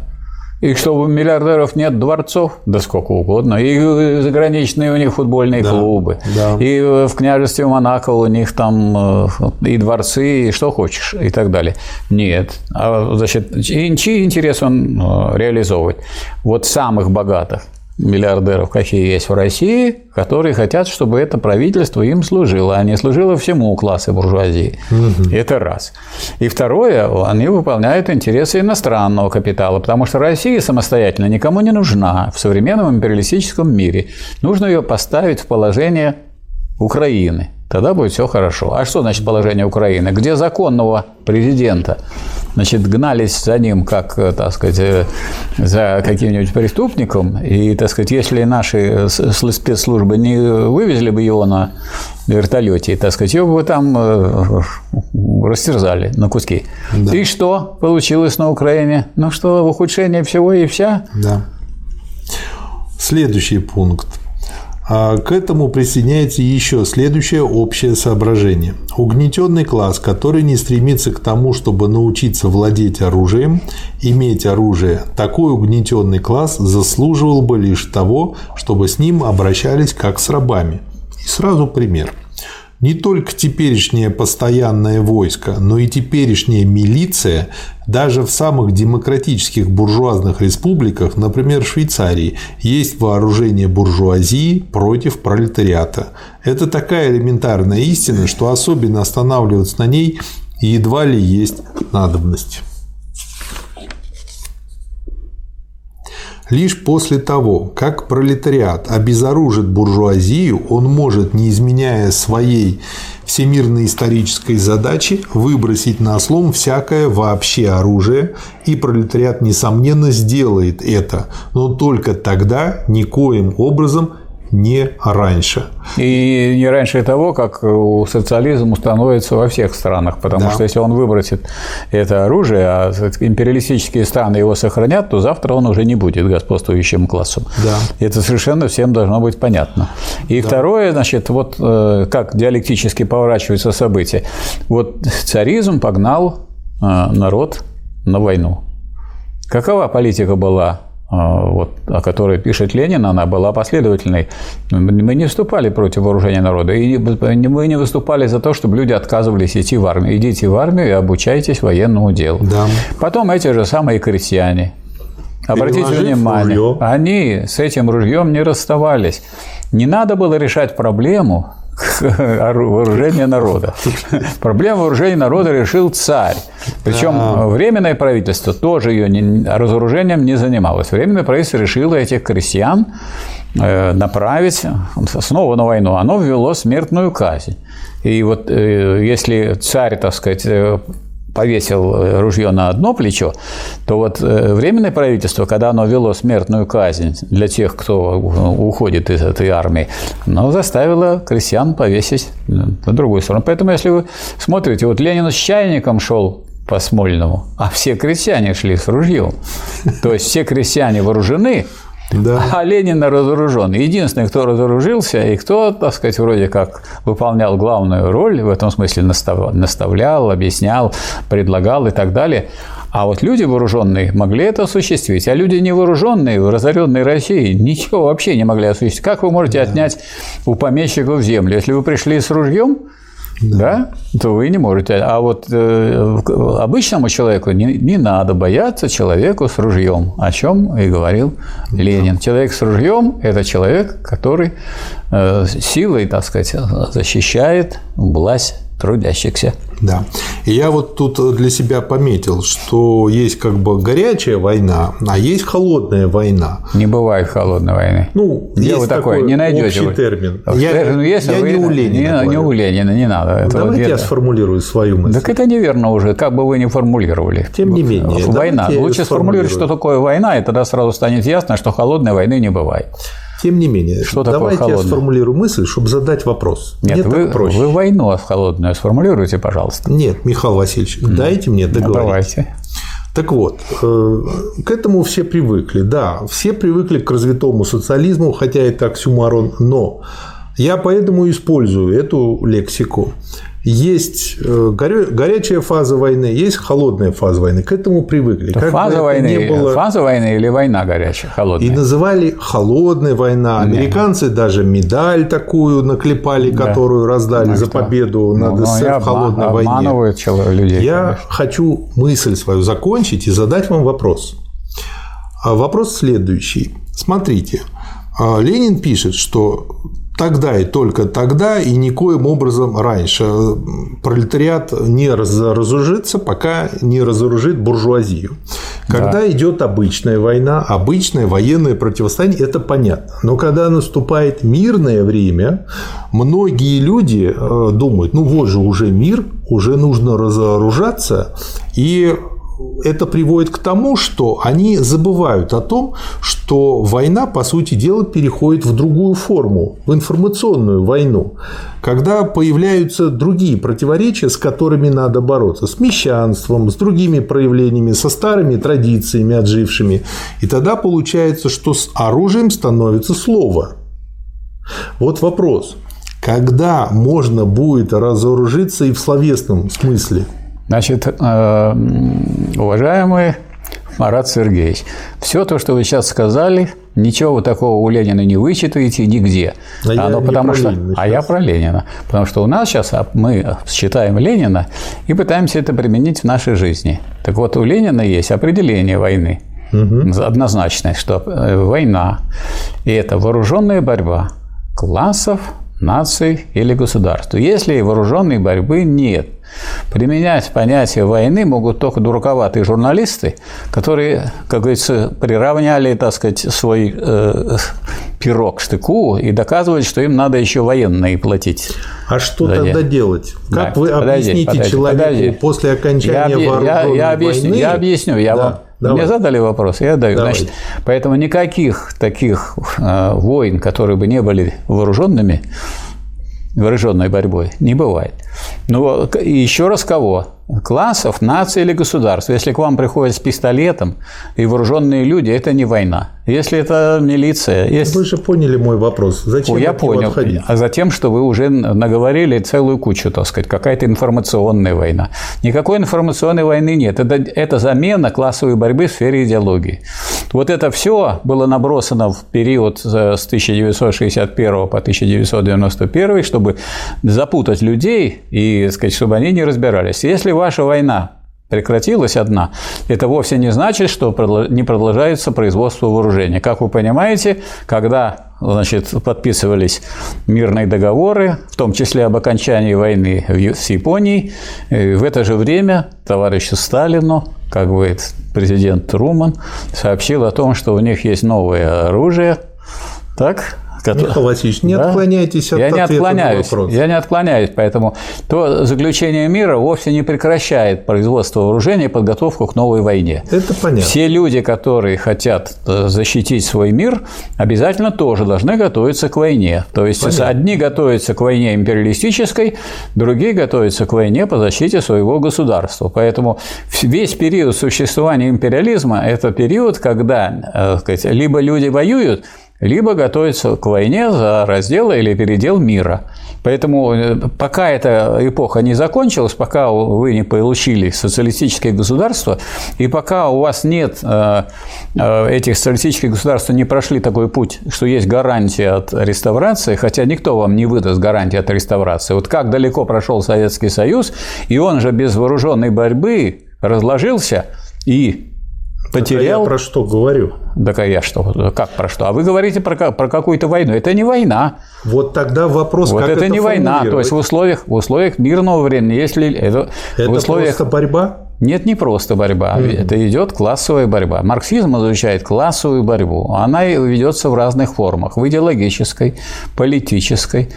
И чтобы у миллиардеров нет дворцов, да сколько угодно, и заграничные у них футбольные да, клубы, да. и в княжестве Монако у них там э, и дворцы, и что хочешь, и так далее. Нет. А, значит, чьи интересы он э, реализовывать? Вот самых богатых миллиардеров, какие есть в России, которые хотят, чтобы это правительство им служило, а не служило всему классу буржуазии. Угу. Это раз. И второе, они выполняют интересы иностранного капитала, потому что Россия самостоятельно никому не нужна в современном империалистическом мире. Нужно ее поставить в положение Украины. Тогда будет все хорошо. А что значит положение Украины? Где законного президента? Значит, гнались за ним, как, э, так сказать, э, за каким-нибудь преступником. И, так сказать, если наши спецслужбы не вывезли бы его на вертолете, так сказать, его бы там э, растерзали на куски. Да. И что получилось на Украине? Ну что, ухудшение всего и вся? Да. Следующий пункт. А к этому присоединяется еще следующее общее соображение. Угнетенный класс, который не стремится к тому, чтобы научиться владеть оружием, иметь оружие, такой угнетенный класс заслуживал бы лишь того, чтобы с ним обращались как с рабами. И сразу пример – не только теперешнее постоянное войско, но и теперешняя милиция даже в самых демократических буржуазных республиках, например, Швейцарии, есть вооружение буржуазии против пролетариата. Это такая элементарная истина, что особенно останавливаться на ней едва ли есть надобность. Лишь после того, как пролетариат обезоружит буржуазию, он может, не изменяя своей всемирной исторической задачи, выбросить на слом всякое вообще оружие, и пролетариат, несомненно, сделает это, но только тогда никоим образом не раньше. И не раньше того, как социализм установится во всех странах, потому да. что если он выбросит это оружие, а империалистические страны его сохранят, то завтра он уже не будет господствующим классом. Да. Это совершенно всем должно быть понятно. И да. второе, значит, вот э, как диалектически поворачиваются события. Вот царизм погнал э, народ на войну. Какова политика была вот, о которой пишет Ленин, она была последовательной. Мы не выступали против вооружения народа, и мы не выступали за то, чтобы люди отказывались идти в армию. Идите в армию и обучайтесь военному делу. Да. Потом эти же самые крестьяне. Обратите внимание, ружье. они с этим ружьем не расставались. Не надо было решать проблему вооружения народа. Проблему вооружения народа решил царь. Причем. Временное правительство тоже ее не, разоружением не занималось. Временное правительство решило этих крестьян э, направить снова на войну. Оно ввело смертную казнь. И вот э, если царь, так сказать, э, повесил э, ружье на одно плечо, то вот э, Временное правительство, когда оно вело смертную казнь для тех, кто уходит из этой армии, оно заставило крестьян повесить на другую сторону. Поэтому, если вы смотрите, вот Ленин с чайником шел по Смольному, а все крестьяне шли с ружьем. То есть все крестьяне вооружены, да. А Ленин разоружен. Единственный, кто разоружился и кто, так сказать, вроде как выполнял главную роль, в этом смысле наставлял, объяснял, предлагал и так далее. А вот люди вооруженные могли это осуществить, а люди невооруженные в разоренной России ничего вообще не могли осуществить. Как вы можете да. отнять у помещиков землю? Если вы пришли с ружьем, да. да, то вы не можете. А вот э, обычному человеку не, не надо бояться человеку с ружьем, о чем и говорил Ленин. Да. Человек с ружьем – это человек, который э, силой, так сказать, защищает власть трудящихся. Да. И я вот тут для себя пометил, что есть как бы горячая война, а есть холодная война. Не бывает холодной войны. Ну, Где есть вы такой не найдете. Общий термин. Я, ну, если я вы, не у Ленина. Не, не у Ленина, не надо. Ну, давайте я сформулирую свою мысль. Так это неверно уже, как бы вы ни формулировали. Тем не менее. Война. Лучше сформулировать, что такое война, и тогда сразу станет ясно, что холодной войны не бывает. Тем не менее, что давайте такое я сформулирую мысль, чтобы задать вопрос. Нет, мне вы, проще. вы войну холодную сформулируйте, пожалуйста. Нет, Михаил Васильевич, mm. дайте мне договорить. Ну, давайте. Так вот, э, к этому все привыкли. Да, все привыкли к развитому социализму, хотя это оксюмарон, но я поэтому использую эту лексику. Есть э, горячая фаза войны, есть холодная фаза войны. К этому привыкли. Как фаза, войны, не было... фаза войны или война горячая, холодная? И называли холодная война. Американцы даже медаль такую наклепали, да. которую раздали ну, за победу ну, над СССР в холодной войне. людей. Я конечно. хочу мысль свою закончить и задать вам вопрос. А вопрос следующий. Смотрите, а Ленин пишет, что тогда и только тогда и никоим образом раньше пролетариат не разоружится, пока не разоружит буржуазию. Когда да. идет обычная война, обычное военное противостояние, это понятно. Но когда наступает мирное время, многие люди э, думают, ну вот же уже мир, уже нужно разоружаться и это приводит к тому, что они забывают о том, что война, по сути дела, переходит в другую форму, в информационную войну, когда появляются другие противоречия, с которыми надо бороться, с мещанством, с другими проявлениями, со старыми традициями отжившими. И тогда получается, что с оружием становится слово. Вот вопрос. Когда можно будет разоружиться и в словесном смысле? Значит, э, уважаемый Марат Сергеевич, все то, что вы сейчас сказали, ничего вы такого у Ленина не вычитаете нигде. А Оно, я потому что, Ленина а я про Ленина. Потому что у нас сейчас мы считаем Ленина и пытаемся это применить в нашей жизни. Так вот, у Ленина есть определение войны. Угу. Однозначное, что э, война – и это вооруженная борьба классов, наций или государств. Если вооруженной борьбы нет, Применять понятие войны могут только дураковатые журналисты, которые, как говорится, приравняли, так сказать, свой э, пирог к штыку и доказывают, что им надо еще военные платить. А что Подожди. тогда делать? Как да, вы подожди, объясните подожди, человеку подожди. после окончания я, вооруженной я, я объясню, войны? Я объясню, я да. вам Давай. Мне задали вопрос, я даю. Давай. Значит, поэтому никаких таких э, войн, которые бы не были вооруженными, вооруженной борьбой, не бывает. Ну, еще раз кого? Классов, нации или государств. Если к вам приходят с пистолетом и вооруженные люди, это не война. Если это милиция... Если... Вы же поняли мой вопрос. Зачем Я понял. Отходить? А затем, что вы уже наговорили целую кучу, так сказать, какая-то информационная война. Никакой информационной войны нет. Это, это замена классовой борьбы в сфере идеологии. Вот это все было набросано в период с 1961 по 1991, чтобы запутать людей и сказать, чтобы они не разбирались. Если ваша война прекратилась одна, это вовсе не значит, что не продолжается производство вооружения. Как вы понимаете, когда значит, подписывались мирные договоры, в том числе об окончании войны с Японией, э, в это же время товарищу Сталину, как говорит президент Труман, сообщил о том, что у них есть новое оружие, так, Михаил Васильевич, не да? отклоняйтесь от я не отклоняюсь, на Я не отклоняюсь, поэтому то заключение мира вовсе не прекращает производство вооружений и подготовку к новой войне. Это понятно. Все люди, которые хотят э, защитить свой мир, обязательно тоже должны готовиться к войне. То есть понятно. одни готовятся к войне империалистической, другие готовятся к войне по защите своего государства. Поэтому весь период существования империализма – это период, когда э, сказать, либо люди воюют, либо готовится к войне за раздел или передел мира. Поэтому э, пока эта эпоха не закончилась, пока вы не получили социалистическое государство, и пока у вас нет э, э, этих социалистических государств не прошли такой путь, что есть гарантия от реставрации, хотя никто вам не выдаст гарантии от реставрации. Вот как далеко прошел Советский Союз, и он же без вооруженной борьбы разложился и Потерял. Так, а я про что говорю? Так а я что? Как про что? А вы говорите про, про какую-то войну. Это не война. Вот тогда вопрос, вот как это, это не война. То есть в условиях, в условиях мирного времени, если это, это в условиях... просто борьба? Нет, не просто борьба. Mm-hmm. Это идет классовая борьба. Марксизм изучает классовую борьбу. Она ведется в разных формах: в идеологической, политической,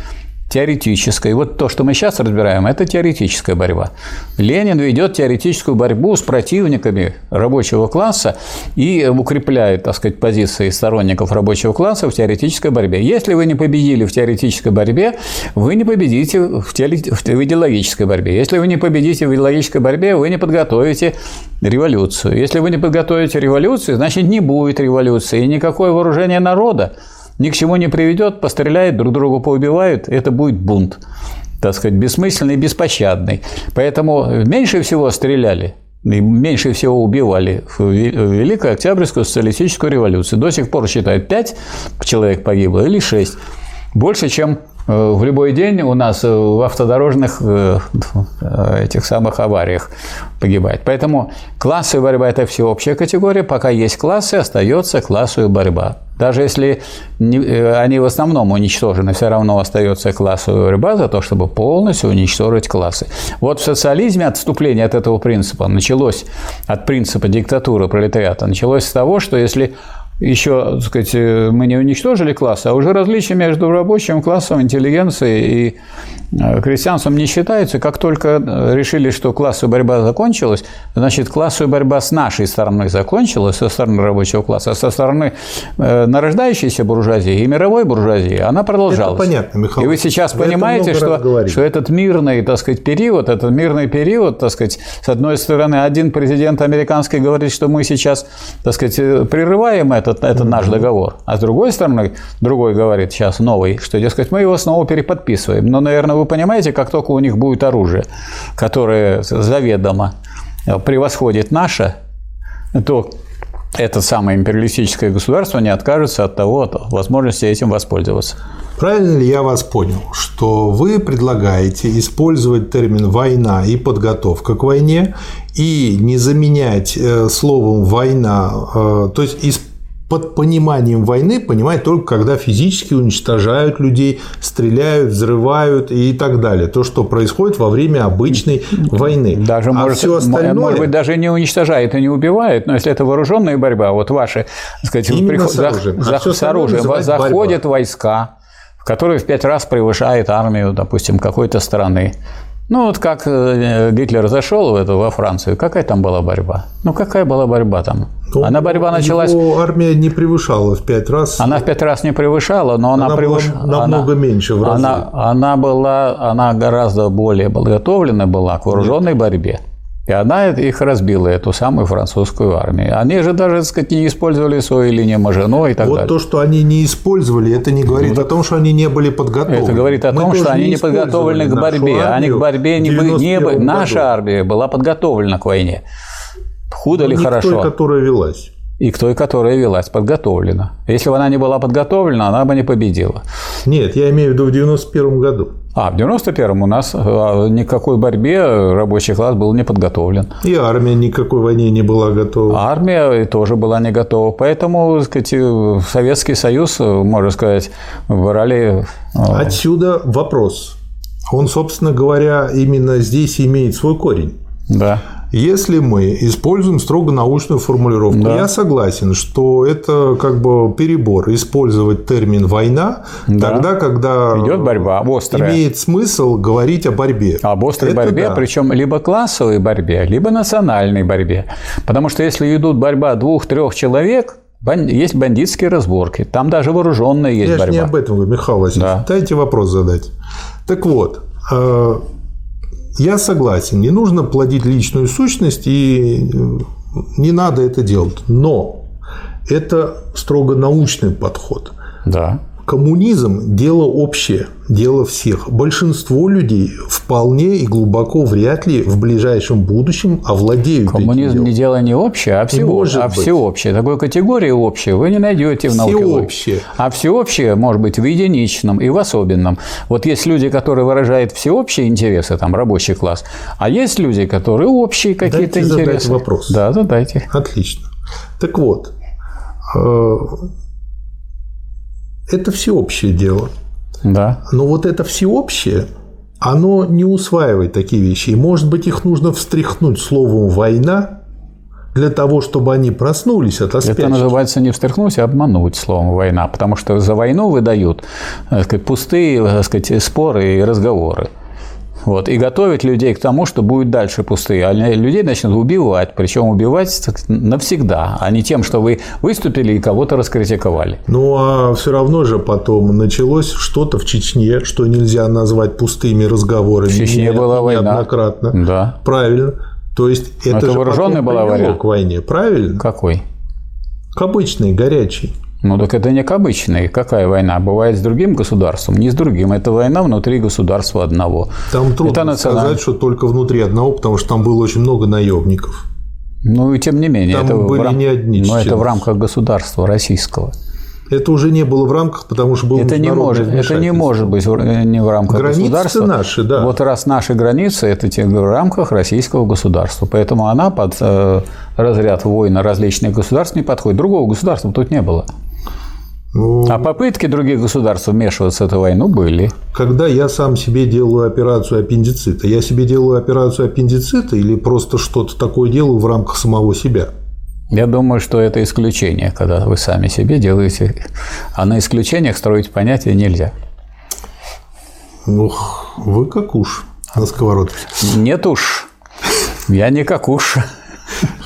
теоретической. Вот то, что мы сейчас разбираем, это теоретическая борьба. Ленин ведет теоретическую борьбу с противниками рабочего класса и укрепляет, так сказать, позиции сторонников рабочего класса в теоретической борьбе. Если вы не победили в теоретической борьбе, вы не победите в, теори... в идеологической борьбе. Если вы не победите в идеологической борьбе, вы не подготовите революцию. Если вы не подготовите революцию, значит, не будет революции. И никакое вооружение народа ни к чему не приведет, постреляют, друг друга поубивают, это будет бунт, так сказать, бессмысленный, беспощадный. Поэтому меньше всего стреляли и меньше всего убивали в Великую Октябрьскую социалистическую революцию. До сих пор считают 5 человек погибло или 6. Больше, чем в любой день у нас э, в автодорожных э, этих самых авариях погибает. Поэтому классовая борьба – это всеобщая категория. Пока есть классы, остается классовая борьба. Даже если они в основном уничтожены, все равно остается классовая борьба за то, чтобы полностью уничтожить классы. Вот в социализме отступление от этого принципа началось от принципа диктатуры пролетариата. Началось с того, что если еще, так сказать, э, мы не уничтожили классы, а уже различия между рабочим классом, интеллигенцией и э, крестьянством не считаются. Как только э, решили, что классовая борьба закончилась, значит, классовая борьба с нашей стороны закончилась, со стороны рабочего класса, а со стороны нарождающейся буржуазии и мировой буржуазии она продолжалась. Это понятно, Михаил. И вы сейчас вы понимаете, что, что этот мирный, так сказать, период, этот мирный период, так сказать, с одной стороны, один президент американский говорит, что мы сейчас, так сказать, прерываем это, это, это наш договор. А с другой стороны, другой говорит сейчас новый, что, дескать, мы его снова переподписываем. Но, наверное, вы понимаете, как только у них будет оружие, которое заведомо превосходит наше, то это самое империалистическое государство не откажется от того, от возможности этим воспользоваться. Правильно ли я вас понял, что вы предлагаете использовать термин «война» и «подготовка к войне» и не заменять э, словом «война», э, то есть под пониманием войны понимать только когда физически уничтожают людей, стреляют, взрывают и так далее. То, что происходит во время обычной войны. Даже, а может, все остальное... может быть, даже не уничтожает и не убивает, но если это вооруженная борьба, вот ваши, так сказать, приход... с оружием, за... а с оружием заходят борьба. войска, которые в пять раз превышают армию, допустим, какой-то страны. Ну, вот как э, Гитлер зашел в эту, во Францию, какая там была борьба? Ну, какая была борьба там? Ну, она борьба началась... Его армия не превышала в пять раз. Она в пять раз не превышала, но она, она превышала... намного она, меньше в разы. Она, она, была, она гораздо более подготовлена была к вооруженной Нет. борьбе. И она их разбила, эту самую французскую армию. Они же даже, так сказать, не использовали свою линию Мажино и так вот далее. Вот то, что они не использовали, это не говорит ну, о том, что они не были подготовлены. Это говорит о Мы том, что они не подготовлены к борьбе. Они к борьбе не, не были. Наша армия была подготовлена к войне. Худо Но ли хорошо? Той, которая велась и к той, которая велась, подготовлена. Если бы она не была подготовлена, она бы не победила. Нет, я имею в виду в 91 году. А, в 91-м у нас а, никакой борьбе рабочий класс был не подготовлен. И армия никакой войне не была готова. Армия тоже была не готова. Поэтому, так сказать, Советский Союз, можно сказать, брали... Отсюда вопрос. Он, собственно говоря, именно здесь имеет свой корень. Да. Если мы используем строго научную формулировку, да. я согласен, что это как бы перебор использовать термин война да. тогда, когда идет борьба острая. Имеет смысл говорить о борьбе. Об острой это борьбе, да. причем либо классовой борьбе, либо национальной борьбе. Потому что если идут борьба двух-трех человек, есть бандитские разборки, там даже вооруженные есть Я борьба. Я не об этом говорю, Михаил Васильевич. Да. Дайте вопрос задать. Так вот, э, я согласен, не нужно плодить личную сущность и э, не надо это делать. Но это строго научный подход. Да. Коммунизм – дело общее, дело всех. Большинство людей вполне и глубоко вряд ли в ближайшем будущем овладеют Коммунизм этим не дело не общее, а, всего, а всеобщее. Такой категории общее вы не найдете в науке. Всеобщее. А всеобщее может быть в единичном и в особенном. Вот есть люди, которые выражают всеобщие интересы, там рабочий класс, а есть люди, которые общие какие-то интересы. Задать вопрос. Да, задайте. Отлично. Так вот, э, это всеобщее дело. Да. Но вот это всеобщее, оно не усваивает такие вещи. И, может быть, их нужно встряхнуть словом «война», для того, чтобы они проснулись от спячки. Это называется не встряхнуть, а обмануть словом «война», потому что за войну выдают так сказать, пустые так сказать, споры и разговоры. Вот, и готовить людей к тому, что будет дальше пустые. А людей начнут убивать, причем убивать навсегда, а не тем, что вы выступили и кого-то раскритиковали. Ну, а все равно же потом началось что-то в Чечне, что нельзя назвать пустыми разговорами. В Чечне Нет, была война. Неоднократно. Да. Правильно. То есть, это, это же вооруженная была война. к войне, правильно? Какой? К обычной, горячей. Ну так это не к обычной. Какая война? Бывает с другим государством, не с другим. Это война внутри государства одного. Там трудно это националь... сказать, что только внутри одного, потому что там было очень много наемников. Ну и тем не менее. Там это были в рам... не одни. Но это в рамках государства российского. Это уже не было в рамках, потому что было это не может, Это не может быть не в рамках границы государства. наши, да. Вот раз наши границы, это те в рамках российского государства. Поэтому она под э, разряд войн различных государств не подходит. Другого государства тут не было. Ну, а попытки других государств вмешиваться в эту войну были. Когда я сам себе делаю операцию аппендицита, я себе делаю операцию аппендицита или просто что-то такое делаю в рамках самого себя? Я думаю, что это исключение, когда вы сами себе делаете. А на исключениях строить понятия нельзя. Ух, вы как уж на сковородке. Нет уж. Я не как уж.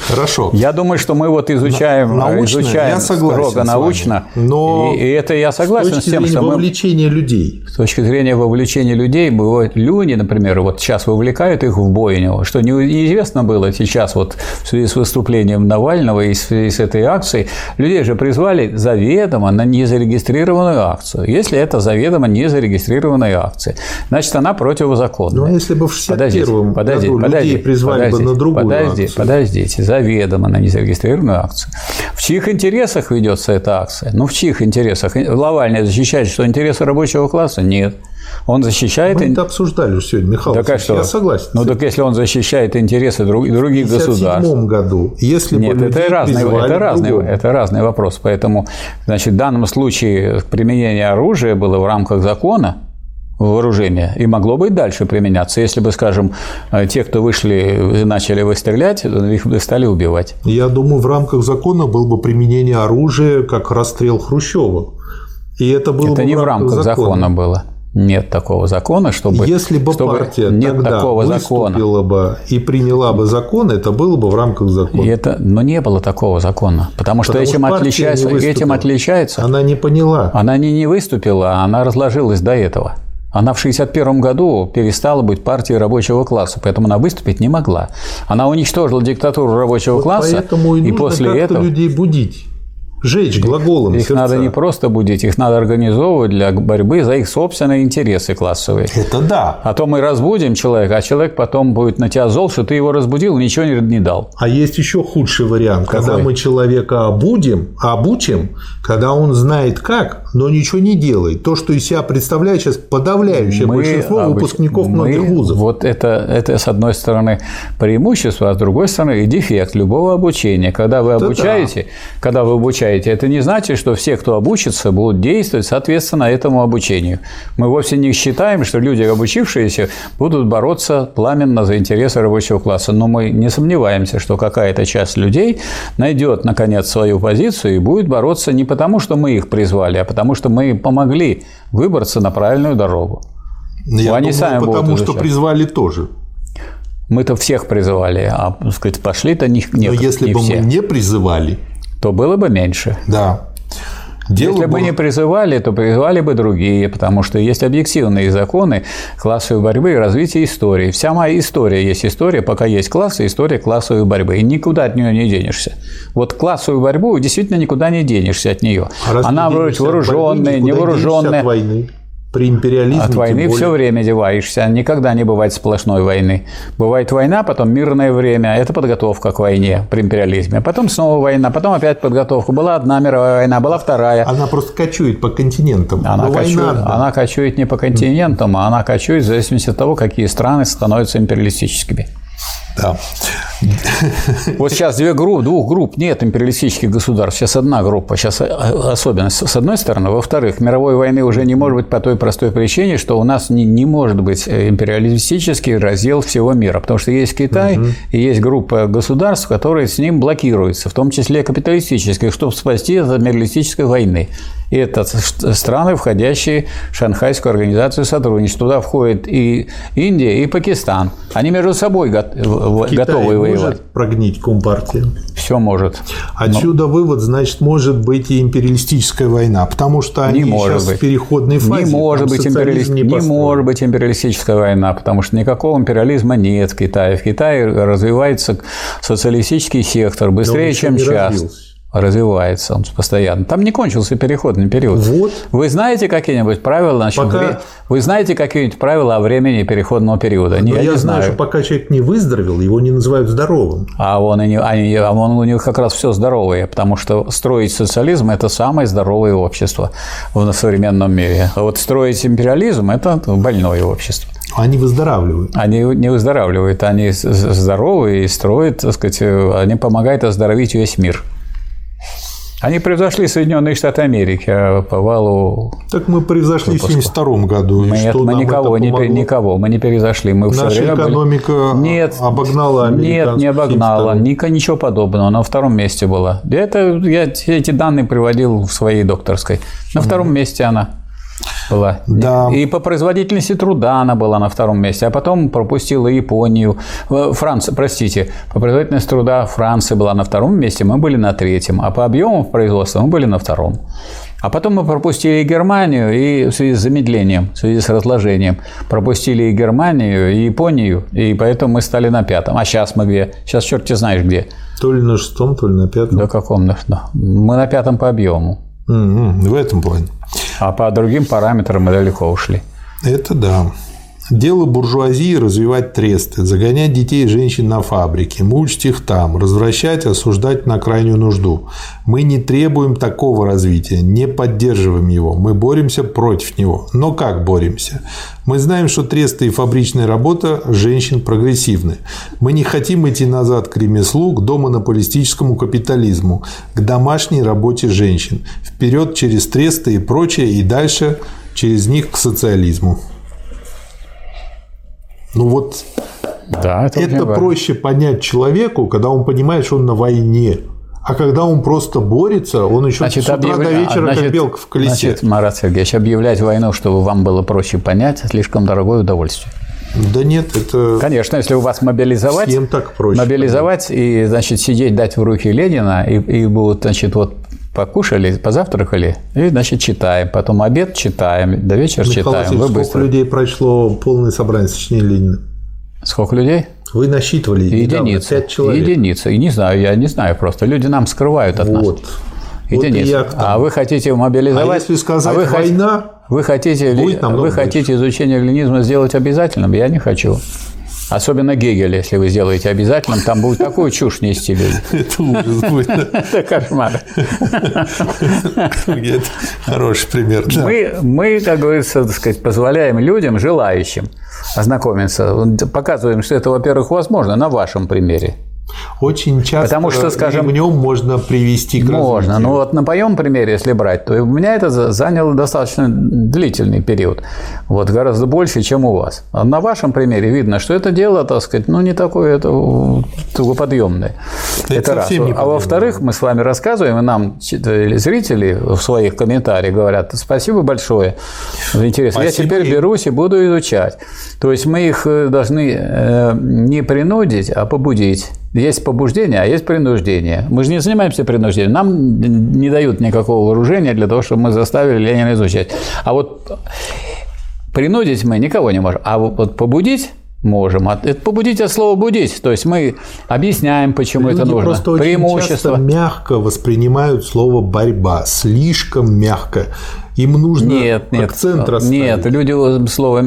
Хорошо. Я думаю, что мы вот изучаем, научно, изучаем я строго научно. Но и, и это я согласен с, с тем, что мы... вовлечения людей. С точки зрения вовлечения людей, бывают люди, например, вот сейчас вовлекают их в бойню, что неизвестно было сейчас вот в связи с выступлением Навального и в связи с этой акцией, людей же призвали заведомо на незарегистрированную акцию. Если это заведомо незарегистрированная акция, значит, она противозаконная. Ну, а если бы в 61-м подождите, году подождите, людей призвали подождите, бы на другую подождите, акцию? Подождите, заведомо на незарегистрированную акцию. В чьих интересах ведется эта акция? Ну, в чьих интересах? Лавальный защищает, что интересы рабочего класса? Нет. Он защищает... Мы это обсуждали уже сегодня, Михаил так, а что? я согласен. Ну, так если он защищает интересы друг, других государств... В году, если Нет, бы это разный, это, разный, это разный вопрос. Поэтому, значит, в данном случае применение оружия было в рамках закона, вооружения и могло бы и дальше применяться, если бы, скажем, э, те, кто вышли и начали выстрелять, их бы стали убивать. Я думаю, в рамках закона было бы применение оружия как расстрел Хрущева. И это было это бы не в рамках, в рамках закона. закона было. Нет такого закона, чтобы... Если бы чтобы партия нет тогда такого выступила закона. бы и приняла бы закон, это было бы в рамках закона. И это, но не было такого закона, потому что потому этим, что отличается, этим отличается... Она не поняла. Она не, не выступила, она разложилась до этого. Она в 1961 году перестала быть партией рабочего класса, поэтому она выступить не могла. Она уничтожила диктатуру рабочего вот класса, поэтому и, и после этого людей будить. Жечь глаголом Их сердца. надо не просто будить, их надо организовывать для борьбы за их собственные интересы классовые. Это да. А то мы разбудим человека, а человек потом будет на тебя зол, что ты его разбудил, ничего не дал. А есть еще худший вариант, Какой? когда мы человека обудим, обучим, когда он знает как, но ничего не делает. То, что из себя представляет сейчас подавляющее мы большинство обуч... выпускников мы... многих вузов. Вот это, это, с одной стороны, преимущество, а с другой стороны, и дефект любого обучения. Когда вы обучаете, да. когда вы обучаете обучаете, это не значит, что все, кто обучится, будут действовать соответственно этому обучению. Мы вовсе не считаем, что люди, обучившиеся, будут бороться пламенно за интересы рабочего класса. Но мы не сомневаемся, что какая-то часть людей найдет, наконец, свою позицию и будет бороться не потому, что мы их призвали, а потому, что мы помогли выбраться на правильную дорогу. Я Они думаю, сами потому что призвали тоже. Мы-то всех призывали, а сказать, пошли-то не, не Но если не бы все. мы не призывали, то было бы меньше. Да. Дело Если бы не призывали, то призывали бы другие, потому что есть объективные законы классовой борьбы и развития истории. Вся моя история есть история, пока есть классы, история классовой борьбы. И никуда от нее не денешься. Вот классовую борьбу действительно никуда не денешься от нее. А Она вроде вооруженная, невооруженная. При империализме. От войны более... все время деваешься. Никогда не бывает сплошной войны. Бывает война, потом мирное время. Это подготовка к войне при империализме. Потом снова война, потом опять подготовка. Была одна мировая война, была вторая. Она просто кочует по континентам. Она, кочует, война, она кочует не по континентам, а она кочует в зависимости от того, какие страны становятся империалистическими. Да. Вот сейчас две группы, двух групп нет империалистических государств. Сейчас одна группа. Сейчас особенность с одной стороны. Во-вторых, мировой войны уже не может быть по той простой причине, что у нас не, не может быть империалистический раздел всего мира. Потому что есть Китай угу. и есть группа государств, которые с ним блокируются, в том числе капиталистических, чтобы спасти от империалистической войны. И это страны, входящие в Шанхайскую организацию сотрудничества. Туда входит и Индия, и Пакистан. Они между собой Китай готовы воевать. может прогнить Компартию? Все может. Отсюда Но... вывод, значит, может быть и империалистическая война, потому что они не может сейчас быть. в переходной фазе. Не может, быть империалист... не, не может быть империалистическая война, потому что никакого империализма нет в Китае. В Китае развивается социалистический сектор быстрее, чем сейчас. Развился развивается он постоянно. Там не кончился переходный период. Вот. Вы знаете какие-нибудь правила? Значит, пока... Вы знаете какие-нибудь правила о времени переходного периода? Я, я не знаю, что пока человек не выздоровел, его не называют здоровым. А он, и не, они, а он у него как раз все здоровое, потому что строить социализм – это самое здоровое общество в современном мире. А вот строить империализм – это больное общество. Они выздоравливают. Они не выздоравливают, они здоровые и строят, так сказать, они помогают оздоровить весь мир. Они превзошли Соединенные Штаты Америки а по валу. Так мы превзошли выпуска. в 1972 году. Нет, что мы никого, не, никого мы не превзошли. Мы Наша экономика были... нет, обогнала Нет, не обогнала. Ничего подобного. На втором месте была. Это я эти данные приводил в своей докторской. На втором месте она была. Да. И по производительности труда она была на втором месте, а потом пропустила Японию. Франция, простите, по производительности труда Франция была на втором месте, мы были на третьем, а по объему производства мы были на втором. А потом мы пропустили и Германию, и в связи с замедлением, в связи с разложением, пропустили и Германию, и Японию, и поэтому мы стали на пятом. А сейчас мы где? Сейчас черт знаешь где. То ли на шестом, то ли на пятом. Да каком? Мы на пятом по объему. В этом плане. А по другим параметрам мы далеко ушли. Это да. Дело буржуазии – развивать тресты, загонять детей и женщин на фабрики, мучить их там, развращать, осуждать на крайнюю нужду. Мы не требуем такого развития, не поддерживаем его, мы боремся против него. Но как боремся? Мы знаем, что тресты и фабричная работа женщин прогрессивны. Мы не хотим идти назад к ремеслу, к домонополистическому капитализму, к домашней работе женщин. Вперед через тресты и прочее, и дальше через них к социализму. Ну вот да, это, это проще понять человеку, когда он понимает, что он на войне. А когда он просто борется, он еще значит, с утра объявля... до вечера значит, как белка в колесе. Значит, Марат Сергеевич, объявлять войну, чтобы вам было проще понять, слишком дорогое удовольствие. Да нет, это... Конечно, если у вас мобилизовать, Всем так проще, мобилизовать и, значит, сидеть, дать в руки Ленина, и, и будут, значит, вот покушали, позавтракали, и, значит, читаем. Потом обед читаем, до вечера Михаил читаем. Вы сколько быстро... людей прочло полное собрание сочинений Ленина? Сколько людей? Вы насчитывали единицы. Пять человек. Единицы. И не знаю, я не знаю просто. Люди нам скрывают от вот. нас. Единицы. Вот а вы хотите мобилизовать? А если сказать а вы война, вы хотите, будет вы хотите изучение ленинизма сделать обязательным? Я не хочу. Особенно Гегель, если вы сделаете обязательным, там будет такую чушь нести люди. Это ужас будет. Это кошмар. Хороший пример. Мы, мы, как говорится, так сказать, позволяем людям, желающим ознакомиться, показываем, что это, во-первых, возможно на вашем примере. Очень часто Потому что, скажем, в нем можно привести к Можно. Развитию. Ну вот на моем примере, если брать, то у меня это заняло достаточно длительный период. Вот гораздо больше, чем у вас. А на вашем примере видно, что это дело, так сказать, ну не такое это тугоподъемное. Это, это раз. А во-вторых, мы с вами рассказываем, и нам зрители в своих комментариях говорят, спасибо большое за интерес. Спасибо. Я теперь берусь и буду изучать. То есть мы их э, должны э, не принудить, а побудить. Есть побуждение, а есть принуждение. Мы же не занимаемся принуждением. Нам не дают никакого вооружения для того, чтобы мы заставили Ленина изучать. А вот принудить мы никого не можем. А вот побудить можем. Это побудить от слова будить. То есть мы объясняем, почему Люди это нужно. Просто Преимущество. Очень часто мягко воспринимают слово борьба, слишком мягко. Им нужно нет, нет, акцент расставить. Нет, люди слово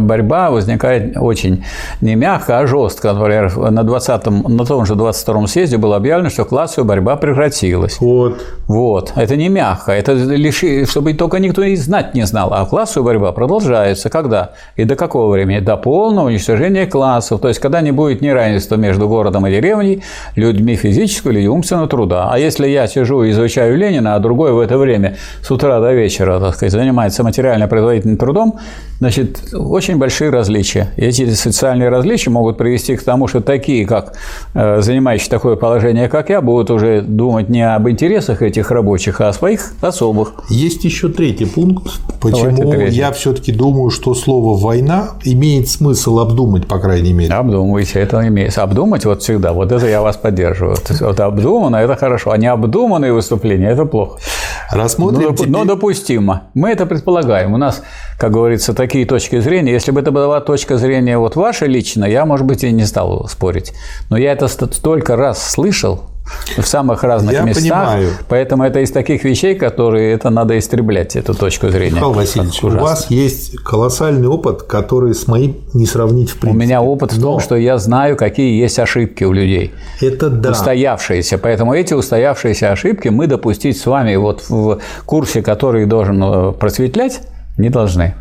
борьба возникает очень не мягко, а жестко. Например, на, 20 на том же 22-м съезде было объявлено, что классовая борьба прекратилась. Вот. Вот. Это не мягко. Это лишь, чтобы только никто и знать не знал. А классовая борьба продолжается. Когда? И до какого времени? До полного уничтожения классов. То есть, когда не будет неравенства между городом и деревней, людьми физического или умственного труда. А если я сижу и изучаю Ленина, а другой в это время с утра до вечера вечера, так сказать, занимается материально-производительным трудом, значит, очень большие различия. И эти социальные различия могут привести к тому, что такие, как э, занимающие такое положение, как я, будут уже думать не об интересах этих рабочих, а о своих особых. Есть еще третий пункт, почему я все-таки думаю, что слово «война» имеет смысл обдумать, по крайней мере. Обдумывайте, это имеет. Обдумать вот всегда, вот это я вас поддерживаю. Вот обдуманно – это хорошо, а не обдуманные выступления – это плохо. Рассмотрим но, теперь... но допустимо. Мы это предполагаем. У нас, как говорится, такие точки зрения. Если бы это была точка зрения вот ваша лично, я, может быть, и не стал спорить. Но я это столько раз слышал, в самых разных Я местах. Понимаю. Поэтому это из таких вещей, которые это надо истреблять, эту точку зрения. Михаил Васильевич, у вас есть колоссальный опыт, который с моим не сравнить в принципе. У меня опыт в том, что я знаю, какие есть ошибки у людей. Это да. Устоявшиеся. Поэтому эти устоявшиеся ошибки мы допустить с вами вот в курсе, который должен э, просветлять, не должны.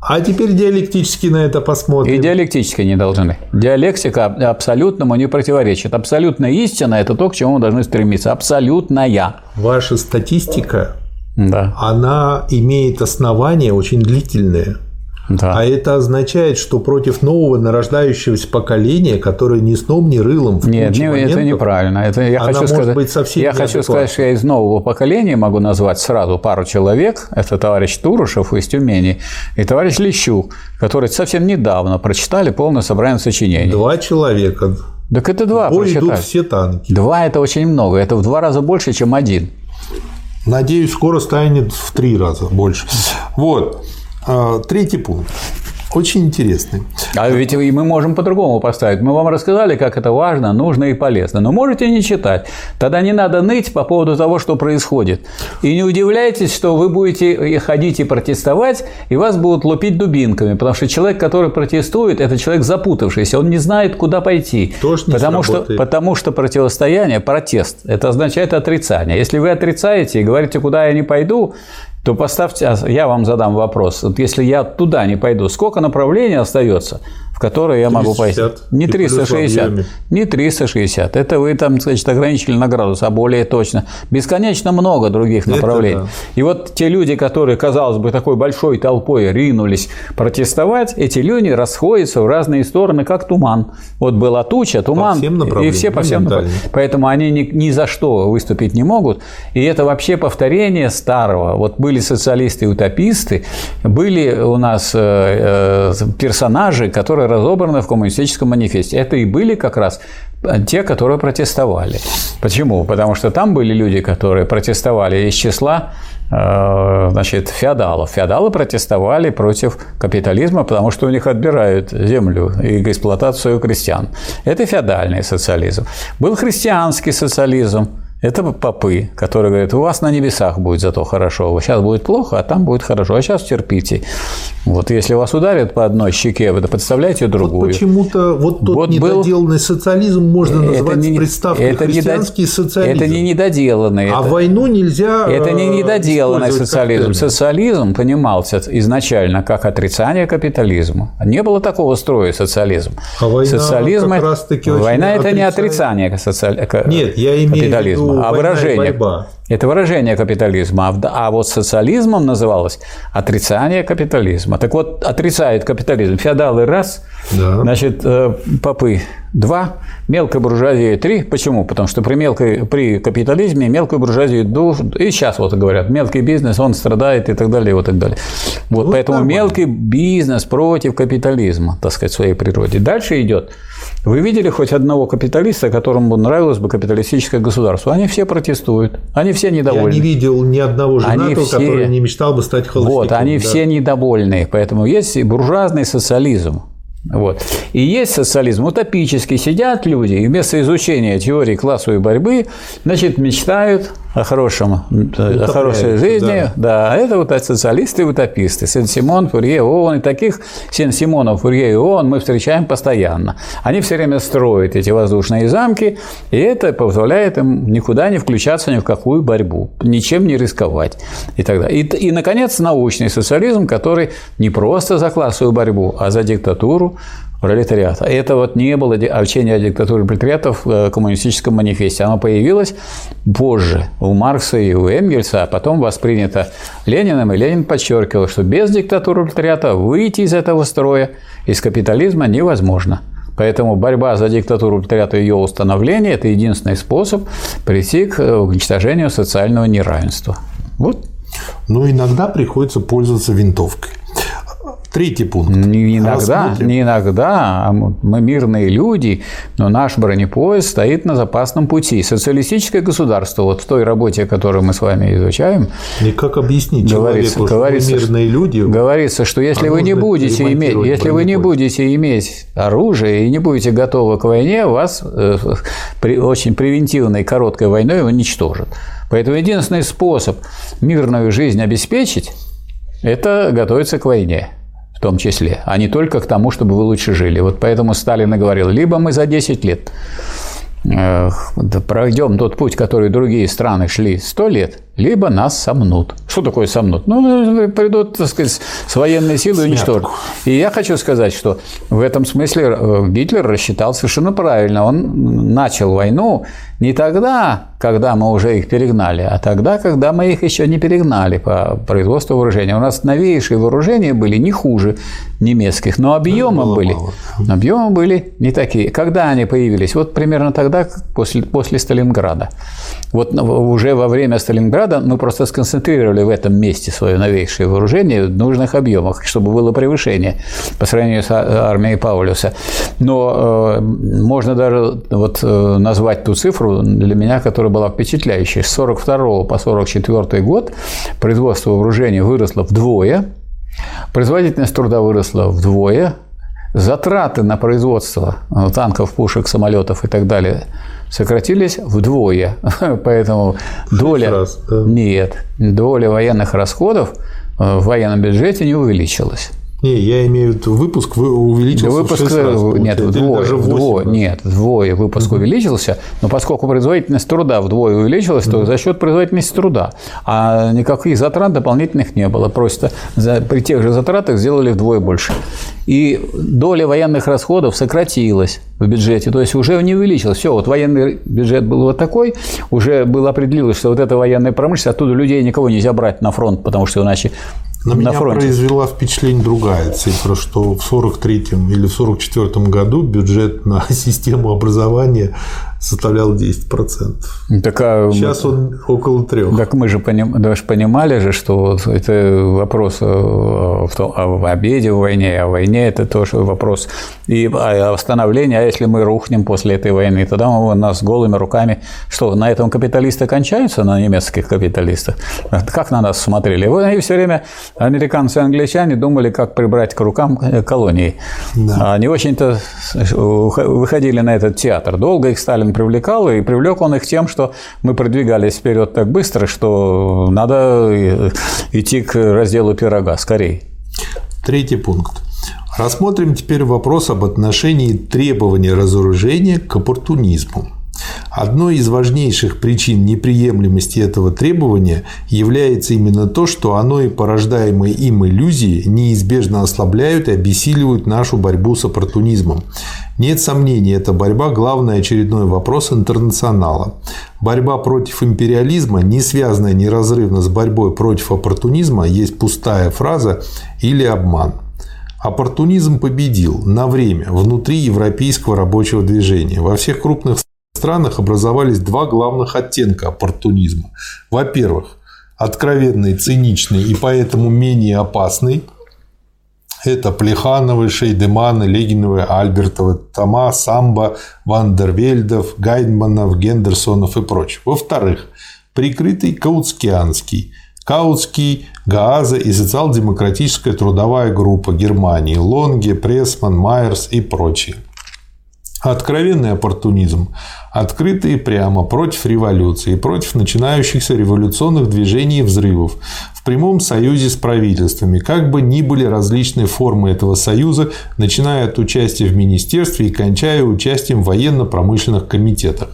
А теперь диалектически на это посмотрим. И диалектически не должны. Диалектика абсолютному не противоречит. Абсолютная истина – это то, к чему мы должны стремиться. Абсолютная. Ваша статистика, да. она имеет основания очень длительные. Да. А это означает, что против нового нарождающегося поколения, которое ни сном, ни рылом в Нет, не, это неправильно. Это я хочу сказать, быть совсем Я хочу сказать, что я из нового поколения могу назвать сразу пару человек. Это товарищ Турушев из Тюмени и товарищ Лещук, которые совсем недавно прочитали полное собрание сочинений. Два человека. Так это два Бой идут все танки. Два – это очень много. Это в два раза больше, чем один. Надеюсь, скоро станет в три раза больше. Вот. А, третий пункт. Очень интересный. А ведь и мы можем по-другому поставить. Мы вам рассказали, как это важно, нужно и полезно. Но можете не читать. Тогда не надо ныть по поводу того, что происходит. И не удивляйтесь, что вы будете ходить и протестовать, и вас будут лупить дубинками. Потому что человек, который протестует, это человек запутавшийся. Он не знает, куда пойти. Тоже не потому, что, потому что противостояние, протест, это означает отрицание. Если вы отрицаете и говорите, куда я не пойду, то поставьте, а я вам задам вопрос. Вот если я туда не пойду, сколько направлений остается? В которые я могу пойти. Не 360, не 360. Это вы там, значит, ограничили на градус, а более точно. Бесконечно много других направлений. Да. И вот те люди, которые, казалось бы, такой большой толпой ринулись протестовать, эти люди расходятся в разные стороны, как туман. Вот была туча, туман, и все по всем направлениям. Поэтому они ни, ни за что выступить не могут. И это вообще повторение старого. Вот были социалисты-утописты, были у нас э, э, персонажи, которые разобраны в коммунистическом манифесте. Это и были как раз те, которые протестовали. Почему? Потому что там были люди, которые протестовали из числа э, значит, феодалов. Феодалы протестовали против капитализма, потому что у них отбирают землю и эксплуатацию крестьян. Это феодальный социализм. Был христианский социализм, это попы, которые говорят, у вас на небесах будет зато хорошо, сейчас будет плохо, а там будет хорошо, а сейчас терпите. Вот если вас ударят по одной щеке, вы подставляете другую. Вот почему-то вот тот вот недоделанный был... социализм можно назвать это не, приставкой это христианский недо... социализм. Это не недоделанный. А это... войну нельзя Это не э, недоделанный социализм. Социализм понимался изначально как отрицание капитализма. Не было такого строя социализм. А война социализм как раз таки Война – это не отрицание социаль... Нет, я имею капитализма, в виду а выражение. Борьба. Это выражение капитализма. А, а вот социализмом называлось отрицание капитализма. Так вот, отрицает капитализм. Феодалы – раз, да. значит, э, попы – два, мелкая буржуазия – три. Почему? Потому что при, мелкой, при капитализме мелкую буржуазию – и сейчас вот говорят, мелкий бизнес, он страдает и так далее, и вот так далее. Вот, вот поэтому нормально. мелкий бизнес против капитализма, так сказать, в своей природе. Дальше идет вы видели хоть одного капиталиста, которому нравилось бы капиталистическое государство? Они все протестуют, они все недовольны. Я не видел ни одного женатого, все... который не мечтал бы стать холостяком. Вот, они да. все недовольны, поэтому есть буржуазный социализм. Вот. И есть социализм утопический. Сидят люди и вместо изучения теории классовой борьбы, значит, мечтают о, хорошем, о хорошей жизни. Да. да, это вот социалисты и утописты. Сен-Симон, Фурье, ООН. И таких Сен-Симонов, Фурье и ООН мы встречаем постоянно. Они все время строят эти воздушные замки, и это позволяет им никуда не включаться ни в какую борьбу, ничем не рисковать и так далее. И, и наконец, научный социализм, который не просто за классовую борьбу, а за диктатуру, пролетариата. Это вот не было учение о диктатуре пролетариатов в э, коммунистическом манифесте. Оно появилось позже у Маркса и у Энгельса, а потом воспринято Лениным, и Ленин подчеркивал, что без диктатуры пролетариата выйти из этого строя, из капитализма невозможно. Поэтому борьба за диктатуру пролетариата и ее установление – это единственный способ прийти к э, уничтожению социального неравенства. Вот. Но иногда приходится пользоваться винтовкой. Третий пункт. Не иногда, не иногда, а мы мирные люди, но наш бронепоезд стоит на запасном пути. Социалистическое государство, вот в той работе, которую мы с вами изучаем, и как объяснить говорится, человеку, говорится, что мирные люди, говорится, что если а вы не будете иметь, если вы не будете иметь оружие и не будете готовы к войне, вас э, при, очень превентивной короткой войной уничтожат. Поэтому единственный способ мирную жизнь обеспечить – это готовиться к войне в том числе, а не только к тому, чтобы вы лучше жили. Вот поэтому Сталин и говорил, либо мы за 10 лет пройдем тот путь, который другие страны шли 100 лет, либо нас сомнут. Что такое сомнут? Ну, придут, так сказать, с военной силой и уничтожат. И я хочу сказать, что в этом смысле э, Гитлер рассчитал совершенно правильно. Он начал войну не тогда, когда мы уже их перегнали, а тогда, когда мы их еще не перегнали по производству вооружения. У нас новейшие вооружения были не хуже немецких, но объемы были, мало. объемы были не такие. Когда они появились? Вот примерно тогда, после, после Сталинграда. Вот уже во время Сталинграда мы просто сконцентрировали в этом месте свое новейшее вооружение в нужных объемах, чтобы было превышение по сравнению с а, армией Паулюса. Но э, можно даже вот э, назвать ту цифру для меня, которая была впечатляющей. С 42 по 44 год производство вооружения выросло вдвое, производительность труда выросла вдвое, затраты на производство э, танков, пушек, самолетов и так далее сократились вдвое. Поэтому доля... Раз, да. Нет, доля военных расходов э, в военном бюджете не увеличилась. Не, я имею в виду выпуск увеличился выпуск, в 6 раз. Нет, вдвое, даже вдвое, нет, вдвое выпуск угу. увеличился, но поскольку производительность труда вдвое увеличилась, угу. то за счет производительности труда, а никаких затрат дополнительных не было, просто за, при тех же затратах сделали вдвое больше. И доля военных расходов сократилась в бюджете, то есть уже не увеличилась. Все, вот военный бюджет был вот такой, уже было определилось, что вот эта военная промышленность, оттуда людей никого нельзя брать на фронт, потому что иначе на, на меня фронте. произвела впечатление другая цифра, что в 43-м или в 44-м году бюджет на систему образования составлял 10%. Так, а... Сейчас он около трех. Так мы же поним... даже понимали же, что это вопрос в том, о обеде в войне, о войне это тоже вопрос и о восстановлении, а если мы рухнем после этой войны, тогда мы нас голыми руками, что на этом капиталисты кончаются, на немецких капиталистах? Как на нас смотрели? Они все время, американцы и англичане, думали, как прибрать к рукам колонии. Да. Они очень-то выходили на этот театр. Долго их Сталин привлекал, и привлек он их тем, что мы продвигались вперед так быстро, что надо идти к разделу пирога скорее. Третий пункт. Рассмотрим теперь вопрос об отношении требования разоружения к оппортунизму. Одной из важнейших причин неприемлемости этого требования является именно то, что оно и порождаемые им иллюзии неизбежно ослабляют и обессиливают нашу борьбу с оппортунизмом. Нет сомнений, эта борьба – главный очередной вопрос интернационала. Борьба против империализма, не связанная неразрывно с борьбой против оппортунизма, есть пустая фраза или обман. Оппортунизм победил на время внутри европейского рабочего движения. Во всех крупных странах образовались два главных оттенка оппортунизма. Во-первых, откровенный, циничный и поэтому менее опасный. Это Плехановы, Шейдеманы, Легиновы, Альбертовы, Тома, Самба, Вандервельдов, Гайдманов, Гендерсонов и прочее. Во-вторых, прикрытый Каутскианский, Каутский, Гааза и социал-демократическая трудовая группа Германии, Лонге, Пресман, Майерс и прочие. Откровенный оппортунизм, открытый и прямо против революции, против начинающихся революционных движений и взрывов, в прямом союзе с правительствами, как бы ни были различные формы этого союза, начиная от участия в министерстве и кончая участием в военно-промышленных комитетах.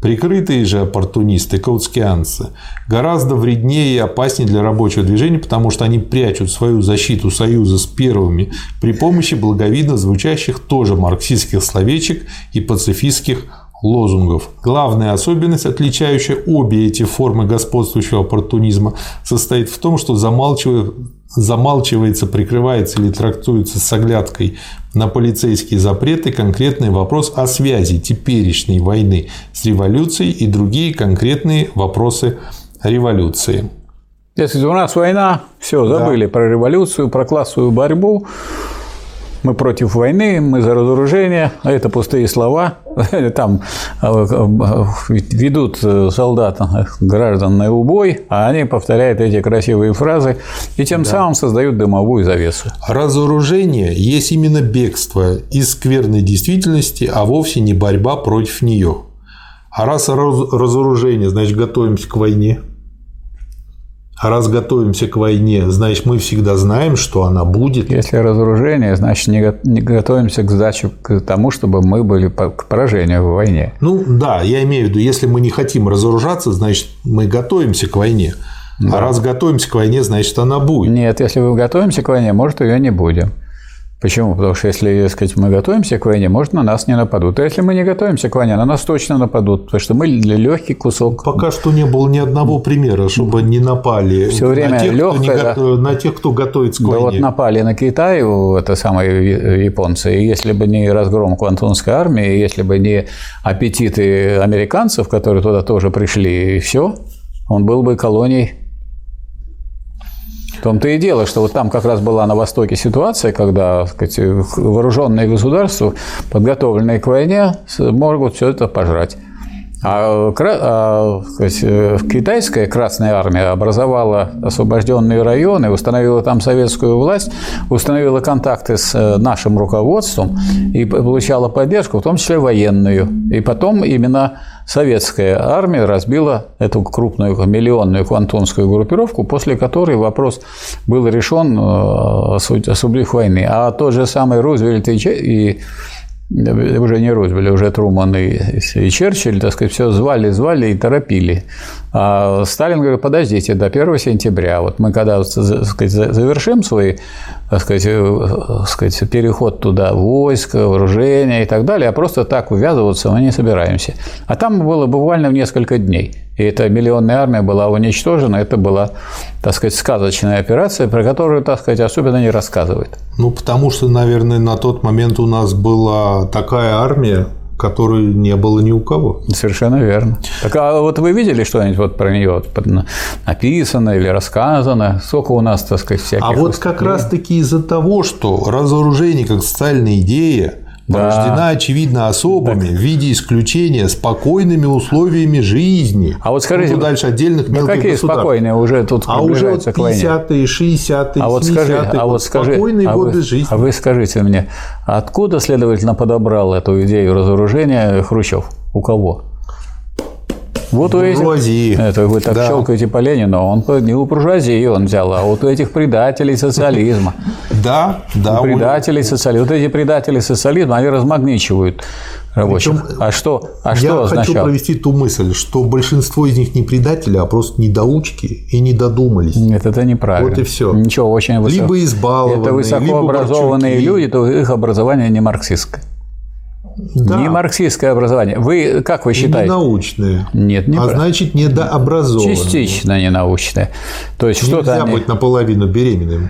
Прикрытые же оппортунисты, каутскианцы, гораздо вреднее и опаснее для рабочего движения, потому что они прячут свою защиту союза с первыми при помощи благовидно звучащих тоже марксистских словечек и пацифистских лозунгов. Главная особенность, отличающая обе эти формы господствующего оппортунизма, состоит в том, что замалчивается, прикрывается или трактуется с оглядкой на полицейские запреты конкретный вопрос о связи теперешней войны с революцией и другие конкретные вопросы революции. Если у нас война, все, забыли да. про революцию, про классовую борьбу, мы против войны, мы за разоружение, а это пустые слова. Там а, а, ведут солдат, граждан на убой, а они повторяют эти красивые фразы и тем да. самым создают дымовую завесу. Разоружение есть именно бегство из скверной действительности, а вовсе не борьба против нее. А раз разоружение, значит, готовимся к войне – а раз готовимся к войне, значит, мы всегда знаем, что она будет. Если разоружение, значит, не готовимся к сдаче к тому, чтобы мы были к поражению в войне. Ну да, я имею в виду, если мы не хотим разоружаться, значит, мы готовимся к войне. А да. А раз готовимся к войне, значит, она будет. Нет, если мы готовимся к войне, может, ее не будем. Почему? Потому что если, так сказать, мы готовимся к войне, может, на нас не нападут. А если мы не готовимся к войне, на нас точно нападут, потому что мы легкий кусок. Пока что не было ни одного примера, чтобы не напали Все время на, тех, легкое, кто не, на тех, кто готовится к да войне. вот напали на Китай, это самые японцы, и если бы не разгром Квантунской армии, если бы не аппетиты американцев, которые туда тоже пришли, и все, он был бы колонией в том-то и дело, что вот там как раз была на Востоке ситуация, когда сказать, вооруженные государства, подготовленные к войне, могут все это пожрать. А, а сказать, китайская Красная Армия образовала освобожденные районы, установила там советскую власть, установила контакты с э, нашим руководством и получала поддержку, в том числе военную. И потом именно советская армия разбила эту крупную миллионную квантунскую группировку, после которой вопрос был решен э, осудив войны. А тот же самый Рузвельт и уже не Рузвельт, уже Труман и, и Черчилль, так сказать, все звали, звали и торопили. А Сталин говорит, подождите, до 1 сентября, вот мы когда сказать, завершим свой так сказать, э, сказать, переход туда войск, вооружения и так далее, а просто так ввязываться мы не собираемся. А там было буквально в несколько дней. И эта миллионная армия была уничтожена. Это была, так сказать, сказочная операция, про которую, так сказать, особенно не рассказывают. Ну, потому что, наверное, на тот момент у нас была такая армия, которой не было ни у кого. Совершенно верно. Так а вот вы видели что-нибудь вот про нее написано или рассказано? Сколько у нас, так сказать, всяких... А вот как раз-таки из-за того, что разоружение как социальная идея да. очевидно, особыми так. в виде исключения спокойными условиями жизни. А вот скажите, ну, дальше отдельных мелких какие государств. спокойные уже тут А уже 50-е, 60-е, а вот скажи, а вот скажи, спокойные а годы вы, жизни. А вы скажите мне, откуда, следовательно, подобрал эту идею разоружения Хрущев? У кого? Вот у этих, это вы так да. щелкаете по Ленину, он не у буржуазии он взял, а вот у этих предателей социализма. Да, да. У предателей социализма. Вот эти предатели социализма, они размагничивают рабочих. Причем, а что, а я что хочу провести ту мысль, что большинство из них не предатели, а просто недоучки и не додумались. Нет, это неправильно. Вот и все. Ничего, очень высоко. Либо избалованные, Это высокообразованные либо люди, то их образование не марксистское. Да. Не марксистское образование. Вы как вы считаете? Не научное. Нет, не А значит, недообразованное. Частично ненаучное. То есть что-то они... быть наполовину беременным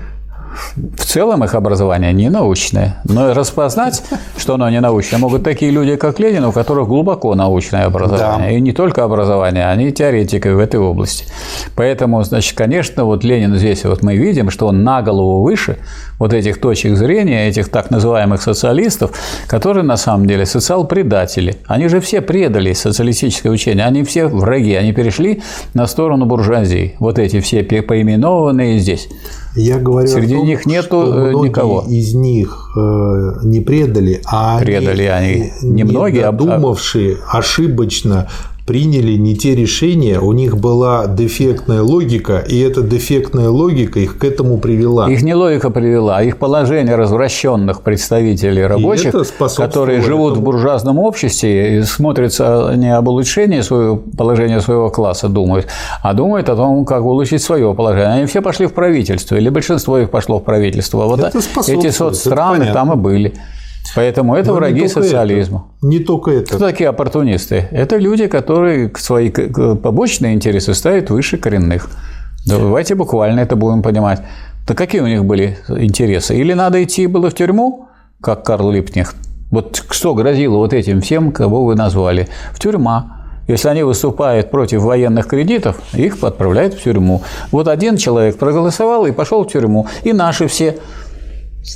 в целом их образование не научное. Но распознать, что оно не научное, могут такие люди, как Ленин, у которых глубоко научное образование. Да. И не только образование, они теоретики в этой области. Поэтому, значит, конечно, вот Ленин здесь вот мы видим, что он на голову выше вот этих точек зрения, этих так называемых социалистов, которые на самом деле социал-предатели. Они же все предали социалистическое учение, они все враги, они перешли на сторону буржуазии. Вот эти все поименованные здесь. Я говорю Среди том, них нету что э, никого. из них э, не предали, а предали они, они немногие, не додумавшие ошибочно приняли не те решения, у них была дефектная логика, и эта дефектная логика их к этому привела. Их не логика привела, а их положение развращенных представителей рабочих, которые живут этому. в буржуазном обществе и смотрятся не об улучшении своего положения своего класса, думают, а думают о том, как улучшить свое положение. Они все пошли в правительство, или большинство их пошло в правительство. Вот это эти соцстраны там и были. Поэтому это Но враги социализма. Это. Не только это. Кто такие оппортунисты? Это люди, которые свои побочные интересы ставят выше коренных. Давайте буквально это будем понимать. Да какие у них были интересы? Или надо идти было в тюрьму, как Карл Липкнехт? Вот что грозило вот этим всем, кого вы назвали? В тюрьма. Если они выступают против военных кредитов, их отправляют в тюрьму. Вот один человек проголосовал и пошел в тюрьму. И наши все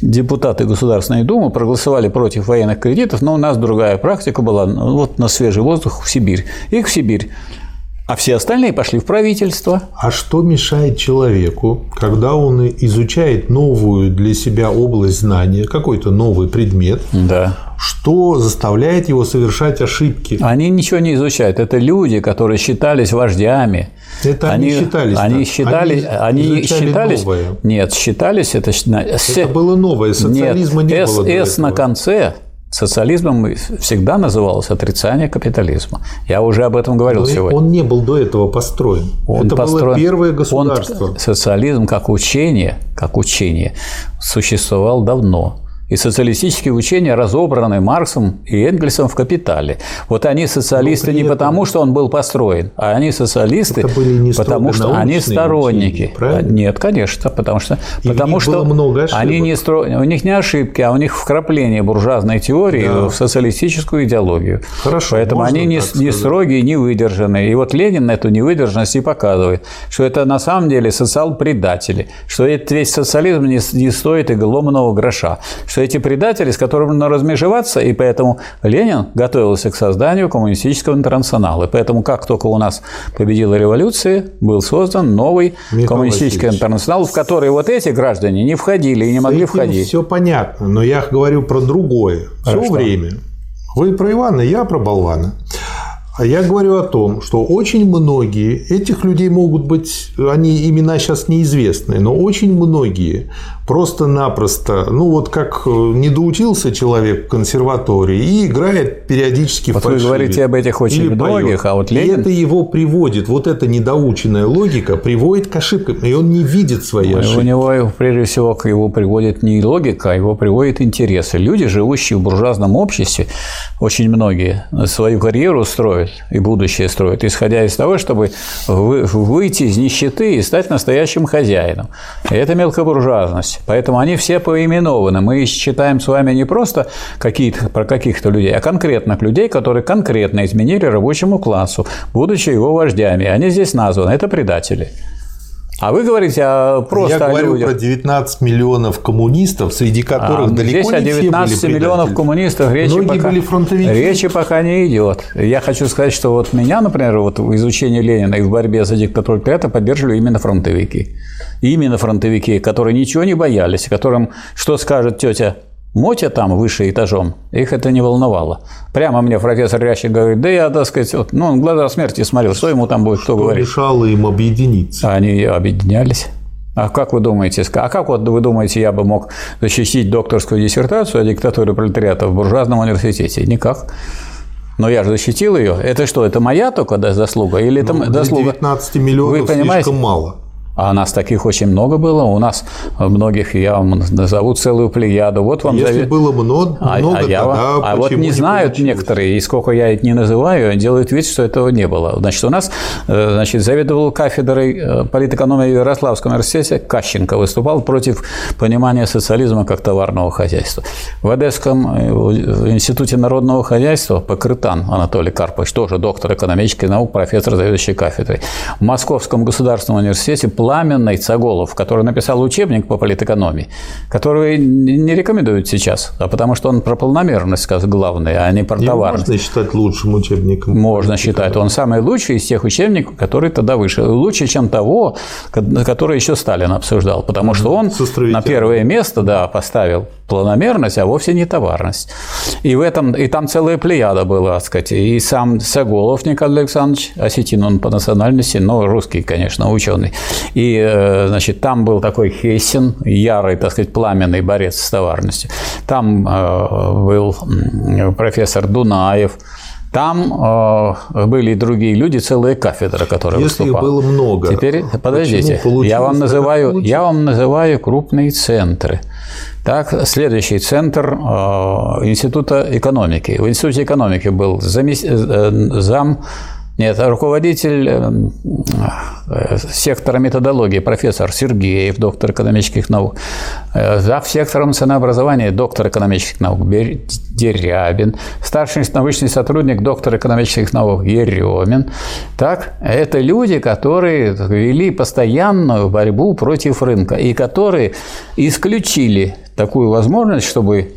депутаты Государственной Думы проголосовали против военных кредитов, но у нас другая практика была, ну, вот на свежий воздух в Сибирь. Их в Сибирь. А все остальные пошли в правительство. А что мешает человеку, когда он изучает новую для себя область знания, какой-то новый предмет, да что заставляет его совершать ошибки. Они ничего не изучают. Это люди, которые считались вождями. Это они, они считались. Они считали, они, они считались. Новое. Нет, считались это. Это было новое. Социализма нет, не S, было. S на конце Социализмом всегда называлось отрицание капитализма. Я уже об этом говорил Но сегодня. Он не был до этого построен. Он Это построен, было первое государство. Он, социализм как учение, как учение существовал давно. И социалистические учения разобраны Марксом и Энгельсом в «Капитале». Вот они социалисты не потому, что он был построен, а они социалисты, не потому что они сторонники. Учения, Нет, конечно, потому что, и потому что много они не стро... у них не ошибки, а у них вкрапление буржуазной теории да. в социалистическую идеологию. Хорошо, Поэтому они не, не строгие, не выдержанные. И вот Ленин эту невыдержанность и показывает, что это на самом деле социал-предатели, что этот весь социализм не, не стоит и голомного гроша, что что эти предатели, с которыми нужно размежеваться, и поэтому Ленин готовился к созданию коммунистического интернационала. И поэтому, как только у нас победила революция, был создан новый Михаил коммунистический Васильевич. интернационал, в который вот эти граждане не входили и не могли входить. Все понятно, но я говорю про другое. Все а время. Вы про Ивана, я про болвана. А я говорю о том, что очень многие этих людей могут быть, они имена сейчас неизвестны, но очень многие просто-напросто, ну вот как э, не доучился человек в консерватории и играет периодически вот фальшивит. вы говорите об этих очень Или многих, а вот Ленин... И это его приводит, вот эта недоученная логика приводит к ошибкам, и он не видит свои ошибки. У него, прежде всего, к его приводит не логика, а его приводит интересы. Люди, живущие в буржуазном обществе, очень многие свою карьеру строят и будущее строят, исходя из того, чтобы выйти из нищеты и стать настоящим хозяином. И это мелкобуржуазность. Поэтому они все поименованы. Мы считаем с вами не просто какие-то, про каких-то людей, а конкретных людей, которые конкретно изменили рабочему классу, будучи его вождями. Они здесь названы. Это предатели. А вы говорите о просто Я говорю людях. про 19 миллионов коммунистов, среди которых а, далеко здесь не о 19 все были миллионов коммунистов речи Многие пока, были фронтовики. речи пока не идет. Я хочу сказать, что вот меня, например, вот в изучении Ленина и в борьбе за диктатуру это поддерживали именно фронтовики. Именно фронтовики, которые ничего не боялись, которым что скажет тетя Мотя там выше этажом, их это не волновало. Прямо мне профессор Рящик говорит, да я, так сказать, вот, ну, он глаза смерти смотрел, что ему там будет, что кто говорит. мешало им объединиться? Они объединялись. А как вы думаете, а как вот вы думаете, я бы мог защитить докторскую диссертацию о диктатуре пролетариата в буржуазном университете? Никак. Но я же защитил ее. Это что, это моя только заслуга? Или ну, это заслуга? 19 миллионов вы понимаете? слишком мало. А нас таких очень много было. У нас многих, я вам назову целую плеяду. Вот вам Если завет... было много, а, много а, я, тогда а вот не, знают получилось? некоторые, и сколько я их не называю, делают вид, что этого не было. Значит, у нас э, значит, заведовал кафедрой э, политэкономии в Ярославском университете Кащенко выступал против понимания социализма как товарного хозяйства. В Одесском э, институте народного хозяйства Покрытан Анатолий Карпович, тоже доктор экономических наук, профессор, заведующий кафедрой. В Московском государственном университете Пламенный Цаголов, который написал учебник по политэкономии, который не рекомендуют сейчас, а потому что он про полномерность главный, а не про Его товарность. можно считать лучшим учебником? Можно считать. Он самый лучший из тех учебников, которые тогда вышли. Лучше, чем того, который еще Сталин обсуждал, потому что он на первое место да, поставил планомерность, а вовсе не товарность. И в этом, и там целая плеяда была, так сказать, и сам Саголов Николай Александрович, осетин он по национальности, но русский, конечно, ученый. И, э, значит, там был такой Хессин, ярый, так сказать, пламенный борец с товарностью. Там э, был профессор Дунаев, там э, были и другие люди, целые кафедры, которые Если выступали. их было много. Теперь подождите, я вам называю, я вам называю крупные центры. Так, следующий центр э, Института экономики. В Институте экономики был замес... Э, зам нет, руководитель эм, э, сектора методологии, профессор Сергеев, доктор экономических наук, э, зав. сектором ценообразования, доктор экономических наук Дерябин, старший научный сотрудник, доктор экономических наук Еремин. Так, это люди, которые вели постоянную борьбу против рынка и которые исключили такую возможность, чтобы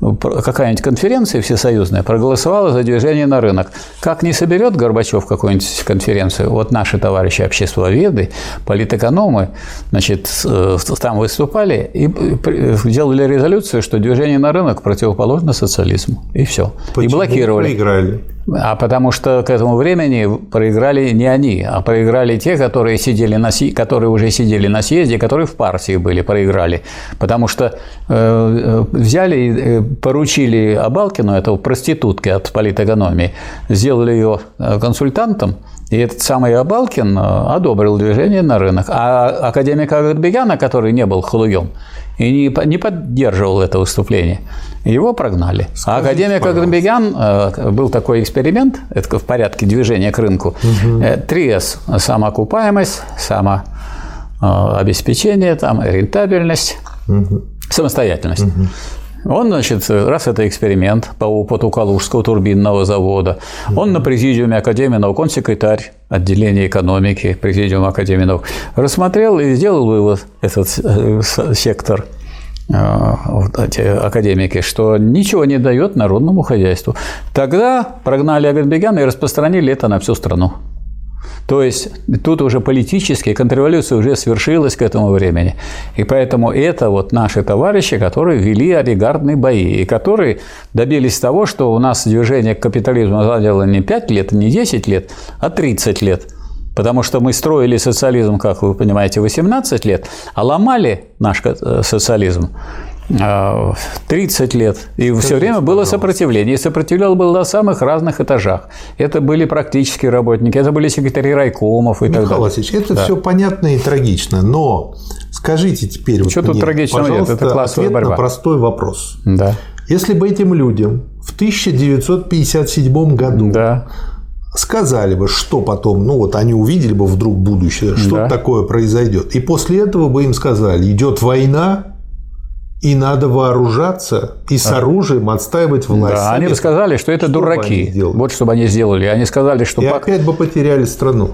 какая-нибудь конференция всесоюзная проголосовала за движение на рынок. Как не соберет Горбачев какую-нибудь конференцию, вот наши товарищи обществоведы, политэкономы, значит, э, там выступали и делали резолюцию, что движение на рынок противоположно социализму. И все. Почему и блокировали. проиграли? А потому что к этому времени проиграли не они, а проиграли те, которые, сидели на, которые уже сидели на съезде, которые в партии были, проиграли. Потому что э, э взяли и э, поручили Абалкину, этого проститутки от политэкономии, сделали ее э, консультантом, и этот самый Абалкин одобрил движение на рынок. А академик Агатбегяна, который не был халуем, и не, не поддерживал это выступление. Его прогнали. Скажите, а академик Аграбегян э, был такой эксперимент, это в порядке движения к рынку. Угу. 3С – самоокупаемость, самообеспечение, там, рентабельность, угу. самостоятельность. Угу. Он, значит, раз это эксперимент по опыту Калужского турбинного завода, он на президиуме Академии наук, он секретарь отделения экономики президиума Академии наук, рассмотрел и сделал вывод, этот э, сектор э, эти академики, что ничего не дает народному хозяйству. Тогда прогнали Агатбегяна и распространили это на всю страну. То есть тут уже политически контрреволюция уже свершилась к этому времени. И поэтому это вот наши товарищи, которые вели олигархные бои, и которые добились того, что у нас движение к капитализму заняло не 5 лет, не 10 лет, а 30 лет. Потому что мы строили социализм, как вы понимаете, 18 лет, а ломали наш э, социализм 30 лет. И все время было сопротивление. И сопротивляло было на самых разных этажах. Это были практические работники, это были секретари райкомов и Михаил так далее. Васильевич, это да. все понятно и трагично, но скажите теперь, Что вот тут трагичного нет? Это классовая ответ борьба. на простой вопрос. Да. Если бы этим людям в 1957 году да сказали бы, что потом, ну вот они увидели бы вдруг будущее, что да. такое произойдет. И после этого бы им сказали, идет война, и надо вооружаться и с оружием отстаивать власть. Да, они бы сказали, что это что дураки. Вот что бы они сделали. Они сказали, что... И опять бы потеряли страну.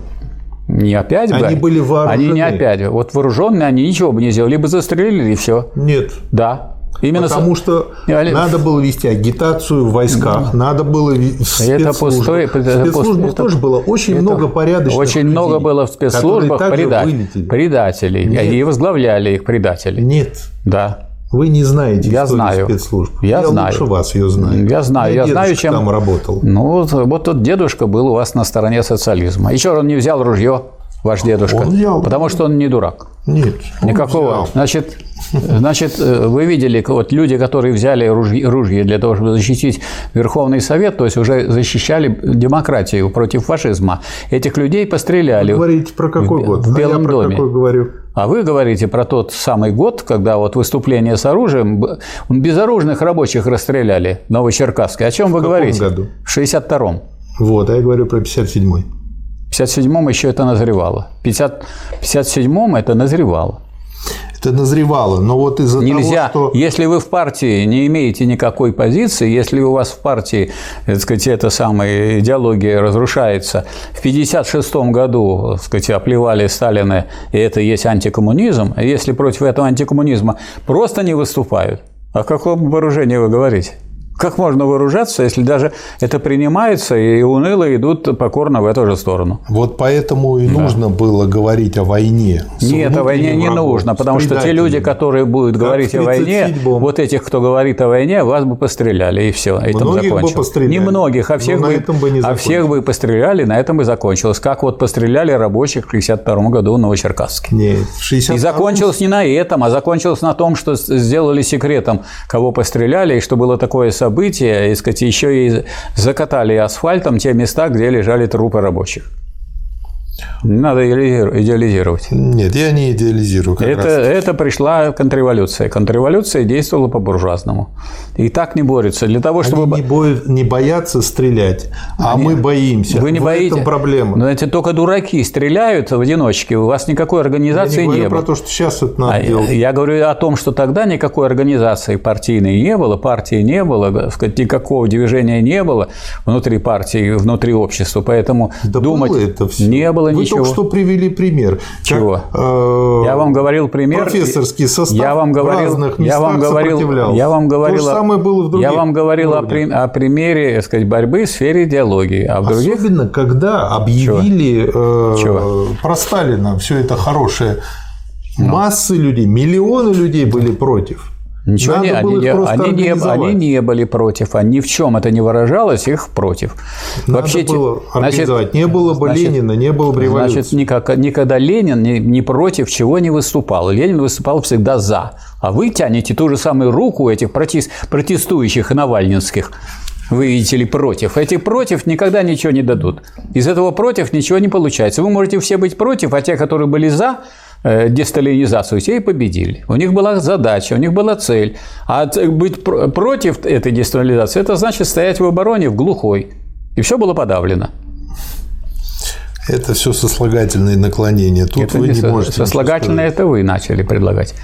Не опять бы. Они были вооружены. Они не опять. Вот вооруженные они ничего бы не сделали. Либо застрелили, и все. Нет. Да. Именно Потому что Олег... надо было вести агитацию в войсках, да. надо было в спецслужбах. Это пустой, в спецслужбах это, тоже было очень это, много порядочных Очень людей, много было в спецслужбах преда... предателей. Нет. И возглавляли их предатели. Нет. Да. Вы не знаете я знаю. спецслужб. Я, я знаю. лучше вас ее знаю. Я знаю. Я знаю, чем там работал. Ну, вот тот дедушка был у вас на стороне социализма. Еще он не взял ружье, ваш дедушка. Он взял. Потому что он не дурак. Нет. Никакого. Взял. Значит, значит, э, вы видели, вот люди, которые взяли ружье, ружье для того, чтобы защитить Верховный Совет, то есть уже защищали демократию против фашизма, этих людей постреляли. Вы говорите про какой в, год? В Белом а я доме. Про какой говорю? А вы говорите про тот самый год, когда вот выступление с оружием, безоружных рабочих расстреляли в Новочеркасске. О чем вы в говорите? году? В 62-м. Вот, а я говорю про 57-й. В 57-м еще это назревало. В 50... 57-м это назревало. Это назревало, но вот из-за Нельзя, того, что... если вы в партии не имеете никакой позиции, если у вас в партии, так сказать, эта самая идеология разрушается, в 1956 году, так сказать, оплевали Сталина, и это есть антикоммунизм, а если против этого антикоммунизма просто не выступают, о каком вооружении вы говорите? Как можно вооружаться, если даже это принимается и уныло идут покорно в эту же сторону? Вот поэтому и да. нужно было говорить о войне. Нет, о войне не врагом, нужно, потому что те люди, которые будут как говорить о войне, вот этих, кто говорит о войне, вас бы постреляли, и все, и Многих закончилось. бы постреляли. Не многих, а всех, бы, бы, не а всех бы постреляли, на этом бы закончилось. Как вот постреляли рабочих в 1962 году в Новочеркасске. Нет, в 62 И закончилось не на этом, а закончилось на том, что сделали секретом, кого постреляли, и что было такое события, и, сказать, еще и закатали асфальтом те места, где лежали трупы рабочих. Не надо идеализировать. Нет, я не идеализирую. Как это, раз. это пришла контрреволюция. Контрреволюция действовала по-буржуазному. И так не борются. Для того, чтобы... Они не, бо... не боятся стрелять, а Они... мы боимся. Вы не в боитесь? этом проблема. Но эти только дураки стреляют в одиночке. У вас никакой организации я не, не было. про то, что сейчас это надо а делать. Я говорю о том, что тогда никакой организации партийной не было, партии не было, никакого движения не было внутри партии, внутри общества. Поэтому да думать было это все. не было Вы ничего. только что привели пример. Чего? Как, э, я вам говорил пример. Профессорский состав я вам говорил, в разных местах я вам говорил, я вам говорил, То же самое было в других Я вам говорил о, при, о примере, так сказать, борьбы в сфере идеологии, а в других Особенно, когда объявили э, про Сталина все это хорошее, ну. массы людей, миллионы людей были против. Ничего не, они, не, они, не, они не были против, а ни в чем это не выражалось, их против. Надо Вообще, было организовать. Значит, не было бы значит, Ленина, не было бы революции. Значит, никак, никогда Ленин ни, ни против чего не выступал. Ленин выступал всегда за. А вы тянете ту же самую руку этих протестующих и навальнинских вы видите ли, против. Эти против никогда ничего не дадут. Из этого против ничего не получается. Вы можете все быть против, а те, которые были за, десталинизацию, те и победили. У них была задача, у них была цель. А быть против этой десталинизации – это значит стоять в обороне в глухой. И все было подавлено. Это все сослагательные наклонения. Тут это вы не, не можете. Сослагательное это вы начали предлагать.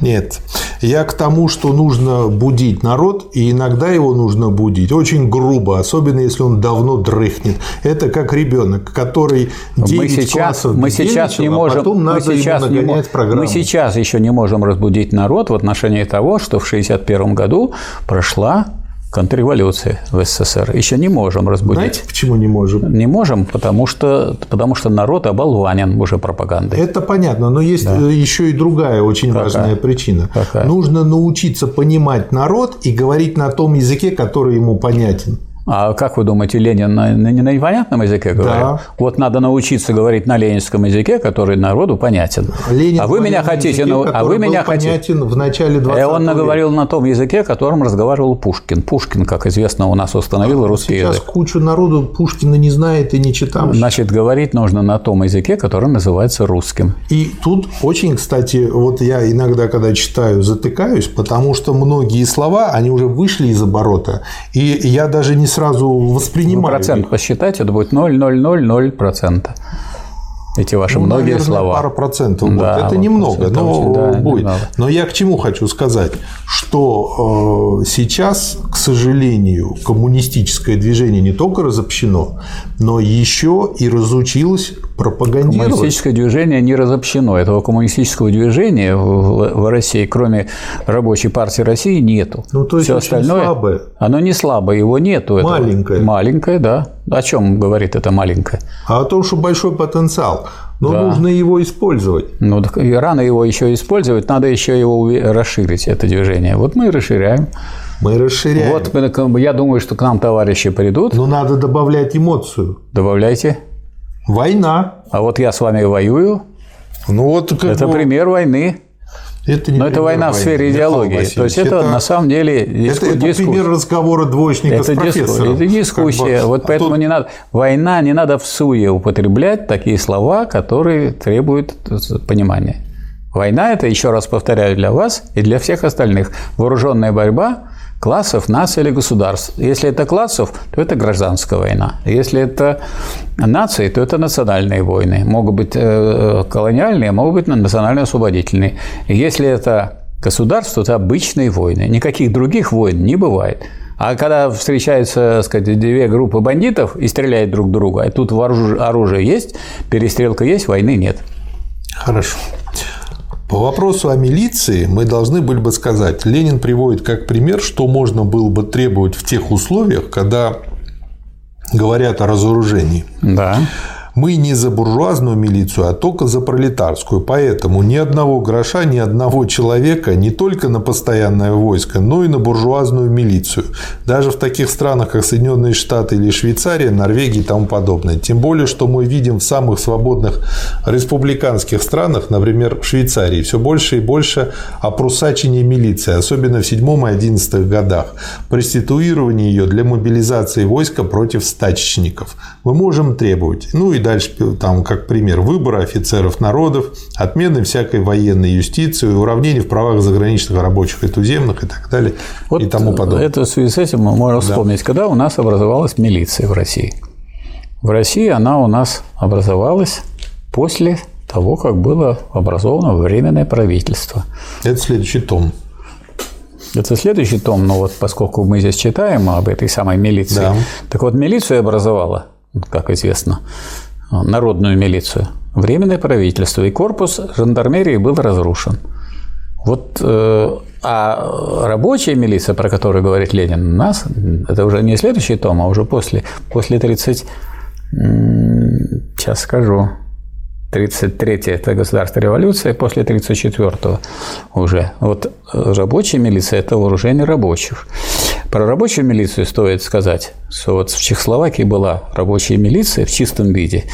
Нет. Я к тому, что нужно будить народ, и иногда его нужно будить очень грубо, особенно если он давно дрыхнет. Это как ребенок, который 9 мы сейчас, классов мы сейчас не можем, а потом надо мы сейчас ему нагонять не, программу. Мы сейчас еще не можем разбудить народ в отношении того, что в 1961 году прошла контрреволюция в СССР. Еще не можем разбудить. Знаете, почему не можем? Не можем, потому что, потому что народ оболванен уже пропагандой. Это понятно, но есть да. еще и другая очень Какая? важная причина. Какая? Нужно научиться понимать народ и говорить на том языке, который ему понятен. А как вы думаете, Ленин на, на, на непонятном языке говорил? Да. Вот надо научиться говорить на ленинском языке, который народу понятен. Ленин а вы меня хотите, языке, а вы меня понятен хотите. в начале 20 Он наговорил на том языке, которым разговаривал Пушкин. Пушкин, как известно, у нас установил русский Сейчас язык. кучу народу Пушкина не знает и не читал. Значит, говорить нужно на том языке, который называется русским. И тут очень, кстати, вот я иногда, когда читаю, затыкаюсь, потому что многие слова, они уже вышли из оборота, и я даже не сразу воспринимаю. Ну, процент их. посчитать, это будет 0,000%. Эти ваши ну, многие наверное, слова. пара процентов. Да, вот. Это вот немного, это но очень, да, будет. немного. Но я к чему хочу сказать, что э, сейчас, к сожалению, коммунистическое движение не только разобщено, но еще и разучилось пропагандировать. Коммунистическое движение не разобщено. Этого коммунистического движения в, России, кроме Рабочей партии России, нету. Ну, то есть Все остальное, слабое. Оно не слабое, его нету. Маленькое. Этого. Маленькое, да. О чем говорит это маленькое? А о том, что большой потенциал. Но да. нужно его использовать. Ну, так и рано его еще использовать, надо еще его расширить, это движение. Вот мы и расширяем. Мы расширяем. Вот я думаю, что к нам товарищи придут. Но надо добавлять эмоцию. Добавляйте. Война. А вот я с вами воюю. Ну вот это бы... пример войны. Это не Но это война войны, в сфере идеологии. То есть это, это на самом деле диску... это, это пример разговора двоечника это с профессором. Это дискуссия. Как бы. Вот поэтому а тут... не надо война не надо в суе употреблять такие слова, которые требуют понимания. Война это еще раз повторяю для вас и для всех остальных вооруженная борьба классов, наций или государств. Если это классов, то это гражданская война. Если это нации, то это национальные войны. Могут быть э, колониальные, могут быть национально-освободительные. Если это государство, то обычные войны. Никаких других войн не бывает. А когда встречаются, так сказать, две группы бандитов и стреляют друг друга, и тут оружие есть, перестрелка есть, войны нет. Хорошо. По вопросу о милиции мы должны были бы сказать, Ленин приводит как пример, что можно было бы требовать в тех условиях, когда говорят о разоружении. Да. Мы не за буржуазную милицию, а только за пролетарскую. Поэтому ни одного гроша, ни одного человека не только на постоянное войско, но и на буржуазную милицию. Даже в таких странах, как Соединенные Штаты или Швейцария, Норвегия и тому подобное. Тем более, что мы видим в самых свободных республиканских странах, например, в Швейцарии, все больше и больше опросачения милиции, особенно в 7 и 11 годах. Проституирование ее для мобилизации войска против стачечников. Мы можем требовать. Ну и дальше, там, как пример, выбора офицеров народов, отмены всякой военной юстиции, уравнения в правах заграничных рабочих и туземных и так далее вот и тому подобное. Это в связи с этим мы можем да. вспомнить, когда у нас образовалась милиция в России. В России она у нас образовалась после того, как было образовано Временное правительство. Это следующий том. Это следующий том, но вот поскольку мы здесь читаем об этой самой милиции, да. так вот милицию образовала, как известно, народную милицию, временное правительство, и корпус жандармерии был разрушен. Вот, э, а рабочая милиция, про которую говорит Ленин, у нас, это уже не следующий том, а уже после, после 30, сейчас скажу, 33 это государство революция, после 34 уже. Вот э, рабочая милиция – это вооружение рабочих. Про рабочую милицию стоит сказать, что вот в Чехословакии была рабочая милиция в чистом виде.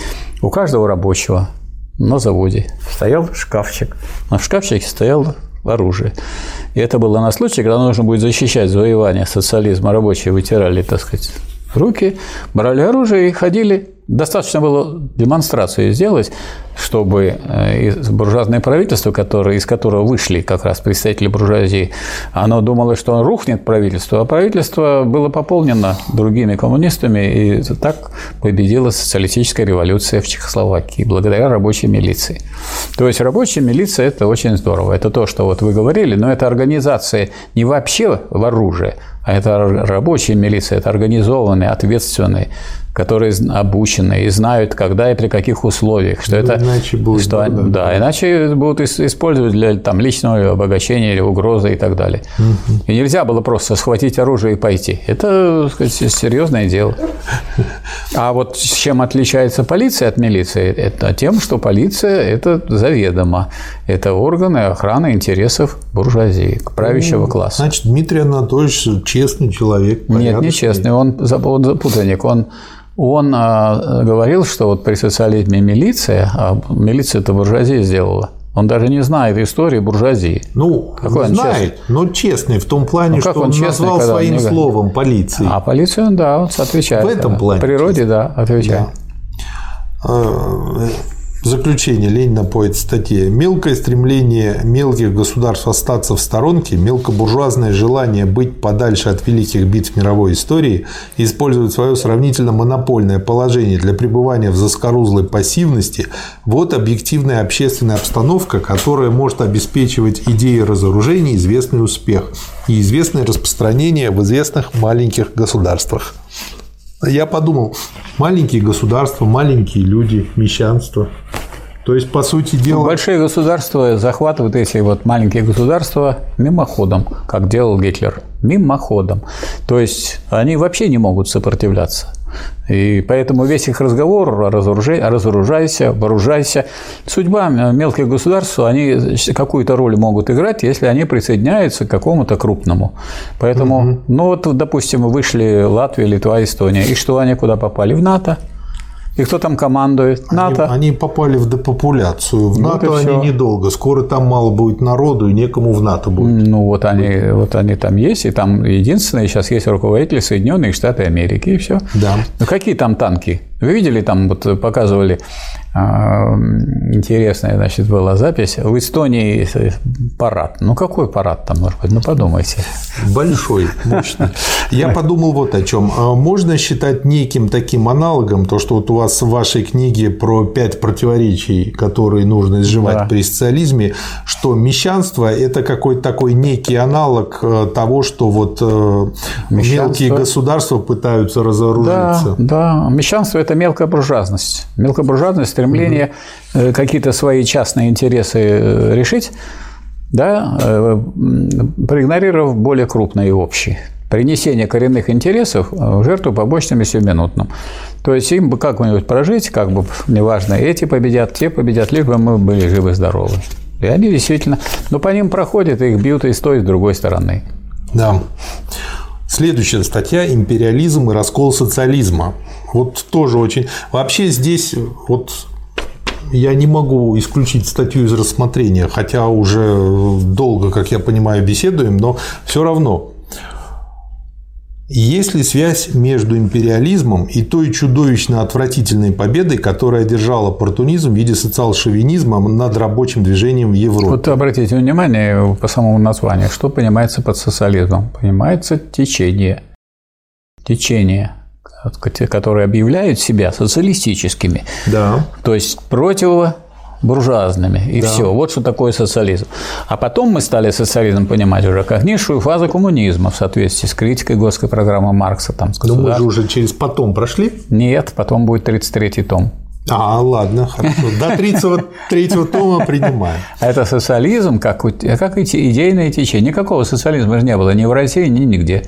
У каждого рабочего на заводе стоял шкафчик, а в шкафчике стояло оружие. И это было на случай, когда нужно будет защищать завоевание социализма. Рабочие вытирали, так сказать, руки, брали оружие и ходили Достаточно было демонстрацию сделать, чтобы э, буржуазное правительство, которое, из которого вышли как раз представители буржуазии, оно думало, что рухнет правительство, а правительство было пополнено другими коммунистами, и так победила социалистическая революция в Чехословакии благодаря рабочей милиции. То есть рабочая милиция – это очень здорово. Это то, что вот вы говорили, но это организация не вообще в оружии, а это рабочая милиция, это организованные, ответственные которые обучены и знают, когда и при каких условиях, что ну, это иначе будут, что, да, да, да, иначе будут использовать для там, личного обогащения или угрозы и так далее. Угу. И нельзя было просто схватить оружие и пойти. Это сказать, серьезное дело. А вот чем отличается полиция от милиции? Это тем, что полиция – это заведомо. Это органы охраны интересов буржуазии, правящего ну, класса. Значит, Дмитрий Анатольевич честный человек, порядочный. Нет, не честный, он, он запутанник, он он а, говорил, что вот при социализме милиция, а милиция это буржуазия сделала. Он даже не знает истории буржуазии. Ну, Какой он знает, честный? но честный в том плане, ну, что он, он честный, назвал своим он словом полиции. А полицию, да, он отвечает. В этом плане. В природе, честный. да, отвечает. Да. Заключение Ленина по этой статье. Мелкое стремление мелких государств остаться в сторонке, мелкобуржуазное желание быть подальше от великих битв мировой истории использовать свое сравнительно монопольное положение для пребывания в заскорузлой пассивности – вот объективная общественная обстановка, которая может обеспечивать идеи разоружения известный успех и известное распространение в известных маленьких государствах. Я подумал, маленькие государства, маленькие люди, мещанство. То есть, по сути дела... Большие государства захватывают эти вот маленькие государства мимоходом, как делал Гитлер. Мимоходом. То есть, они вообще не могут сопротивляться. И поэтому весь их разговор разоружай, разоружайся, вооружайся. Судьба мелких государств, они какую-то роль могут играть, если они присоединяются к какому-то крупному. Поэтому, угу. ну вот, допустим, вышли Латвия, Литва, Эстония. И что они куда попали? В НАТО. И кто там командует? НАТО. Они, они попали в депопуляцию. В НАТО вот они недолго. Скоро там мало будет народу, и некому в НАТО будет. Ну, вот они, вот они там есть, и там единственное, сейчас есть руководители Соединенных Штатов Америки, и все. Да. Ну, какие там танки? Вы видели, там вот показывали а, интересная, значит, была запись. В Эстонии парад. Ну, какой парад там, может быть? Ну, подумайте. Большой, мощный. Я подумал вот о чем. А можно считать неким таким аналогом то, что вот у вас в вашей книге про пять противоречий, которые нужно изживать да. при социализме, что мещанство – это какой-то такой некий аналог э, того, что вот э, мелкие государства пытаются разоружиться. Да, да. Мещанство – это мелкая буржуазность. Мелкая буржуазность, стремление угу. какие-то свои частные интересы э, решить, да, э, проигнорировав более крупные и общие. Принесение коренных интересов в жертву побочным и сиюминутным. То есть им бы как-нибудь прожить, как бы, неважно, эти победят, те победят, лишь бы мы были живы-здоровы. И они действительно, но по ним проходят, их бьют и с той, и с другой стороны. Да. Следующая статья «Империализм и раскол социализма». Вот тоже очень... Вообще здесь вот я не могу исключить статью из рассмотрения, хотя уже долго, как я понимаю, беседуем, но все равно есть ли связь между империализмом и той чудовищно отвратительной победой, которая одержала оппортунизм в виде социал-шовинизма над рабочим движением в Европе? Вот обратите внимание по самому названию, что понимается под социализмом? Понимается течение. Течение которые объявляют себя социалистическими. Да. То есть противо буржуазными. И да. все. Вот что такое социализм. А потом мы стали социализм понимать уже как низшую фазу коммунизма в соответствии с критикой горской программы Маркса. Там, с Но мы же уже через потом прошли? Нет, потом будет 33-й том. А, ладно, хорошо. До 33-го тома принимаем. Это социализм, как, как идейное течение. Никакого социализма же не было ни в России, ни нигде.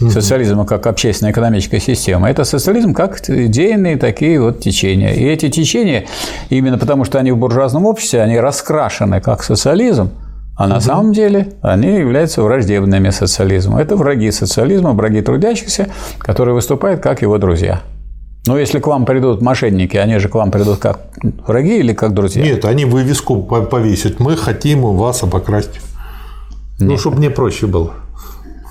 Социализма как общественная экономическая система. Это социализм как идейные такие вот течения. И эти течения, именно потому что они в буржуазном обществе, они раскрашены как социализм, а на угу. самом деле они являются враждебными социализму. Это враги социализма, враги трудящихся, которые выступают как его друзья. Но если к вам придут мошенники, они же к вам придут как враги или как друзья? Нет, они вывеску повесят. Мы хотим вас обокрасть. Ну, Нет. Ну, чтобы мне проще было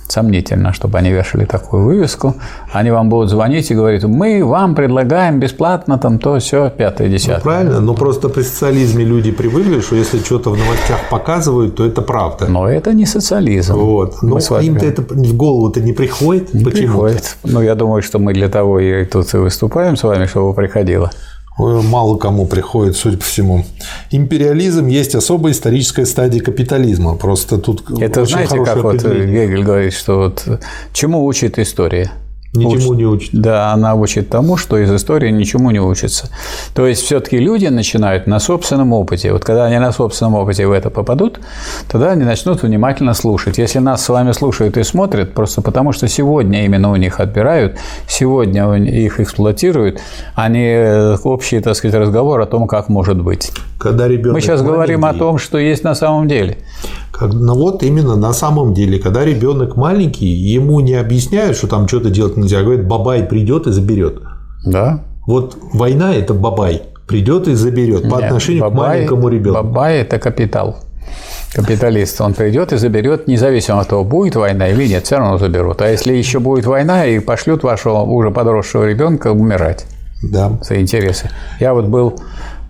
сомнительно, чтобы они вешали такую вывеску. Они вам будут звонить и говорить, мы вам предлагаем бесплатно там то, все, пятое, десятое. Ну, правильно, но просто при социализме люди привыкли, что если что-то в новостях показывают, то это правда. Но это не социализм. Вот. Но им-то это в голову-то не приходит. Не Почему? приходит. Ну, я думаю, что мы для того и тут и выступаем с вами, чтобы приходило мало кому приходит, судя по всему. Империализм есть особая историческая стадия капитализма. Просто тут Это очень знаете, как вот Гегель говорит, что вот чему учит история? Ничему учит, не учит. Да, она учит тому, что из истории ничему не учится. То есть все-таки люди начинают на собственном опыте. Вот когда они на собственном опыте в это попадут, тогда они начнут внимательно слушать. Если нас с вами слушают и смотрят, просто потому что сегодня именно у них отбирают, сегодня их эксплуатируют, а не э, общий, так сказать, разговор о том, как может быть. Когда ребенок Мы сейчас говорим о том, что есть на самом деле. Ну вот именно на самом деле, когда ребенок маленький, ему не объясняют, что там что-то делать нельзя, говорят, бабай придет и заберет. Да. Вот война это бабай придет и заберет по Нет, отношению бабай, к маленькому ребенку. Бабай это капитал. Капиталист, он придет и заберет, независимо от того, будет война или нет, все равно заберут. А если еще будет война и пошлют вашего уже подросшего ребенка умирать да. за интересы. Я вот был а,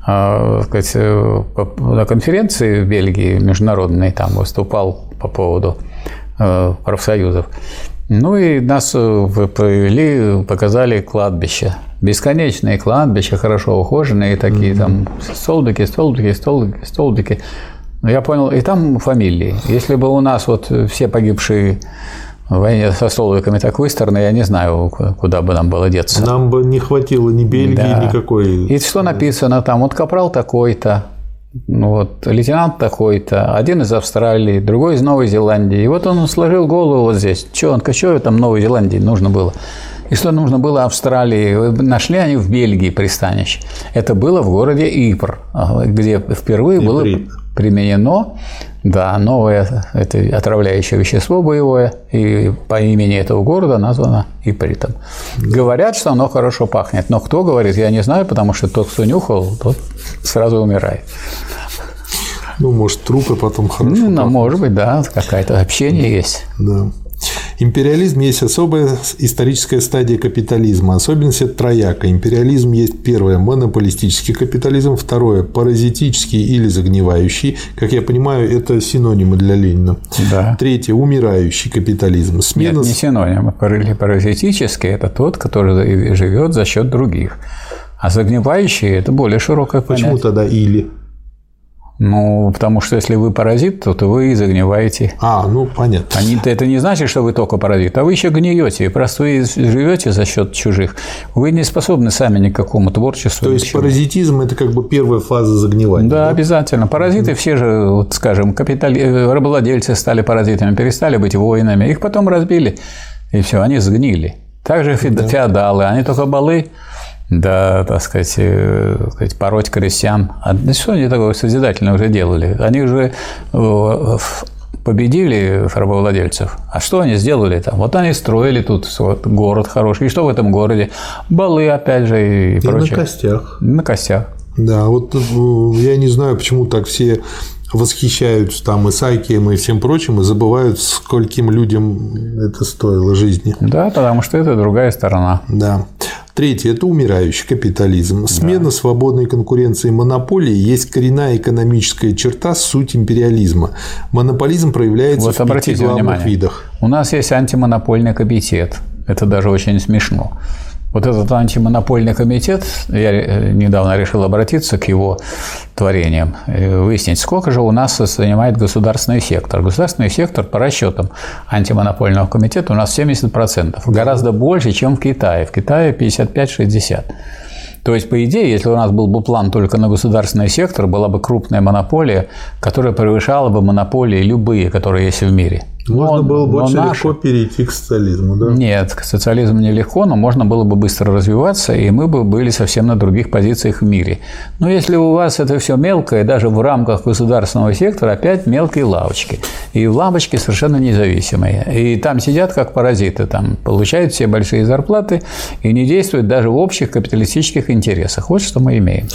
сказать, э, на конференции в Бельгии международной, там выступал по поводу э, профсоюзов. Ну и нас э, провели, показали кладбище. Бесконечные кладбища, хорошо ухоженные, такие mm-hmm. там столбики, столбики, столбики, столбики. Я понял, и там фамилии. Если бы у нас вот все погибшие войне со столбиками так выстроены, я не знаю, куда бы нам было деться. Нам бы не хватило ни Бельгии, да. никакой. И что написано там? Вот капрал такой-то, ну вот, лейтенант такой-то, один из Австралии, другой из Новой Зеландии. И вот он сложил голову вот здесь. Что он, что там Новой Зеландии нужно было? И что нужно было Австралии? Нашли они в Бельгии пристанище. Это было в городе Ипр, где впервые Иприт. было применено да, новое это отравляющее вещество боевое, и по имени этого города названо ипритом. Говорят, что оно хорошо пахнет, но кто говорит, я не знаю, потому что тот, кто нюхал, тот сразу умирает. Ну, может, трупы потом хорошо. Ну, пахнут. может быть, да, какое-то общение есть. Да. Империализм есть особая историческая стадия капитализма. Особенность это трояка. Империализм есть первое – монополистический капитализм, второе – паразитический или загнивающий. Как я понимаю, это синонимы для Ленина. Да. Третье – умирающий капитализм. Смена... Нет, не синонимы. Паразитический – это тот, который живет за счет других. А загнивающий – это более широкое понятие. Почему тогда «или»? Ну, потому что если вы паразит, то, то вы загниваете. А, ну понятно. Они, это не значит, что вы только паразит, а вы еще гниете. Просто вы живете за счет чужих. Вы не способны сами ни к какому творчеству. То есть паразитизм это как бы первая фаза загнивания. Да, да? обязательно. Паразиты все же, вот, скажем, капитали... Э, рабовладельцы стали паразитами, перестали быть воинами, их потом разбили, и все, они сгнили. Также феодалы, они только балы да, так сказать, э, сказать, пороть крестьян. А что они такое созидательное уже делали? Они уже э, победили рабовладельцев. А что они сделали там? Вот они строили тут вот, город хороший. И что в этом городе? Балы, опять же, и, и прочее. на костях. На костях. Да, вот э, я не знаю, почему так все восхищаются там Исаакием и всем прочим и забывают, скольким людям это стоило жизни. Да, потому что это другая сторона. Да. Третье – это умирающий капитализм. Смена да. свободной конкуренции монополии есть коренная экономическая черта, суть империализма. Монополизм проявляется вот в пяти главных внимание. видах. У нас есть антимонопольный комитет. Это даже очень смешно. Вот этот антимонопольный комитет, я э, недавно решил обратиться к его творениям, выяснить, сколько же у нас занимает государственный сектор. Государственный сектор по расчетам антимонопольного комитета у нас 70%, гораздо больше, чем в Китае. В Китае 55-60%. То есть, по идее, если у нас был бы план только на государственный сектор, была бы крупная монополия, которая превышала бы монополии любые, которые есть в мире – можно но, было бы очень наши... легко перейти к социализму, да? Нет, к социализму нелегко, но можно было бы быстро развиваться, и мы бы были совсем на других позициях в мире. Но если у вас это все мелкое, даже в рамках государственного сектора, опять мелкие лавочки. И лавочки совершенно независимые. И там сидят как паразиты, там получают все большие зарплаты и не действуют даже в общих капиталистических интересах. Вот что мы имеем.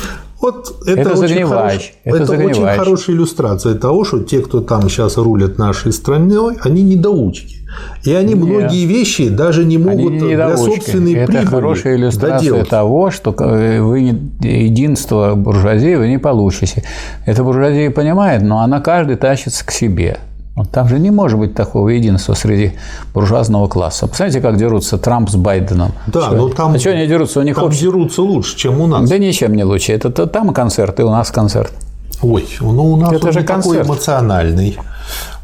Вот это, это очень, хорош... это, это очень хорошая иллюстрация того, что те, кто там сейчас рулят нашей страной, они недоучки. И они Нет. многие вещи даже не могут не для собственной это прибыли хорошая иллюстрация доделать. того, что вы единство буржуазии вы не получите. Это буржуазия понимает, но она каждый тащится к себе. Там же не может быть такого единства среди буржуазного класса. Посмотрите, как дерутся Трамп с Байденом. Да, но там, а что они дерутся? У них там общ... дерутся лучше, чем у нас. Да ничем не лучше. Это, там концерт, и у нас концерт. Ой, ну у нас это же не концерт. такой эмоциональный.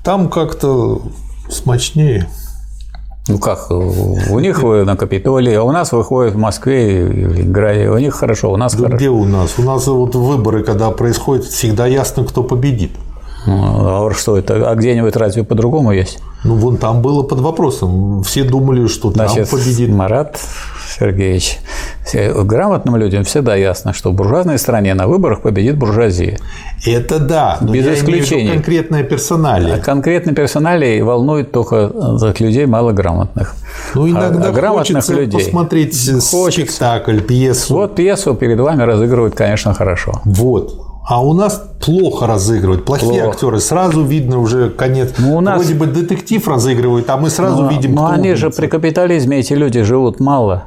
Там как-то смачнее. Ну как, у них на Капитолии, а у нас выходит в Москве и Ленинграде. У них хорошо, у нас да хорошо. Где у нас? У нас вот выборы, когда происходят, всегда ясно, кто победит. А что это? А где-нибудь разве по-другому есть? Ну, вон там было под вопросом. Все думали, что там Значит, победит. Марат Сергеевич, грамотным людям всегда ясно, что в буржуазной стране на выборах победит буржуазия. Это да, но без я исключения. конкретное персонале. А конкретно персонале волнует только людей малограмотных. Ну, а иногда а, грамотных людей посмотреть хочется. спектакль, пьесу. Вот пьесу перед вами разыгрывают, конечно, хорошо. Вот. А у нас плохо разыгрывают, плохие плохо. актеры. Сразу видно уже конец. Ну, у нас... Вроде бы детектив разыгрывают, а мы сразу но, видим, Но они убийца. же при капитализме эти люди живут мало.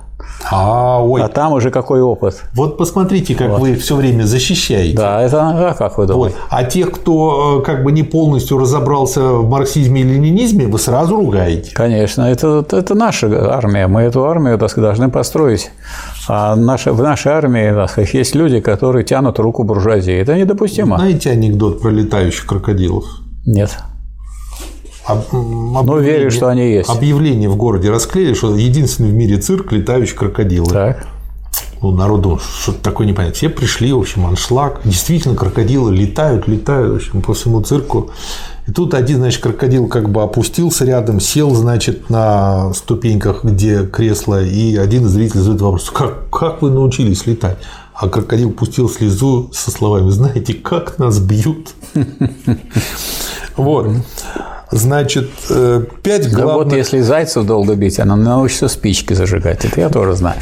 А, ой. а там уже какой опыт. Вот посмотрите, как вот. вы все время защищаете. Да, это а как вы думаете? Вот. А тех, кто э, как бы не полностью разобрался в марксизме и ленинизме, вы сразу ругаете. Конечно, это, это наша армия. Мы эту армию так должны построить. А наша, в нашей армии есть люди, которые тянут руку буржуазии. Это недопустимо. Знаете анекдот про летающих крокодилов? Нет. Но верю, что они есть. Объявление в городе расклеили, что единственный в мире цирк летающий крокодилы. Так. Ну, народу что-то такое непонятно. Все пришли, в общем, аншлаг. Действительно, крокодилы летают, летают, в общем, по всему цирку. И тут один, значит, крокодил как бы опустился рядом, сел, значит, на ступеньках, где кресло, и один из зрителей задает вопрос, как, как вы научились летать? А крокодил пустил слезу со словами, знаете, как нас бьют? Вот. Значит, э, пять главных... Да вот если зайцев долго бить, она научится спички зажигать. Это я тоже знаю.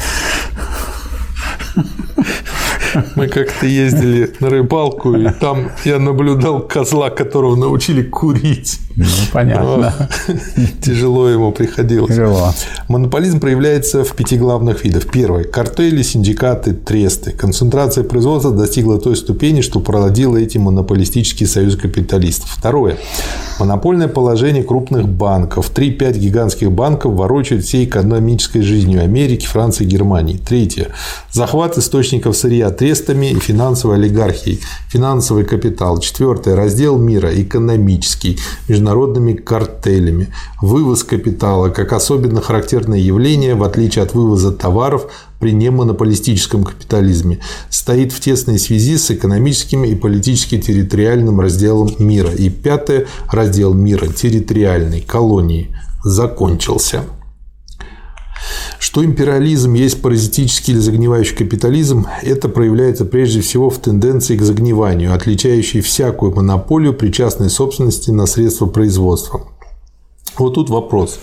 Мы как-то ездили на рыбалку, и там я наблюдал козла, которого научили курить. Ну, понятно. Но тяжело ему приходилось. Тяжело. Монополизм проявляется в пяти главных видах. Первый – картели, синдикаты, тресты. Концентрация производства достигла той ступени, что породила эти монополистические союзы капиталистов. Второе – монопольное положение крупных банков. 3-5 гигантских банков ворочают всей экономической жизнью Америки, Франции Германии. Третье – захват источников сырья трестами и финансовой олигархией. Финансовый капитал. Четвертое – раздел мира экономический международными картелями. Вывоз капитала как особенно характерное явление, в отличие от вывоза товаров при немонополистическом капитализме, стоит в тесной связи с экономическим и политически-территориальным разделом мира. И пятое – раздел мира территориальной колонии закончился. Что империализм есть паразитический или загнивающий капитализм, это проявляется прежде всего в тенденции к загниванию, отличающей всякую монополию при частной собственности на средства производства. Вот тут вопрос.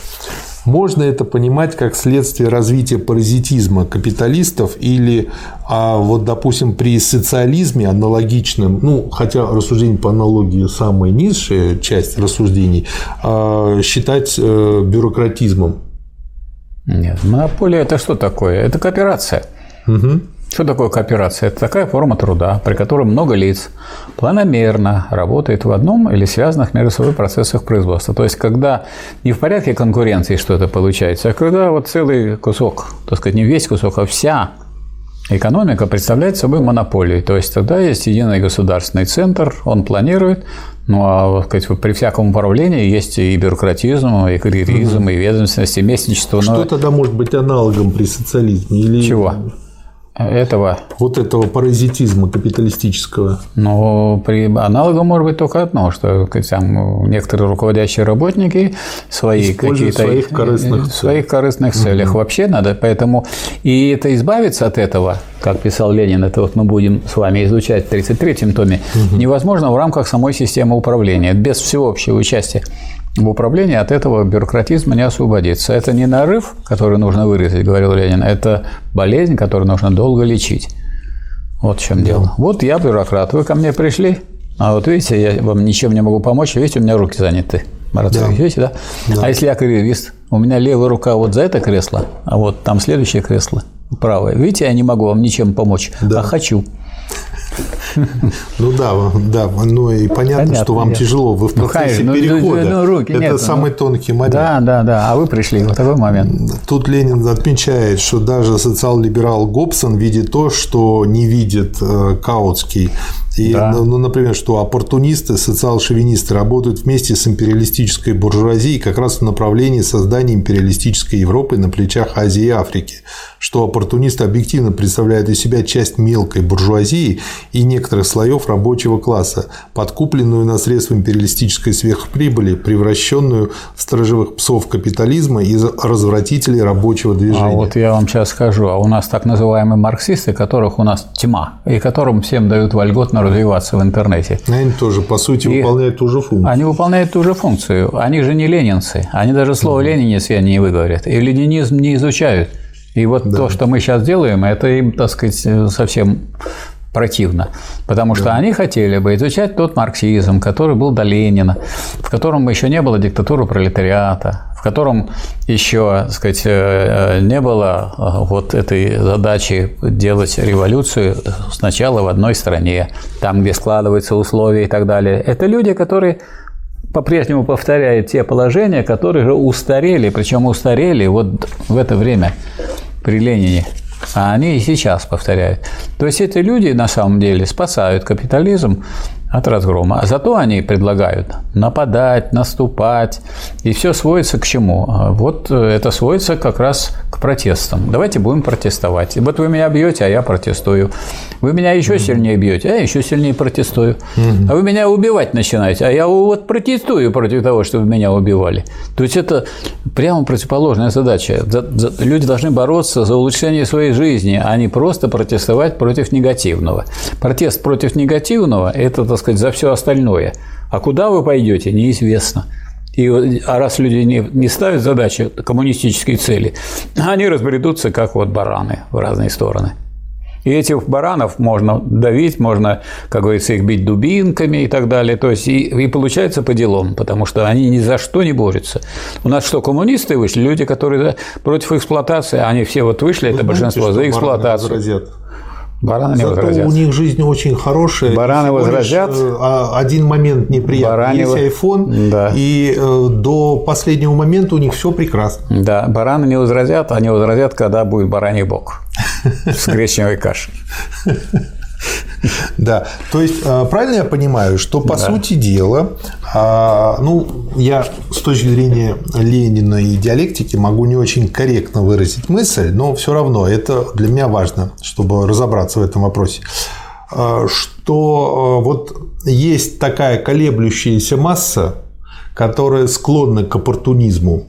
Можно это понимать как следствие развития паразитизма капиталистов или, а вот, допустим, при социализме аналогичным, ну, хотя рассуждение по аналогии самая низшая часть рассуждений, а, считать э, бюрократизмом нет, монополия – это что такое? Это кооперация. Угу. Что такое кооперация? Это такая форма труда, при которой много лиц планомерно работает в одном или связанных между собой процессах производства. То есть, когда не в порядке конкуренции что-то получается, а когда вот целый кусок, так сказать, не весь кусок, а вся экономика представляет собой монополию. То есть, тогда есть единый государственный центр, он планирует, ну, а сказать, при всяком управлении есть и бюрократизм, и карьеризм, угу. и ведомственность, и местничество. Что но... тогда может быть аналогом при социализме? Или... Чего? Этого. Вот этого паразитизма капиталистического. Ну, при аналогом может быть только одно, что там некоторые руководящие работники свои какие-то своих корыстных, своих корыстных целях угу. вообще надо, поэтому и это избавиться от этого, как писал Ленин, это вот мы будем с вами изучать в 33-м томе, угу. невозможно в рамках самой системы управления, без всеобщего участия в управлении от этого бюрократизма не освободиться. Это не нарыв, который нужно вырезать, говорил Ленин, это болезнь, которую нужно долго лечить. Вот в чем дело. Вот я бюрократ, вы ко мне пришли, а вот видите, я вам ничем не могу помочь, видите, у меня руки заняты. Марат да. видите, да? да? А если я карьерист, у меня левая рука вот за это кресло, а вот там следующее кресло правое. Видите, я не могу вам ничем помочь, да. а хочу. Ну да, да, ну и понятно, понятно что вам нет. тяжело, вы в ну, процессе ну, перехода. Ну, ну, руки Это нет, самый ну, тонкий момент. Да, да, да, а вы пришли в такой момент. Тут Ленин отмечает, что даже социал-либерал Гобсон видит то, что не видит э, Каутский. И, да. Ну, ну, например, что оппортунисты, социал-шовинисты работают вместе с империалистической буржуазией как раз в направлении создания империалистической Европы на плечах Азии и Африки, что оппортунисты объективно представляют из себя часть мелкой буржуазии и некоторых слоев рабочего класса, подкупленную на средства империалистической сверхприбыли, превращенную в сторожевых псов капитализма и развратителей рабочего движения. А вот я вам сейчас скажу, а у нас так называемые марксисты, которых у нас тьма, и которым всем дают вольготно развиваться в интернете. Они тоже, по сути, и выполняют ту же функцию. Они выполняют ту же функцию. Они же не ленинцы. Они даже слово «ленинец» я не выговорят. И ленинизм не изучают. И вот да. то, что мы сейчас делаем, это им, так сказать, совсем противно, потому что да. они хотели бы изучать тот марксизм, который был до Ленина, в котором еще не было диктатуры пролетариата, в котором еще, так сказать, э, не было э, вот этой задачи делать революцию сначала в одной стране, там, где складываются условия и так далее. Это люди, которые по-прежнему повторяют те положения, которые же устарели, причем устарели вот в это время при Ленине. А они и сейчас повторяют. То есть эти люди на самом деле спасают капитализм от разгрома. Зато они предлагают нападать, наступать. И все сводится к чему? А вот это сводится как раз к протестам. Давайте будем протестовать. Вот вы меня бьете, а я протестую. Вы меня еще mm-hmm. сильнее бьете, а я еще сильнее протестую. Mm-hmm. А вы меня убивать начинаете, а я вот протестую против того, чтобы меня убивали. То есть это прямо противоположная задача. Люди должны бороться за улучшение своей жизни, а не просто протестовать против негативного. Протест против негативного – это, так сказать, за все остальное. А куда вы пойдете, неизвестно. И, а раз люди не, не ставят задачи коммунистические цели, они разбредутся, как вот бараны в разные стороны. И этих баранов можно давить, можно, как говорится, их бить дубинками и так далее. То есть и, и получается по делам, потому что они ни за что не борются. У нас что, коммунисты вышли, люди, которые против эксплуатации, они все вот вышли, Вы это знаете, большинство за эксплуатацию. Бараны не Зато возразят. у них жизнь очень хорошая. Бараны возразят. Э, а, один момент неприятный. Баране Есть iPhone, да. и э, до последнего момента у них все прекрасно. Да, бараны не возразят, они возразят, когда будет бараний бок с гречневой кашей. Да, то есть а, правильно я понимаю, что по да. сути дела, а, ну, я с точки зрения Ленина и диалектики могу не очень корректно выразить мысль, но все равно это для меня важно, чтобы разобраться в этом вопросе, а, что вот есть такая колеблющаяся масса, которая склонна к оппортунизму,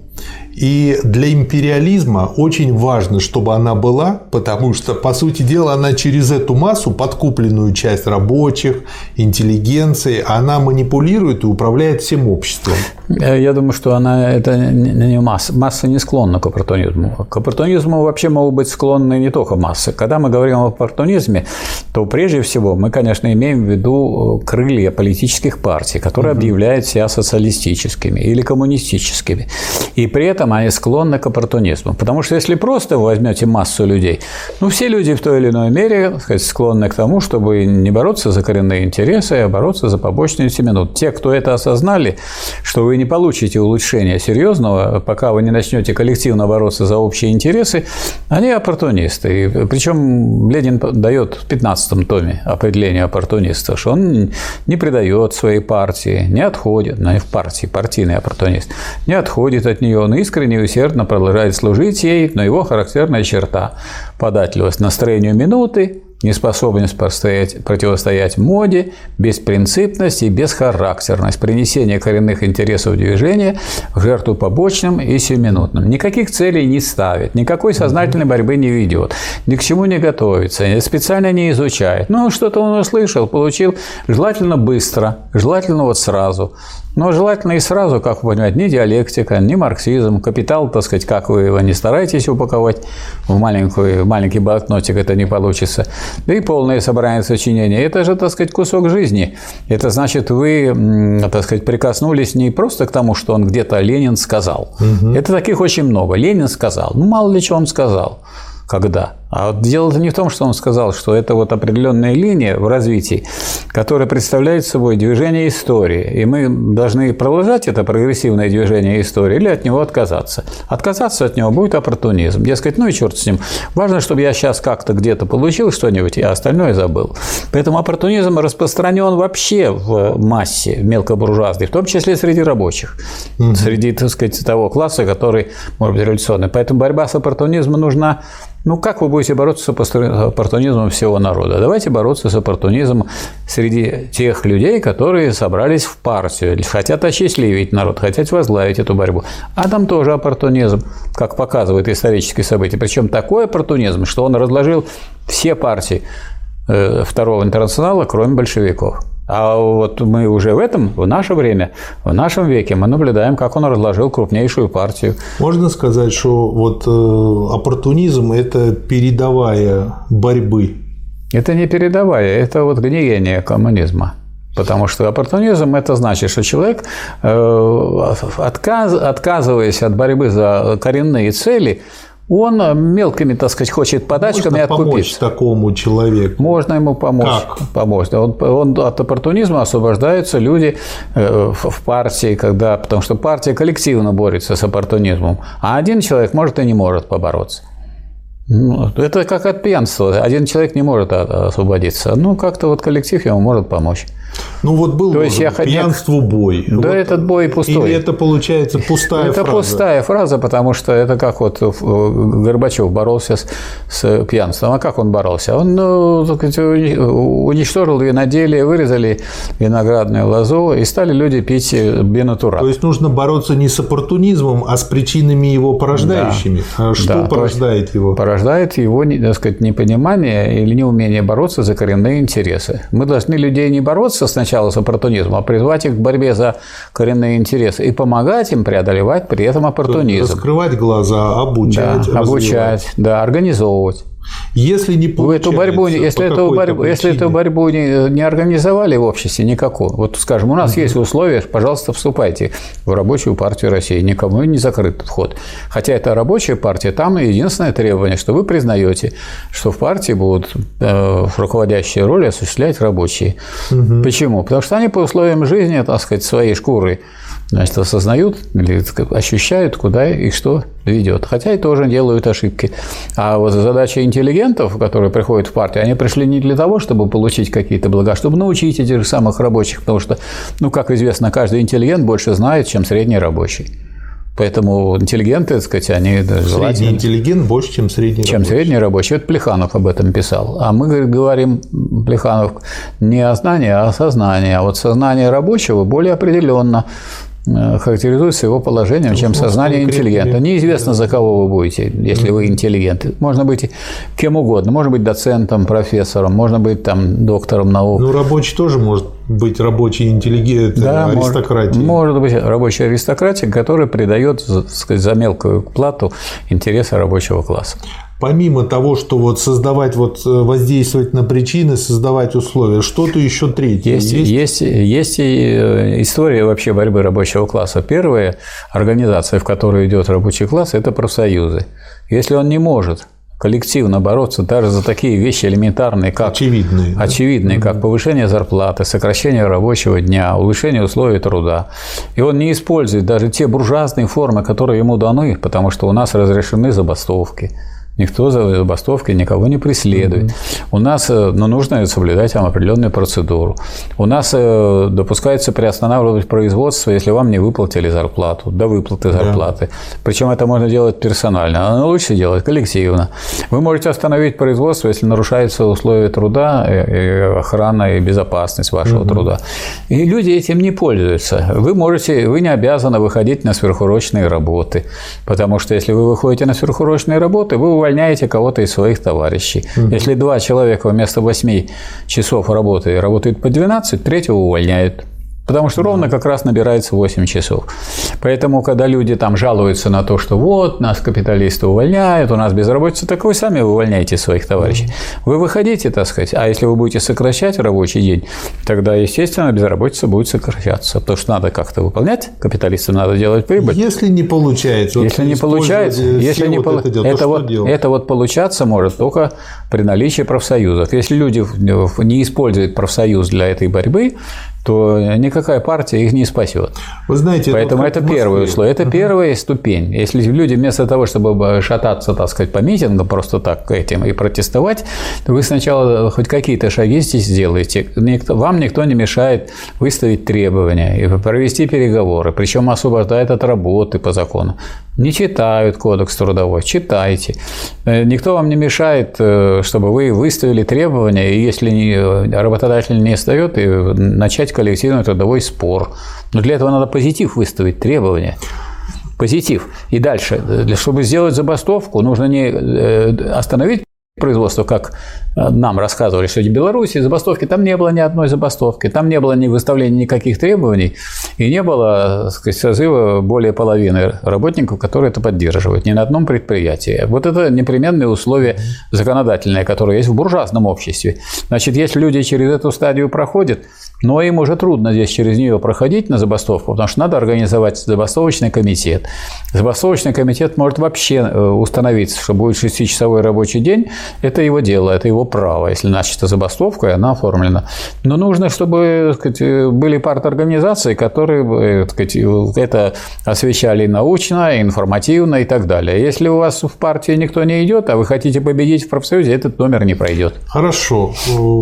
и для империализма очень важно, чтобы она была, потому что, по сути дела, она через эту массу, подкупленную часть рабочих, интеллигенции, она манипулирует и управляет всем обществом. Э, я думаю, что она это не масса. Масса не склонна к оппортунизму. К оппортунизму вообще могут быть склонны не только массы. Когда мы говорим о оппортунизме, то прежде всего мы, конечно, имеем в виду э, крылья политических партий, которые угу. объявляют себя социалистическими или коммунистическими. И при этом они склонны к оппортунизму. Потому что если просто вы возьмете массу людей, ну, все люди в той или иной мере сказать, склонны к тому, чтобы не бороться за коренные интересы, а бороться за побочные семена. Те, кто это осознали, что вы не получите улучшения серьезного, пока вы не начнете коллективно бороться за общие интересы, они оппортунисты. И, причем Ленин дает в 15 томе определение оппортуниста, что он не предает своей партии, не отходит, ну, в партии, партийный оппортунист, не отходит от нее, он искренне и усердно продолжает служить ей, но его характерная черта – податливость настроению минуты, неспособность противостоять моде, беспринципность и бесхарактерность, принесение коренных интересов движения в жертву побочным и сиюминутным. Никаких целей не ставит, никакой сознательной борьбы не ведет, ни к чему не готовится, специально не изучает. Ну, что-то он услышал, получил, желательно быстро, желательно вот сразу. Но желательно и сразу, как вы понимаете, ни диалектика, ни марксизм, капитал, так сказать, как вы его не стараетесь упаковать в, маленькую, в маленький блокнотик, это не получится. Да и полное собрание сочинений. Это же, так сказать, кусок жизни. Это значит, вы, так сказать, прикоснулись не просто к тому, что он где-то Ленин сказал. Угу. Это таких очень много. Ленин сказал. Ну, мало ли что он сказал когда. А вот дело-то не в том, что он сказал, что это вот определенная линия в развитии, которая представляет собой движение истории. И мы должны продолжать это прогрессивное движение истории или от него отказаться. Отказаться от него будет оппортунизм. Дескать, ну и черт с ним. Важно, чтобы я сейчас как-то где-то получил что-нибудь, а остальное забыл. Поэтому оппортунизм распространен вообще в массе мелкобуржуазной, в том числе среди рабочих, угу. среди, так сказать, того класса, который, может быть, революционный. Поэтому борьба с оппортунизмом нужна ну, как вы будете бороться с оппортунизмом всего народа? Давайте бороться с оппортунизмом среди тех людей, которые собрались в партию, хотят осчастливить народ, хотят возглавить эту борьбу. А там тоже оппортунизм, как показывает исторические события. Причем такой оппортунизм, что он разложил все партии э, Второго интернационала, кроме большевиков. А вот мы уже в этом, в наше время, в нашем веке, мы наблюдаем, как он разложил крупнейшую партию. Можно сказать, что вот э, оппортунизм – это передовая борьбы? Это не передовая, это вот гниение коммунизма. Потому что оппортунизм – это значит, что человек, э, отказ, отказываясь от борьбы за коренные цели, он э, мелкими, так сказать, хочет подачками Можно помочь такому человеку? Можно ему помочь. Как? Помочь. Он, он от оппортунизма освобождаются люди э, в партии, когда, потому что партия коллективно борется с оппортунизмом, а один человек может и не может побороться. Ну, это как от пьянства. Один человек не может освободиться. Ну, как-то вот коллектив ему может помочь. Ну вот был То есть я пьянству бой. Да, вот. этот бой пустой. Или это получается пустая это фраза? Это пустая фраза, потому что это как вот э, Горбачев боролся с, с пьянством. А как он боролся? Он ну, уничтожил виноделие, вырезали виноградную лозу, и стали люди пить бенатура. То есть нужно бороться не с оппортунизмом, а с причинами его порождающими. Да. А что да, порождает его? Порождает его, так сказать, непонимание или неумение бороться за коренные интересы. Мы должны людей не бороться сначала сначала с оппортунизмом, а призвать их к борьбе за коренные интересы и помогать им преодолевать при этом оппортунизм. Раскрывать глаза, обучать, да, обучать, да, организовывать. Если не получается, эту борьбу, если, эту борьбу, если эту борьбу не, не организовали в обществе никакого, вот скажем, у нас угу. есть условия, пожалуйста, вступайте в рабочую партию России, никому не закрыт вход. Хотя это рабочая партия, там единственное требование, что вы признаете, что в партии будут э, руководящие роли осуществлять рабочие. Угу. Почему? Потому что они по условиям жизни, так сказать, своей шкурой значит, осознают или ощущают, куда и что ведет. Хотя и тоже делают ошибки. А вот задача интеллигентов, которые приходят в партию, они пришли не для того, чтобы получить какие-то блага, а чтобы научить этих же самых рабочих, потому что, ну, как известно, каждый интеллигент больше знает, чем средний рабочий. Поэтому интеллигенты, так сказать, они желательно... Средний интеллигент больше, чем средний чем рабочий. средний рабочий. Это Плеханов об этом писал. А мы говорит, говорим, Плеханов, не о знании, а о сознании. А вот сознание рабочего более определенно характеризуется его положением, чем сознание интеллигента. Неизвестно, за кого вы будете, если вы интеллигент. Можно быть кем угодно. Можно быть доцентом, профессором, можно быть там доктором наук. Ну, рабочий тоже может быть рабочий интеллигент, да, аристократия. Может, может быть рабочая аристократия, которая придает сказать, за мелкую плату интересы рабочего класса помимо того, что вот создавать, вот э, воздействовать на причины, создавать условия, что-то еще третье есть? Есть, есть, есть и э, история вообще борьбы рабочего класса. Первая организация, в которой идет рабочий класс, это профсоюзы. Если он не может коллективно бороться даже за такие вещи элементарные, как очевидные, очевидные да? как повышение зарплаты, сокращение рабочего дня, улучшение условий труда. И он не использует даже те буржуазные формы, которые ему даны, потому что у нас разрешены забастовки. Никто за забастовки никого не преследует. Mm-hmm. У нас э, ну, нужно соблюдать там определенную процедуру. У нас э, допускается приостанавливать производство, если вам не выплатили зарплату, до выплаты зарплаты. Yeah. Причем это можно делать персонально, но лучше делать коллективно. Вы можете остановить производство, если нарушаются условия труда, и охрана и безопасность вашего mm-hmm. труда. И люди этим не пользуются. Вы можете, вы не обязаны выходить на сверхурочные работы, потому что если вы выходите на сверхурочные работы, вы увольняете кого-то из своих товарищей. Угу. Если два человека вместо 8 часов работы работают по 12, третьего увольняют. Потому что ровно как раз набирается 8 часов. Поэтому, когда люди там жалуются на то, что вот, нас капиталисты увольняют, у нас безработица, так вы сами увольняете своих товарищей. Вы выходите, так сказать, а если вы будете сокращать рабочий день, тогда, естественно, безработица будет сокращаться. Потому что надо как-то выполнять, капиталистам надо делать прибыль. Если не получается. Если не получается, если не вот это, дело, это, вот, это вот получаться может только при наличии профсоюзов. Если люди не используют профсоюз для этой борьбы, то никакая партия их не спасет. Вы знаете, Поэтому это первое условие, это первая ступень. Если люди вместо того, чтобы шататься, так сказать, по митингам просто так этим и протестовать, то вы сначала хоть какие-то шаги здесь сделаете. Никто, вам никто не мешает выставить требования и провести переговоры, причем освобождает от работы по закону не читают кодекс трудовой, читайте. Э, никто вам не мешает, э, чтобы вы выставили требования, и если э, работодатель не встает, и начать коллективный трудовой спор. Но для этого надо позитив выставить, требования позитив. И дальше, чтобы сделать забастовку, нужно не остановить производства, как э, нам рассказывали, что в Беларуси забастовки, там не было ни одной забастовки, там не было ни выставления никаких требований, и не было сказать, созыва более половины работников, которые это поддерживают, ни на одном предприятии. Вот это непременные условия законодательные, которые есть в буржуазном обществе. Значит, если люди через эту стадию проходят, но им уже трудно здесь через нее проходить на забастовку, потому что надо организовать забастовочный комитет. Забастовочный комитет может вообще э, установиться, что будет шестичасовой рабочий день. Это его дело, это его право, если начата забастовка, и она оформлена. Но нужно, чтобы сказать, были парторганизации, которые сказать, это освещали научно, информативно и так далее. Если у вас в партии никто не идет, а вы хотите победить в профсоюзе, этот номер не пройдет. Хорошо.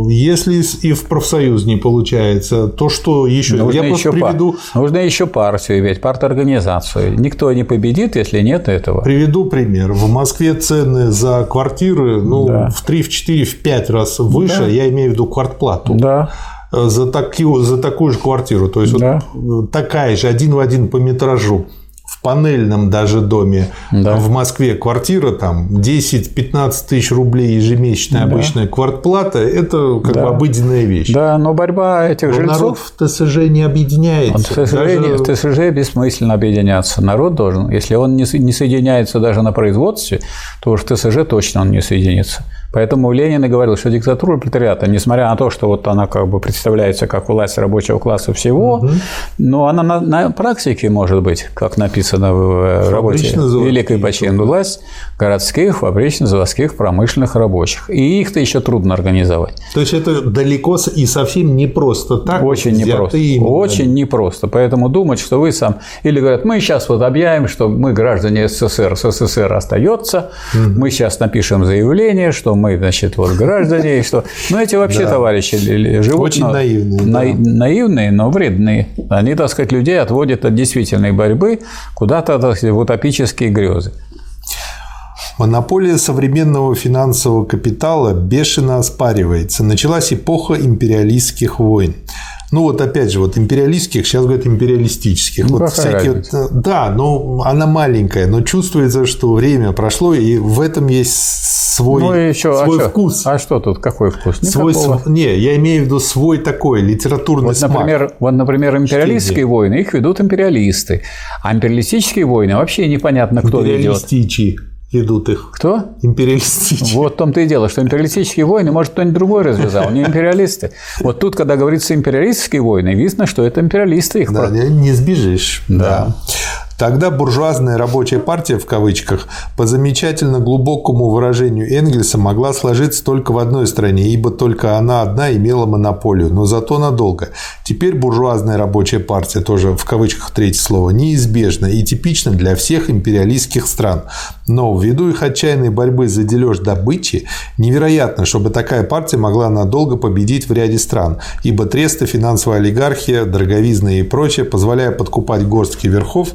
Если и в профсоюз не получается, получается. То, что еще... Нужно Я еще приведу... Пар... Нужно еще партию иметь, парторганизацию. Никто не победит, если нет этого. Приведу пример. В Москве цены за квартиры ну, да. в 3, в 4, в 5 раз выше. Да. Я имею в виду квартплату. Да за, такую, за такую же квартиру. То есть да. вот такая же, один в один по метражу в панельном даже доме да. в Москве квартира там 10-15 тысяч рублей ежемесячная да. обычная квартплата это как да. бы обыденная вещь. Да, но борьба этих но жильцов... народ в ТСЖ не объединяется. В ТСЖ, даже... в ТСЖ бессмысленно объединяться. Народ должен, если он не соединяется даже на производстве, то уж в ТСЖ точно он не соединится. Поэтому Ленин и говорил, что диктатура пролетариата, несмотря на то, что вот она как бы представляется как власть рабочего класса всего, угу. но она на, на практике может быть, как написано в э, работе Великой Почин, власть городских, фабрично-заводских, промышленных рабочих. И их-то еще трудно организовать. То есть это далеко и совсем не просто так. Очень непросто. Именно. Очень непросто. Поэтому думать, что вы сам... Или говорят, мы сейчас вот объявим, что мы граждане СССР, СССР остается, угу. мы сейчас напишем заявление, что мы, значит, вот граждане, и что... Ну, эти вообще да. товарищи живут... Очень на... наивные. На... Да. Наивные, но вредные. Они, так сказать, людей отводят от действительной борьбы куда-то, так сказать, в утопические грезы. Монополия современного финансового капитала бешено оспаривается. Началась эпоха империалистских войн. Ну вот опять же, вот империалистских, сейчас говорят империалистических. Ну, вот всякие вот, да, но она маленькая, но чувствуется, что время прошло, и в этом есть свой, ну, еще, а свой а вкус. Что? А что тут, какой вкус? Свой, не, я имею в виду свой такой литературный вот, смак. Например, вот, например, империалистские Чтение. войны, их ведут империалисты, а империалистические войны вообще непонятно, кто ведет ведут их. Кто? Империалистические. Вот в том-то и дело, что империалистические войны, может, кто-нибудь другой развязал, не империалисты. Вот тут, когда говорится империалистские войны, видно, что это империалисты их. Да, не сбежишь. Да. да. Тогда буржуазная рабочая партия, в кавычках, по замечательно глубокому выражению Энгельса, могла сложиться только в одной стране, ибо только она одна имела монополию, но зато надолго. Теперь буржуазная рабочая партия, тоже в кавычках третье слово, неизбежна и типична для всех империалистских стран. Но ввиду их отчаянной борьбы за дележ добычи, невероятно, чтобы такая партия могла надолго победить в ряде стран, ибо тресты, финансовая олигархия, дороговизны и прочее, позволяя подкупать горстки верхов,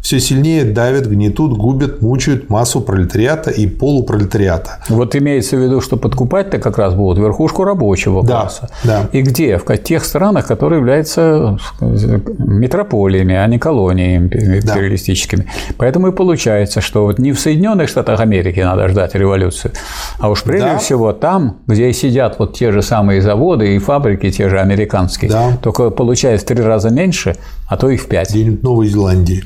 все сильнее давят, гнетут, губят, мучают массу пролетариата и полупролетариата. Вот имеется в виду, что подкупать-то как раз будут верхушку рабочего да, класса. Да. И где? В тех странах, которые являются метрополиями, а не колониями империалистическими. Да. Поэтому и получается, что вот не в Соединенных Штатах Америки надо ждать революцию, а уж прежде да. всего там, где сидят вот те же самые заводы и фабрики, те же американские, да. только получается в три раза меньше, а то и в пять. Где-нибудь в Новой Зеландии.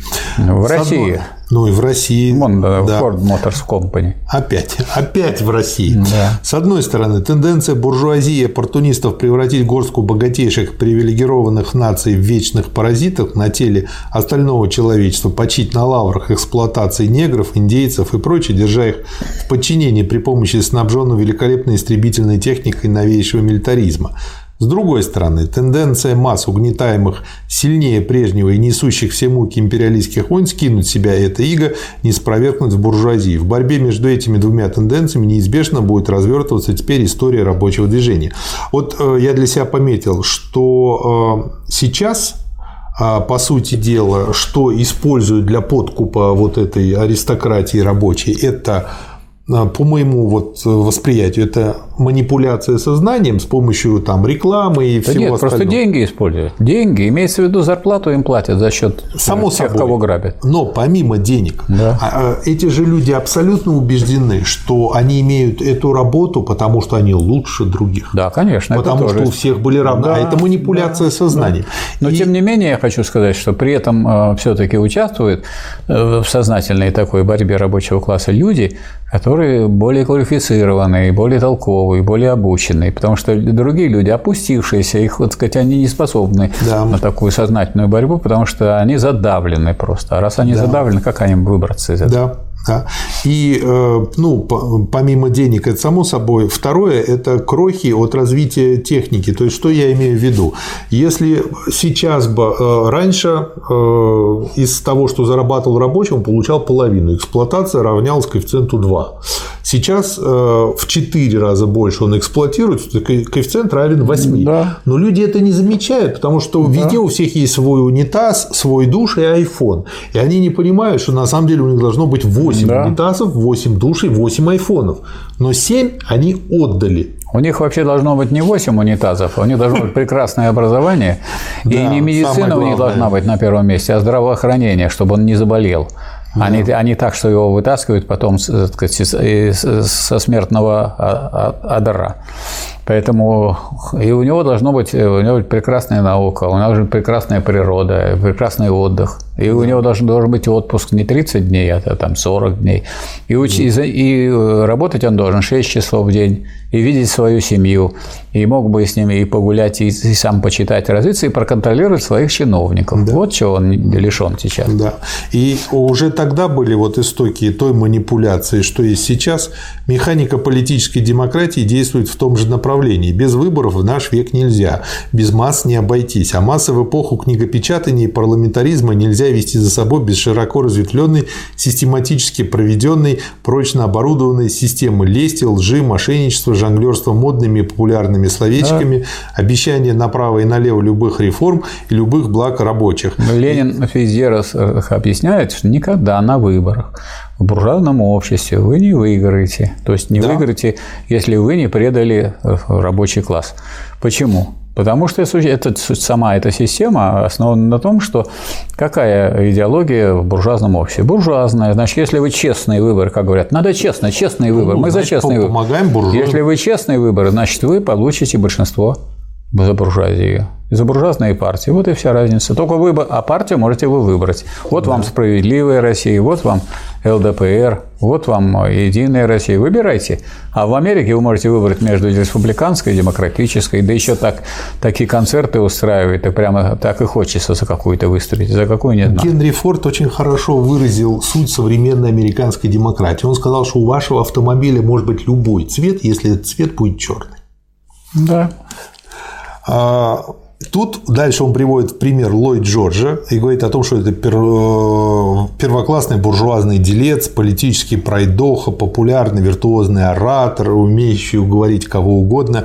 В России. Ну и в России. Вон, да. Ford Motors Company. Опять, опять в России. Да. С одной стороны, тенденция буржуазии и оппортунистов превратить горстку богатейших привилегированных наций в вечных паразитов на теле остального человечества, почить на лаврах эксплуатации негров, индейцев и прочее, держа их в подчинении при помощи снабженного великолепной истребительной техникой новейшего милитаризма – с другой стороны, тенденция масс угнетаемых сильнее прежнего и несущих все муки империалистских войн скинуть себя это иго, не спровергнуть в буржуазии. В борьбе между этими двумя тенденциями неизбежно будет развертываться теперь история рабочего движения. Вот э, я для себя пометил, что э, сейчас э, по сути дела, что используют для подкупа вот этой аристократии рабочей, это по моему вот восприятию, это манипуляция сознанием с помощью там рекламы и да всего нет, остального. просто деньги используют. Деньги, имеется в виду зарплату им платят за счет Само тех, собой. кого грабят. Но помимо денег, да. А, а, эти же люди абсолютно убеждены, что они имеют эту работу, потому что они лучше других. Да, конечно. Потому что тоже. у всех были равны. Да, а это манипуляция да, сознанием. Да. Но и... тем не менее я хочу сказать, что при этом э, все-таки участвуют э, в сознательной такой борьбе рабочего класса люди, которые более квалифицированные, более толковые, более обученные, потому что другие люди, опустившиеся, их, вот сказать, они не способны да. на такую сознательную борьбу, потому что они задавлены просто. А раз они да. задавлены, как они выбраться из этого? Да. Да? И, э, ну, помимо денег, это само собой. Второе – это крохи от развития техники. То есть, что я имею в виду? Если сейчас бы э, раньше э, из того, что зарабатывал рабочий, он получал половину. Эксплуатация равнялась коэффициенту 2. Сейчас в 4 раза больше он эксплуатирует, коэффициент равен 8. Да. Но люди это не замечают, потому что да. везде у всех есть свой унитаз, свой душ и iPhone. И они не понимают, что на самом деле у них должно быть 8 8 да. унитазов, 8 душей, 8 айфонов. Но 7 они отдали. У них вообще должно быть не 8 унитазов, у них должно быть прекрасное образование. И не медицина у них должна быть на первом месте, а здравоохранение, чтобы он не заболел. Да. Они, они так, что его вытаскивают потом сказать, со смертного адара. Поэтому и у него должно быть, у него быть прекрасная наука, у него должна быть прекрасная природа, прекрасный отдых. И у него должен, должен быть отпуск не 30 дней, а там 40 дней. И, уч, и, и работать он должен 6 часов в день, и видеть свою семью, и мог бы с ними и погулять, и, и сам почитать, развиться, и проконтролировать своих чиновников. Да. Вот чего он лишен сейчас. Да. И уже тогда были вот истоки той манипуляции, что есть сейчас. Механика политической демократии действует в том же направлении. Без выборов в наш век нельзя. Без масс не обойтись. А массы в эпоху книгопечатания и парламентаризма нельзя вести за собой без широко разветвленной, систематически проведенной, прочно оборудованной системы лести, лжи, мошенничества, жонглерства модными и популярными словечками, да. обещания направо и налево любых реформ и любых благ рабочих. Ленин раз э, объясняет, что никогда на выборах в буржуазном обществе вы не выиграете. То есть не да. выиграете, если вы не предали э, рабочий класс. Почему? Потому что это, сама эта система основана на том, что какая идеология в буржуазном обществе? Буржуазная. Значит, если вы честный выбор, как говорят, надо честно, честный выбор. Ну, Мы значит, за честный выбор. Помогаем буржуазам. Если вы честный выбор, значит, вы получите большинство за буржуазию за буржуазные партии. Вот и вся разница. Только вы, а партию можете вы выбрать. Вот да. вам справедливая Россия, вот вам ЛДПР, вот вам Единая Россия. Выбирайте. А в Америке вы можете выбрать между республиканской и демократической. Да еще так, такие концерты устраивают, и прямо так и хочется за какую-то выступить, за какую нет. Генри Форд очень хорошо выразил суть современной американской демократии. Он сказал, что у вашего автомобиля может быть любой цвет, если этот цвет будет черный. Да. А, Тут дальше он приводит пример Ллойд Джорджа и говорит о том, что это первоклассный буржуазный делец, политический пройдоха, популярный виртуозный оратор, умеющий уговорить кого угодно.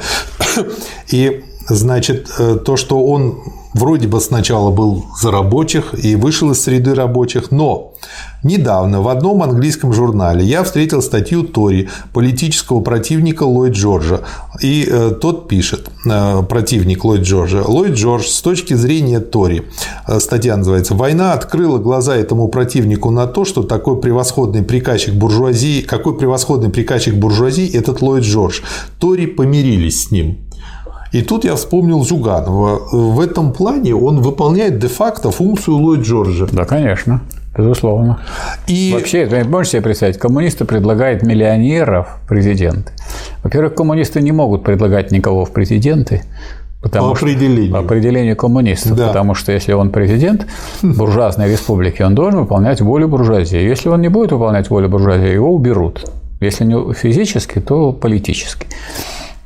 И значит, э, то, что он вроде бы сначала был за рабочих и вышел из среды рабочих, но недавно в одном английском журнале я встретил статью Тори, политического противника Ллойд Джорджа, и э, тот пишет, э, противник Ллойд Джорджа, Ллойд Джордж с точки зрения Тори, э, статья называется «Война открыла глаза этому противнику на то, что такой превосходный приказчик буржуазии, какой превосходный приказчик буржуазии этот Ллойд Джордж. Тори помирились с ним». И тут я вспомнил Зюганова. В этом плане он выполняет де-факто функцию Ллойд Джорджа. Да, конечно. Безусловно. И... Вообще, вы можете себе представить, коммунисты предлагают миллионеров в президенты. Во-первых, коммунисты не могут предлагать никого в президенты, Потому по определению. Что, по определению коммунистов. Да. Потому что если он президент буржуазной республики, он должен выполнять волю буржуазии. Если он не будет выполнять волю буржуазии, его уберут. Если не физически, то политически.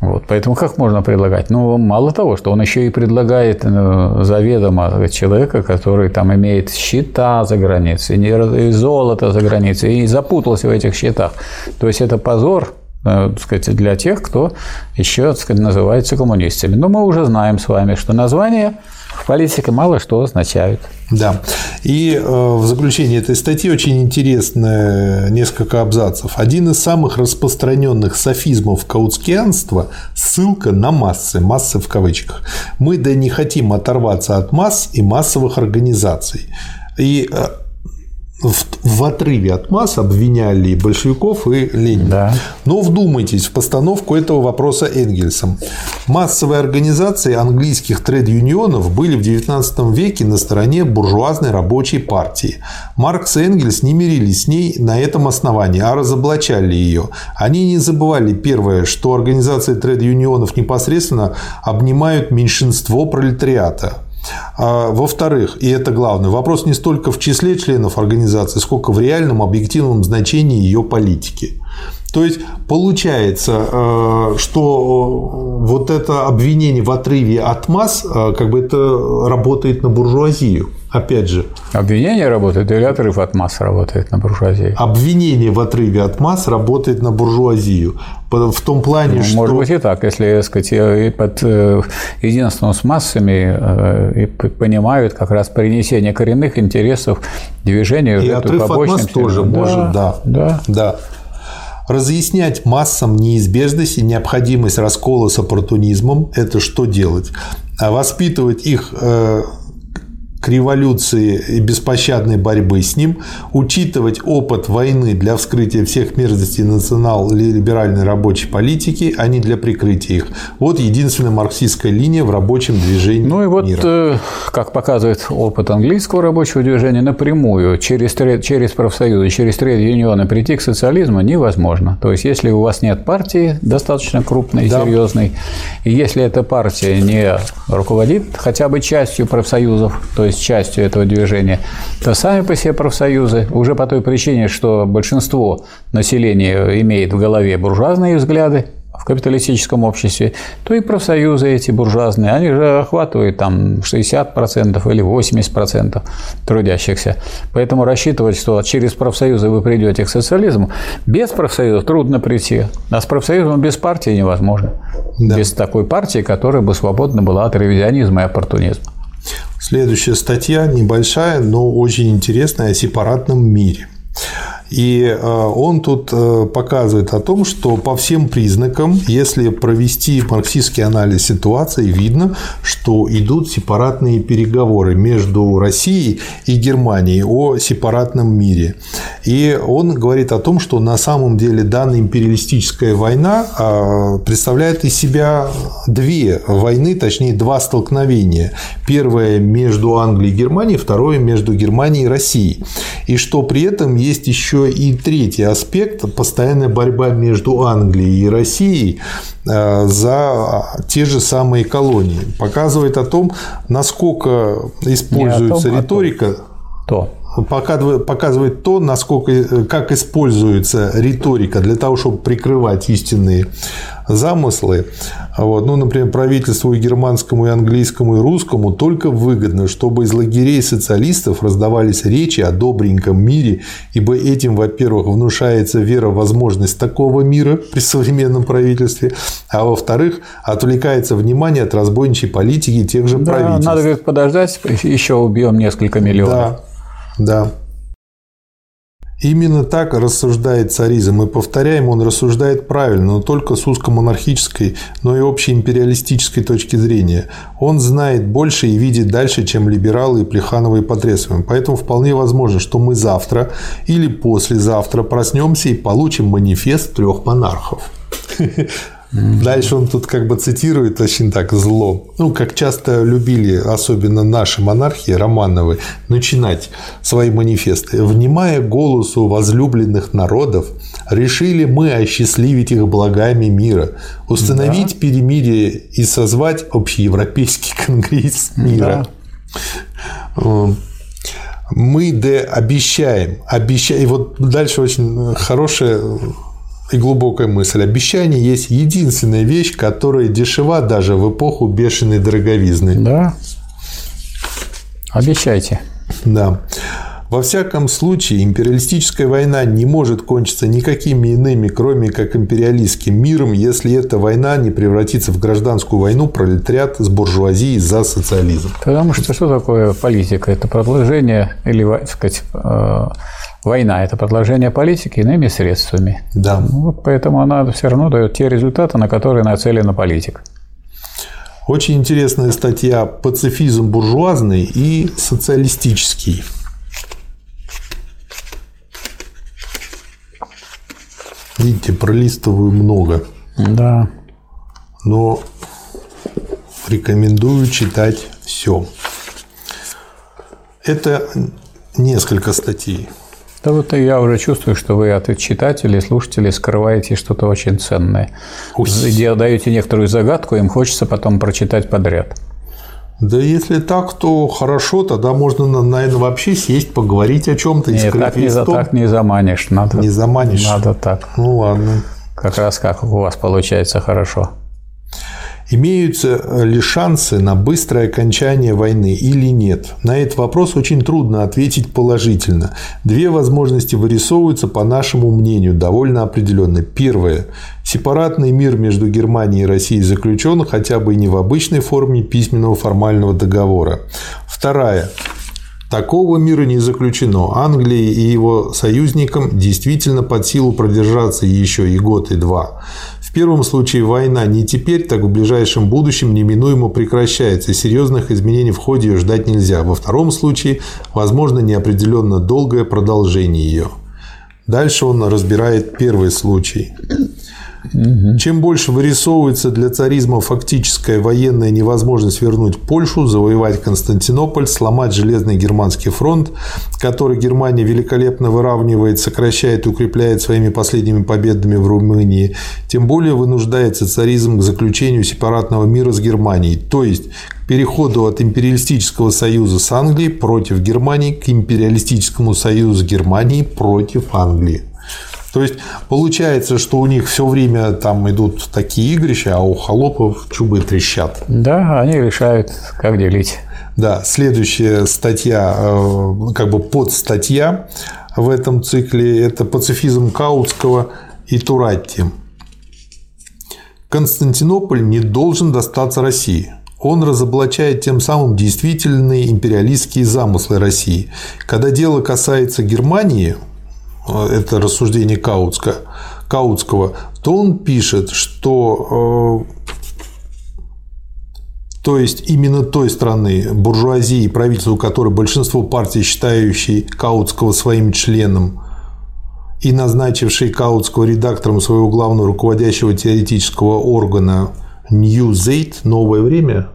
Вот, поэтому как можно предлагать? Ну, мало того, что он еще и предлагает ну, заведомо человека, который там имеет счета за границей, и золото за границей, и запутался в этих счетах. То есть это позор э, так сказать, для тех, кто еще так сказать, называется коммунистами. Но мы уже знаем с вами, что название в политике мало что означают. Да. И э, в заключение этой статьи очень интересно несколько абзацев. Один из самых распространенных софизмов каутскианства – ссылка на массы, массы в кавычках. Мы да не хотим оторваться от масс и массовых организаций. И э, в, в отрыве от масс обвиняли большевиков и Ленина. Да. Но вдумайтесь в постановку этого вопроса Энгельсом. Массовые организации английских тред-юнионов были в XIX веке на стороне буржуазной рабочей партии. Маркс и Энгельс не мирились с ней на этом основании, а разоблачали ее. Они не забывали, первое, что организации тред-юнионов непосредственно обнимают меньшинство пролетариата – во-вторых, и это главное, вопрос не столько в числе членов организации, сколько в реальном объективном значении ее политики. То есть получается, э, что вот это обвинение в отрыве от масс, э, как бы это работает на буржуазию. Опять же. Обвинение работает или отрыв от масс работает на буржуазию? Обвинение в отрыве от масс работает на буржуазию. В том плане, ну, что... Может быть и так, если, так сказать, и под э, единством с массами и понимают как раз принесение коренных интересов движению. И отрыв от масс тоже да, может, да. Да. да разъяснять массам неизбежность и необходимость раскола с оппортунизмом – это что делать? А воспитывать их э, к революции и беспощадной борьбы с ним, учитывать опыт войны для вскрытия всех мерзостей национал-либеральной рабочей политики, а не для прикрытия их. Вот единственная марксистская линия в рабочем движении Ну и вот, мира. Э, как показывает опыт английского рабочего движения, напрямую через, через профсоюзы, через трейд-юнионы прийти к социализму невозможно. То есть, если у вас нет партии достаточно крупной, да. серьезной, и если эта партия не руководит хотя бы частью профсоюзов, то есть являюсь частью этого движения, то сами по себе профсоюзы, уже по той причине, что большинство населения имеет в голове буржуазные взгляды, в капиталистическом обществе, то и профсоюзы эти буржуазные, они же охватывают там 60% или 80% трудящихся. Поэтому рассчитывать, что через профсоюзы вы придете к социализму, без профсоюзов трудно прийти, а с профсоюзом без партии невозможно. Да. Без такой партии, которая бы свободна была от ревизионизма и оппортунизма. Следующая статья небольшая, но очень интересная о сепаратном мире. И э, он тут э, показывает о том, что по всем признакам, если провести марксистский анализ ситуации, видно, что идут сепаратные переговоры между Россией и Германией о сепаратном мире. И он говорит о том, что на самом деле данная империалистическая война э, представляет из себя две войны, точнее два столкновения. Первое между Англией и Германией, второе между Германией и Россией. И что при этом есть еще и третий аспект – постоянная борьба между Англией и Россией э, за те же самые колонии. Показывает о том, насколько используется том, риторика. А то. Показывает, показывает то, насколько, как используется риторика для того, чтобы прикрывать истинные замыслы. Вот. Ну, например, правительству и германскому, и английскому, и русскому только выгодно, чтобы из лагерей социалистов раздавались речи о добреньком мире, ибо этим, во-первых, внушается вера в возможность такого мира при современном правительстве, а во-вторых, отвлекается внимание от разбойничьей политики тех же да, правительств. Надо говорит, подождать, еще убьем несколько миллионов. Да, да. Именно так рассуждает царизм. И повторяем, он рассуждает правильно, но только с узкомонархической, но и общей империалистической точки зрения. Он знает больше и видит дальше, чем либералы и Плехановы и Потресовым. Поэтому вполне возможно, что мы завтра или послезавтра проснемся и получим манифест трех монархов. Дальше он тут как бы цитирует очень так зло. Ну, как часто любили, особенно наши монархи Романовы, начинать свои манифесты. «Внимая голосу возлюбленных народов, решили мы осчастливить их благами мира, установить да. перемирие и созвать общеевропейский конгресс мира». Да. Мы да обещаем, обещаем. И вот дальше очень хорошая и глубокая мысль. Обещание есть единственная вещь, которая дешева даже в эпоху бешеной дороговизны. Да. Обещайте. Да. Во всяком случае, империалистическая война не может кончиться никакими иными, кроме как империалистским миром, если эта война не превратится в гражданскую войну пролетариат с буржуазией за социализм. Потому что что такое политика? Это продолжение или, так сказать, э, война – это продолжение политики иными средствами. Да. Ну, вот поэтому она все равно дает те результаты, на которые нацелена политика. Очень интересная статья «Пацифизм буржуазный и социалистический». Видите, пролистываю много. Да. Но рекомендую читать все. Это несколько статей. Да вот я уже чувствую, что вы от читателей, слушателей скрываете что-то очень ценное. Даете некоторую загадку, им хочется потом прочитать подряд. Да если так, то хорошо, тогда можно, наверное, вообще сесть, поговорить о чем-то. Нет, так не, за, так не заманишь. Надо, не заманишь? Надо так. Ну ладно. Как раз как у вас получается хорошо. Имеются ли шансы на быстрое окончание войны или нет? На этот вопрос очень трудно ответить положительно. Две возможности вырисовываются, по нашему мнению, довольно определенно. Первое. Сепаратный мир между Германией и Россией заключен хотя бы и не в обычной форме письменного формального договора. Вторая. Такого мира не заключено. Англии и его союзникам действительно под силу продержаться еще и год, и два. В первом случае война не теперь, так в ближайшем будущем неминуемо прекращается, и серьезных изменений в ходе ее ждать нельзя. Во втором случае возможно неопределенно долгое продолжение ее. Дальше он разбирает первый случай. Угу. Чем больше вырисовывается для царизма фактическая военная невозможность вернуть Польшу, завоевать Константинополь, сломать железный германский фронт, который Германия великолепно выравнивает, сокращает и укрепляет своими последними победами в Румынии, тем более вынуждается царизм к заключению сепаратного мира с Германией, то есть переходу от империалистического союза с Англией против Германии к империалистическому союзу с Германией против Англии. То есть получается, что у них все время там идут такие игрища, а у холопов чубы трещат. Да, они решают, как делить. Да, следующая статья, э, как бы подстатья в этом цикле – это пацифизм Каутского и Туратти. Константинополь не должен достаться России. Он разоблачает тем самым действительные империалистские замыслы России. Когда дело касается Германии, это рассуждение Каутского, то он пишет, что э, то есть именно той страны, буржуазии, правительству которой большинство партий, считающей Каутского своим членом и назначившей Каутского редактором своего главного руководящего теоретического органа New Zeit, новое время,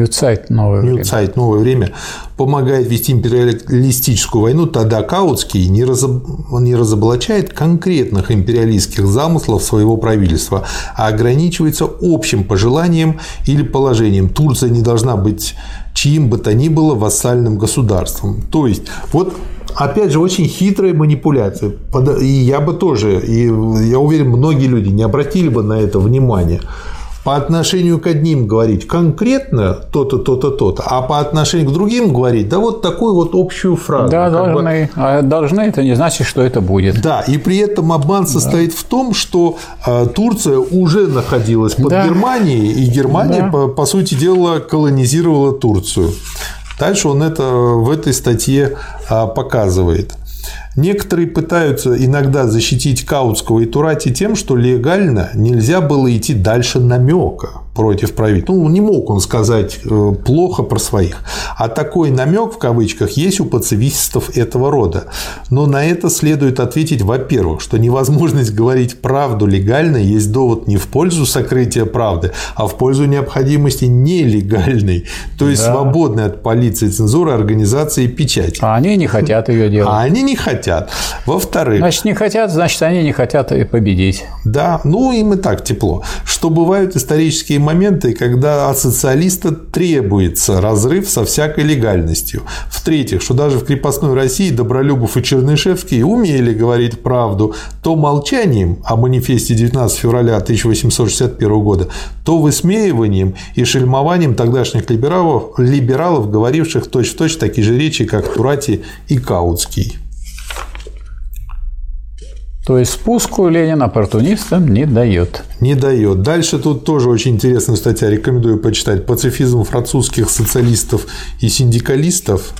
Zeit новое New время. Zeit, новое время помогает вести империалистическую войну, тогда Каутский не, разоб... не разоблачает конкретных империалистских замыслов своего правительства, а ограничивается общим пожеланием или положением. Турция не должна быть чьим бы то ни было вассальным государством. То есть, вот опять же, очень хитрая манипуляция. И я бы тоже, и я уверен, многие люди не обратили бы на это внимание по отношению к одним говорить конкретно то-то, то-то, то-то, а по отношению к другим говорить, да вот такую вот общую фразу. Да, должны. Бы... А должны это не значит, что это будет. Да, и при этом обман состоит да. в том, что а, Турция уже находилась под да. Германией, и Германия, да. по, по сути дела, колонизировала Турцию. Дальше он это в этой статье а, показывает. Некоторые пытаются иногда защитить Каутского и Турати тем, что легально нельзя было идти дальше намека против правительства. Ну, не мог он сказать э, плохо про своих. А такой намек в кавычках есть у пацифистов этого рода. Но на это следует ответить, во-первых, что невозможность говорить правду легально есть довод не в пользу сокрытия правды, а в пользу необходимости нелегальной, то есть да. свободной от полиции, цензуры, организации и печати. А они не хотят ее делать. А они не хотят. Во-вторых... Значит, не хотят, значит, они не хотят и победить. Да, ну им и так тепло. Что бывают исторические моменты, когда от социалиста требуется разрыв со всякой легальностью. В-третьих, что даже в крепостной России Добролюбов и Чернышевский умели говорить правду то молчанием о манифесте 19 февраля 1861 года, то высмеиванием и шельмованием тогдашних либералов, либералов говоривших точь-в-точь такие же речи, как Турати и Каутский. То есть спуску Ленин оппортунистам не дает. Не дает. Дальше тут тоже очень интересная статья, рекомендую почитать. Пацифизм французских социалистов и синдикалистов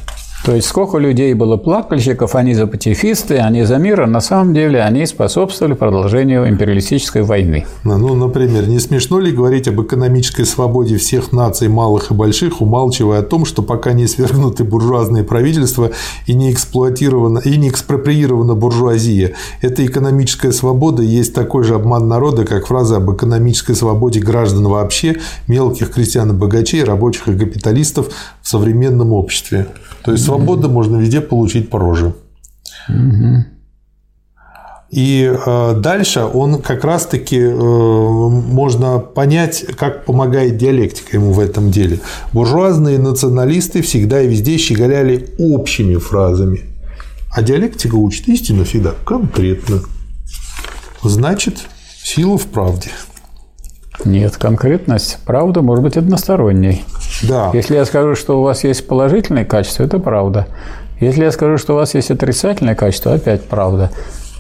то есть сколько людей было плакальщиков, они за патифисты, они за мир, а на самом деле они способствовали продолжению империалистической войны. Ну, например, не смешно ли говорить об экономической свободе всех наций, малых и больших, умалчивая о том, что пока не свергнуты буржуазные правительства и не эксплуатирована и не экспроприирована буржуазия, эта экономическая свобода есть такой же обман народа, как фраза об экономической свободе граждан вообще, мелких крестьян и богачей, рабочих и капиталистов в современном обществе. То есть свободу можно везде получить по роже. И э, дальше он как раз-таки э, можно понять, как помогает диалектика ему в этом деле. Буржуазные националисты всегда и везде щеголяли общими фразами, а диалектика учит истину всегда конкретно. Значит, сила в правде. Нет, конкретность, правда может быть односторонней. Да. Если я скажу, что у вас есть положительные качества, это правда. Если я скажу, что у вас есть отрицательные качества, опять правда.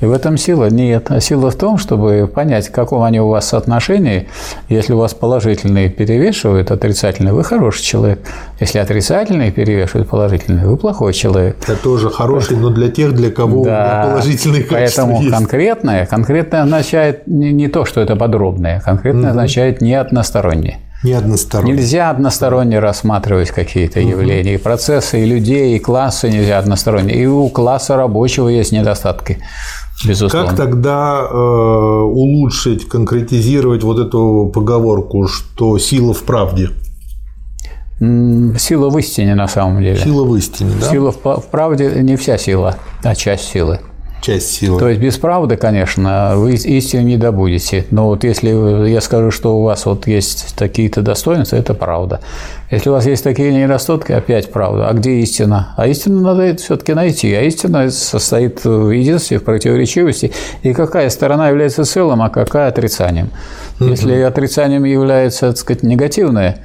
И в этом сила нет. А сила в том, чтобы понять, в каком они у вас соотношении. Если у вас положительные перевешивают отрицательные, вы хороший человек. Если отрицательные перевешивают положительные, вы плохой человек. Это тоже хороший, но для тех, для кого да, положительные качества Поэтому есть. конкретное, конкретное означает не, не то, что это подробное, конкретное угу. означает не одностороннее. Не односторонне. Нельзя односторонне рассматривать какие-то угу. явления. И процессы, и людей, и классы нельзя односторонне. И у класса рабочего есть недостатки. Безусловно. Как тогда э, улучшить, конкретизировать вот эту поговорку, что сила в правде? Сила в истине на самом деле. Сила в истине, да? Сила в, в правде не вся сила, а часть силы часть силы. То есть без правды, конечно, вы истину не добудете. Но вот если я скажу, что у вас вот есть такие-то достоинства, это правда. Если у вас есть такие недостатки, опять правда. А где истина? А истину надо все-таки найти. А истина состоит в единстве, в противоречивости. И какая сторона является целым, а какая отрицанием. Если отрицанием является, так сказать, негативное,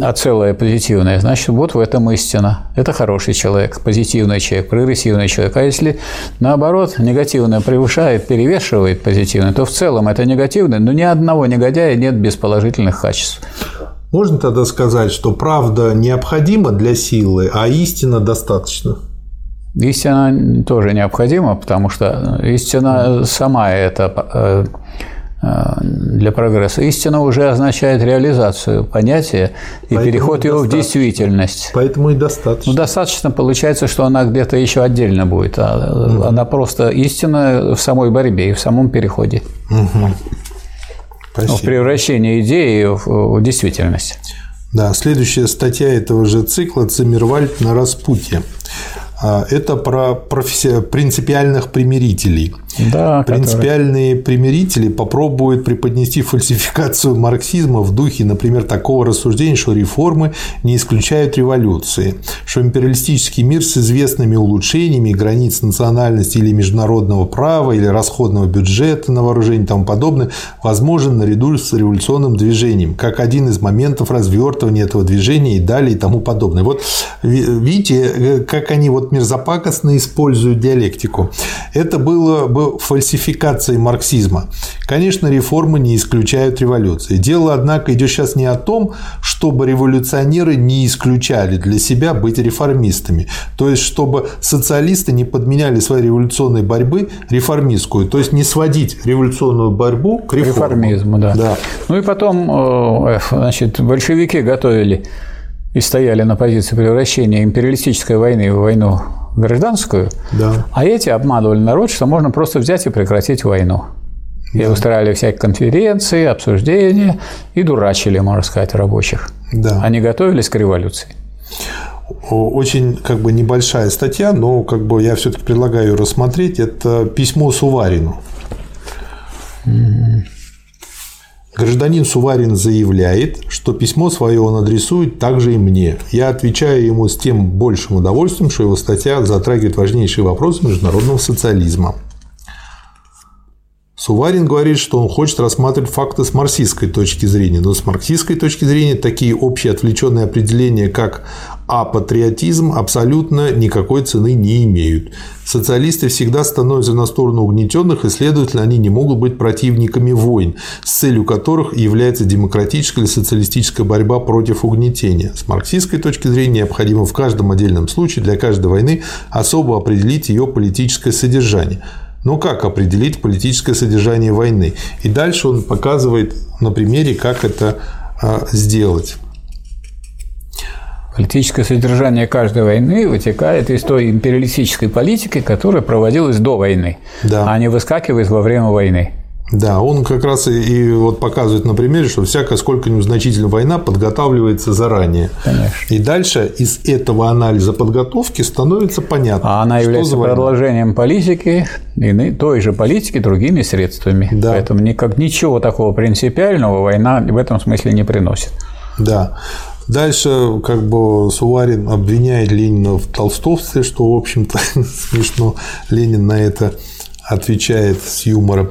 а целое позитивное, значит, вот в этом истина. Это хороший человек, позитивный человек, прогрессивный человек. А если наоборот негативное превышает, перевешивает позитивное, то в целом это негативное, но ни одного негодяя нет без положительных качеств. Можно тогда сказать, что правда необходима для силы, а истина достаточно? Истина тоже необходима, потому что истина сама это э, для прогресса. Истина уже означает реализацию понятия и Поэтому переход его в действительность. Поэтому и достаточно. Ну, достаточно получается, что она где-то еще отдельно будет, а угу. она просто истина в самой борьбе и в самом переходе. Угу. Спасибо. В превращении идеи в действительность. Да, следующая статья этого же цикла «Циммервальд на распутье». А, это про принципиальных примирителей. Да, Принципиальные которые... примирители попробуют преподнести фальсификацию марксизма в духе, например, такого рассуждения, что реформы не исключают революции, что империалистический мир с известными улучшениями границ национальности или международного права, или расходного бюджета на вооружение и тому подобное возможен наряду с революционным движением, как один из моментов развертывания этого движения и далее и тому подобное. Вот видите, э, как они вот мерзопакостно используют диалектику. Это было бы фальсификацией марксизма. Конечно, реформы не исключают революции. Дело, однако, идет сейчас не о том, чтобы революционеры не исключали для себя быть реформистами. То есть, чтобы социалисты не подменяли своей революционной борьбы реформистскую. То есть, не сводить революционную борьбу к реформу. реформизму. Да. Да. Ну и потом э, значит, большевики готовили и стояли на позиции превращения империалистической войны в войну гражданскую, да. а эти обманывали народ, что можно просто взять и прекратить войну. И да. устраивали всякие конференции, обсуждения и дурачили, можно сказать, рабочих. Да. Они готовились к революции. Очень как бы небольшая статья, но как бы я все-таки предлагаю ее рассмотреть. Это письмо Суварину. Mm-hmm. Гражданин Суварин заявляет, что письмо свое он адресует также и мне. Я отвечаю ему с тем большим удовольствием, что его статья затрагивает важнейшие вопросы международного социализма. Суварин говорит, что он хочет рассматривать факты с марксистской точки зрения, но с марксистской точки зрения такие общие отвлеченные определения, как а патриотизм абсолютно никакой цены не имеют. Социалисты всегда становятся на сторону угнетенных, и, следовательно, они не могут быть противниками войн, с целью которых является демократическая или социалистическая борьба против угнетения. С марксистской точки зрения необходимо в каждом отдельном случае для каждой войны особо определить ее политическое содержание. Но как определить политическое содержание войны? И дальше он показывает на примере, как это а, сделать. Политическое содержание каждой войны вытекает из той империалистической политики, которая проводилась до войны, да. а не выскакивает во время войны. Да, он как раз и, и вот показывает на примере, что всякая сколько-нибудь значительная война подготавливается заранее. Конечно. И дальше из этого анализа подготовки становится понятно. А она является продолжением политики, и той же политики другими средствами. Да. Поэтому никак, ничего такого принципиального война в этом смысле не приносит. Да. Дальше как бы Суварин обвиняет Ленина в толстовстве, что, в общем-то, смешно. Ленин на это отвечает с юмором.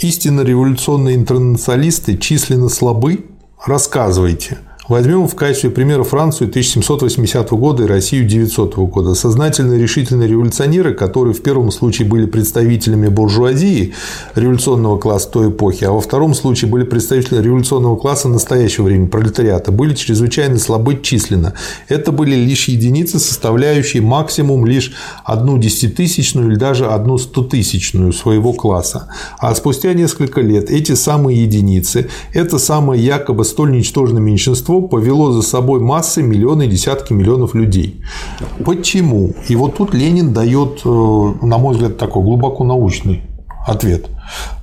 Истинно революционные интернационалисты численно слабы? Рассказывайте – Возьмем в качестве примера Францию 1780 года и Россию 900 года. Сознательные решительные революционеры, которые в первом случае были представителями буржуазии, революционного класса той эпохи, а во втором случае были представителями революционного класса настоящего времени, пролетариата, были чрезвычайно слабы численно. Это были лишь единицы, составляющие максимум лишь одну десятитысячную или даже одну стотысячную своего класса. А спустя несколько лет эти самые единицы, это самое якобы столь ничтожное меньшинство повело за собой массы, миллионы, десятки миллионов людей. Почему? И вот тут Ленин дает, э, на мой взгляд, такой глубоко научный ответ.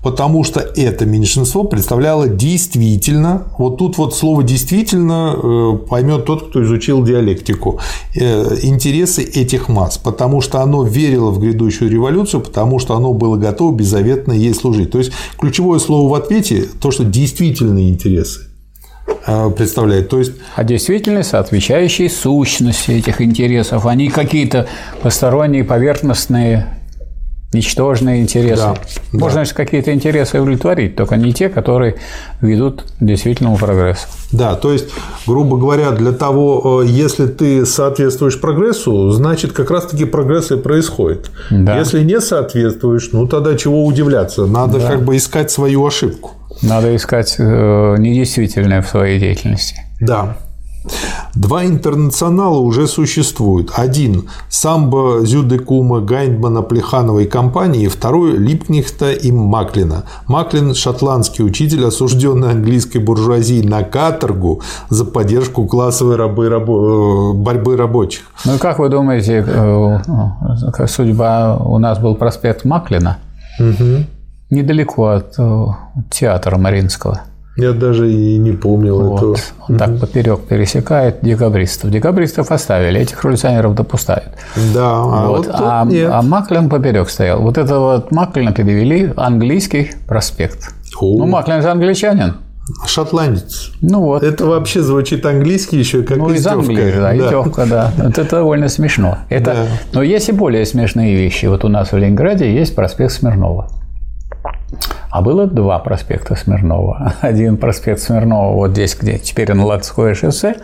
Потому что это меньшинство представляло действительно, вот тут вот слово действительно э, поймет тот, кто изучил диалектику, э, интересы этих масс, потому что оно верило в грядущую революцию, потому что оно было готово беззаветно ей служить. То есть ключевое слово в ответе то, что действительные интересы. Э, представляет. То есть... А действительно отвечающие сущности этих интересов, они какие-то посторонние, поверхностные, ничтожные интересы. Да, Можно, да. значит, какие-то интересы удовлетворить, только не те, которые ведут к действительному прогрессу. Да, то есть, грубо говоря, для того, э, если ты соответствуешь прогрессу, значит, как раз-таки прогресс и происходит. Да. Если не соответствуешь, ну тогда чего удивляться? Надо да. как бы искать свою ошибку. Надо искать э, недействительное в своей деятельности. Да. Два интернационала уже существуют. Один – Самбо Зюдекума Гайндмана Плехановой компании, второй – Липкнихта и Маклина. Маклин – шотландский учитель, осужденный английской буржуазией на каторгу за поддержку классовой рабы, рабо, э, борьбы рабочих. Ну и как вы думаете, э, судьба у нас был проспект Маклина? Угу недалеко от э, театра Маринского. Я даже и не помнил вот. этого. Он так поперек пересекает декабристов. Декабристов оставили, этих революционеров допускают. Да, а вот. вот а, нет. а Маклин поперек стоял. Вот это вот Маклина перевели английский проспект. О. Ну, Маклин же англичанин. Шотландец. Ну вот. Это вообще звучит английский еще как ну, из Англии, да, да. издевка, да. Это довольно смешно. Это, да. Но есть и более смешные вещи. Вот у нас в Ленинграде есть проспект Смирнова. А было два проспекта Смирнова. Один проспект Смирнова вот здесь, где теперь на Ладское шоссе,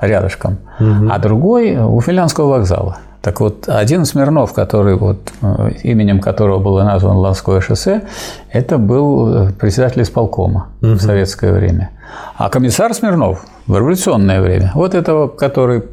рядышком, угу. а другой у Финляндского вокзала. Так вот, один Смирнов, который вот, э, именем которого было названо Ладское шоссе, это был председатель исполкома угу. в советское время. А комиссар Смирнов в революционное время, вот этого, который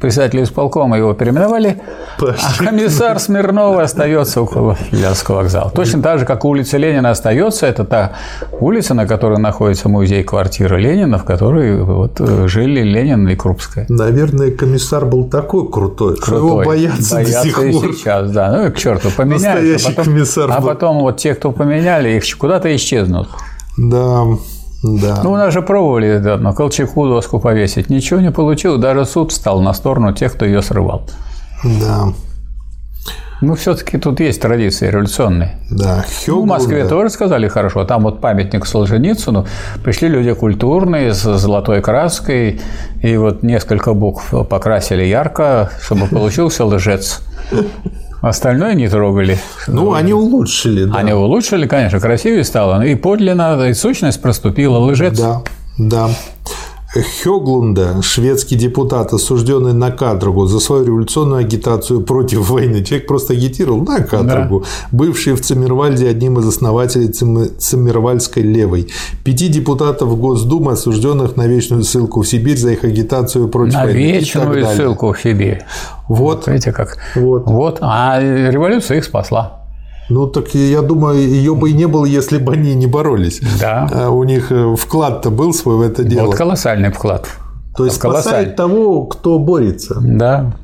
председателя исполкома его переименовали, а комиссар Смирнова остается около Филянского вокзала. Точно так же, как улица Ленина остается, это та улица, на которой находится музей квартиры Ленина, в которой вот жили Ленин и Крупская. Наверное, комиссар был такой крутой, крутой. что его боятся, боятся до сих и пор. сейчас, да. Ну и к черту, поменяли. А потом, комиссар а потом вот те, кто поменяли, их куда-то исчезнут. Да, да. Ну, у нас же пробовали да, на Колчаку доску повесить. Ничего не получилось. Даже суд встал на сторону тех, кто ее срывал. Да. Ну, все-таки тут есть традиции революционные. Да, Хёгл, ну, В Москве да. тоже сказали хорошо. Там вот памятник Солженицыну. Пришли люди культурные, с золотой краской. И вот несколько букв покрасили ярко, чтобы получился лжец. Остальное не трогали. Ну, они улучшили, да. Они улучшили, конечно, красивее стало. И подлинно, и сущность проступила, лжец. Да, да. Хёглунда, шведский депутат, осужденный на каторгу за свою революционную агитацию против войны. Человек просто агитировал на каторгу. Да. Бывший в Циммервальде одним из основателей Циммервальской левой. Пяти депутатов Госдумы, осужденных на вечную ссылку в Сибирь за их агитацию против на войны. На вечную ссылку в Сибирь. Вот. Видите, как. Вот. вот. А революция их спасла. Ну, так я думаю, ее бы и не было, если бы они не боролись. Да. А у них э, вклад-то был свой в это дело. Вот колоссальный вклад. То есть спасает того, кто борется. Да.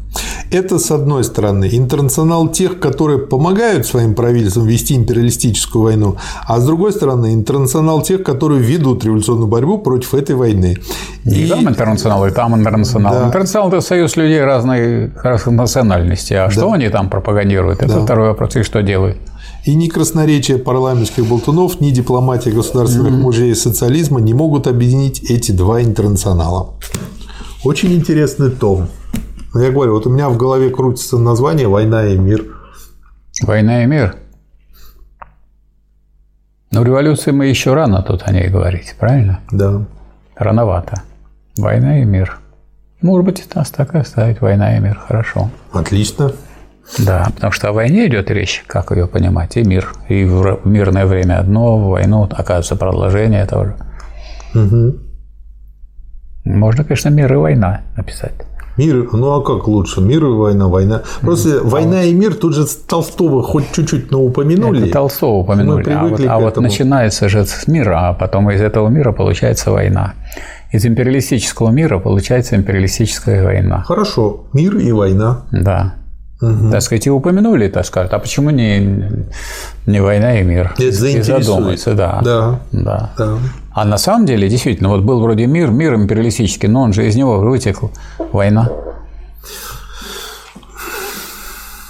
Это, с одной стороны, интернационал тех, которые помогают своим правительствам вести империалистическую войну, а с другой стороны, интернационал тех, которые ведут революционную борьбу против этой войны. И, и там интернационал, и там интернационал. Да. Интернационал – это союз людей разной, разных национальностей. А да. что они там пропагандируют? Это да. второй вопрос. И что делают? И ни красноречие парламентских болтунов, ни дипломатия государственных mm-hmm. мужей социализма не могут объединить эти два интернационала. Очень интересный том. Я говорю, вот у меня в голове крутится название «Война и мир». «Война и мир». Но революции мы еще рано тут о ней говорить, правильно? Да. Рановато. «Война и мир». Может быть, нас так и оставить «Война и мир». Хорошо. Отлично. Да, потому что о войне идет речь, как ее понимать, и мир. И в мирное время одно, в войну, оказывается, продолжение этого же. Угу. Можно, конечно, мир и война написать. Мир, ну а как лучше? Мир и война, война. Просто mm-hmm. война и мир тут же Толстого хоть чуть-чуть, но упомянули. Это Толстого упомянули. Мы а вот, а вот начинается же с мира, а потом из этого мира получается война. Из империалистического мира получается империалистическая война. Хорошо, мир и война. Да. Угу. Так сказать, и упомянули, так сказать, а почему не, не война и мир? Это и задуматься, да. Да. да. да. А на самом деле, действительно, вот был вроде мир, мир империалистический, но он же из него вытекла война.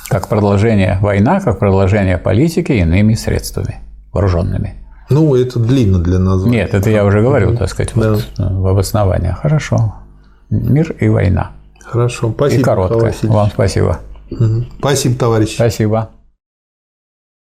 Как продолжение война, как продолжение политики иными средствами, вооруженными. Ну, это длинно для названия. Нет, это я уже говорил, так сказать, да. вот, в обосновании. Хорошо. Мир и война. Хорошо, спасибо. И короткое. Вам спасибо. Спасибо, товарищ. Спасибо.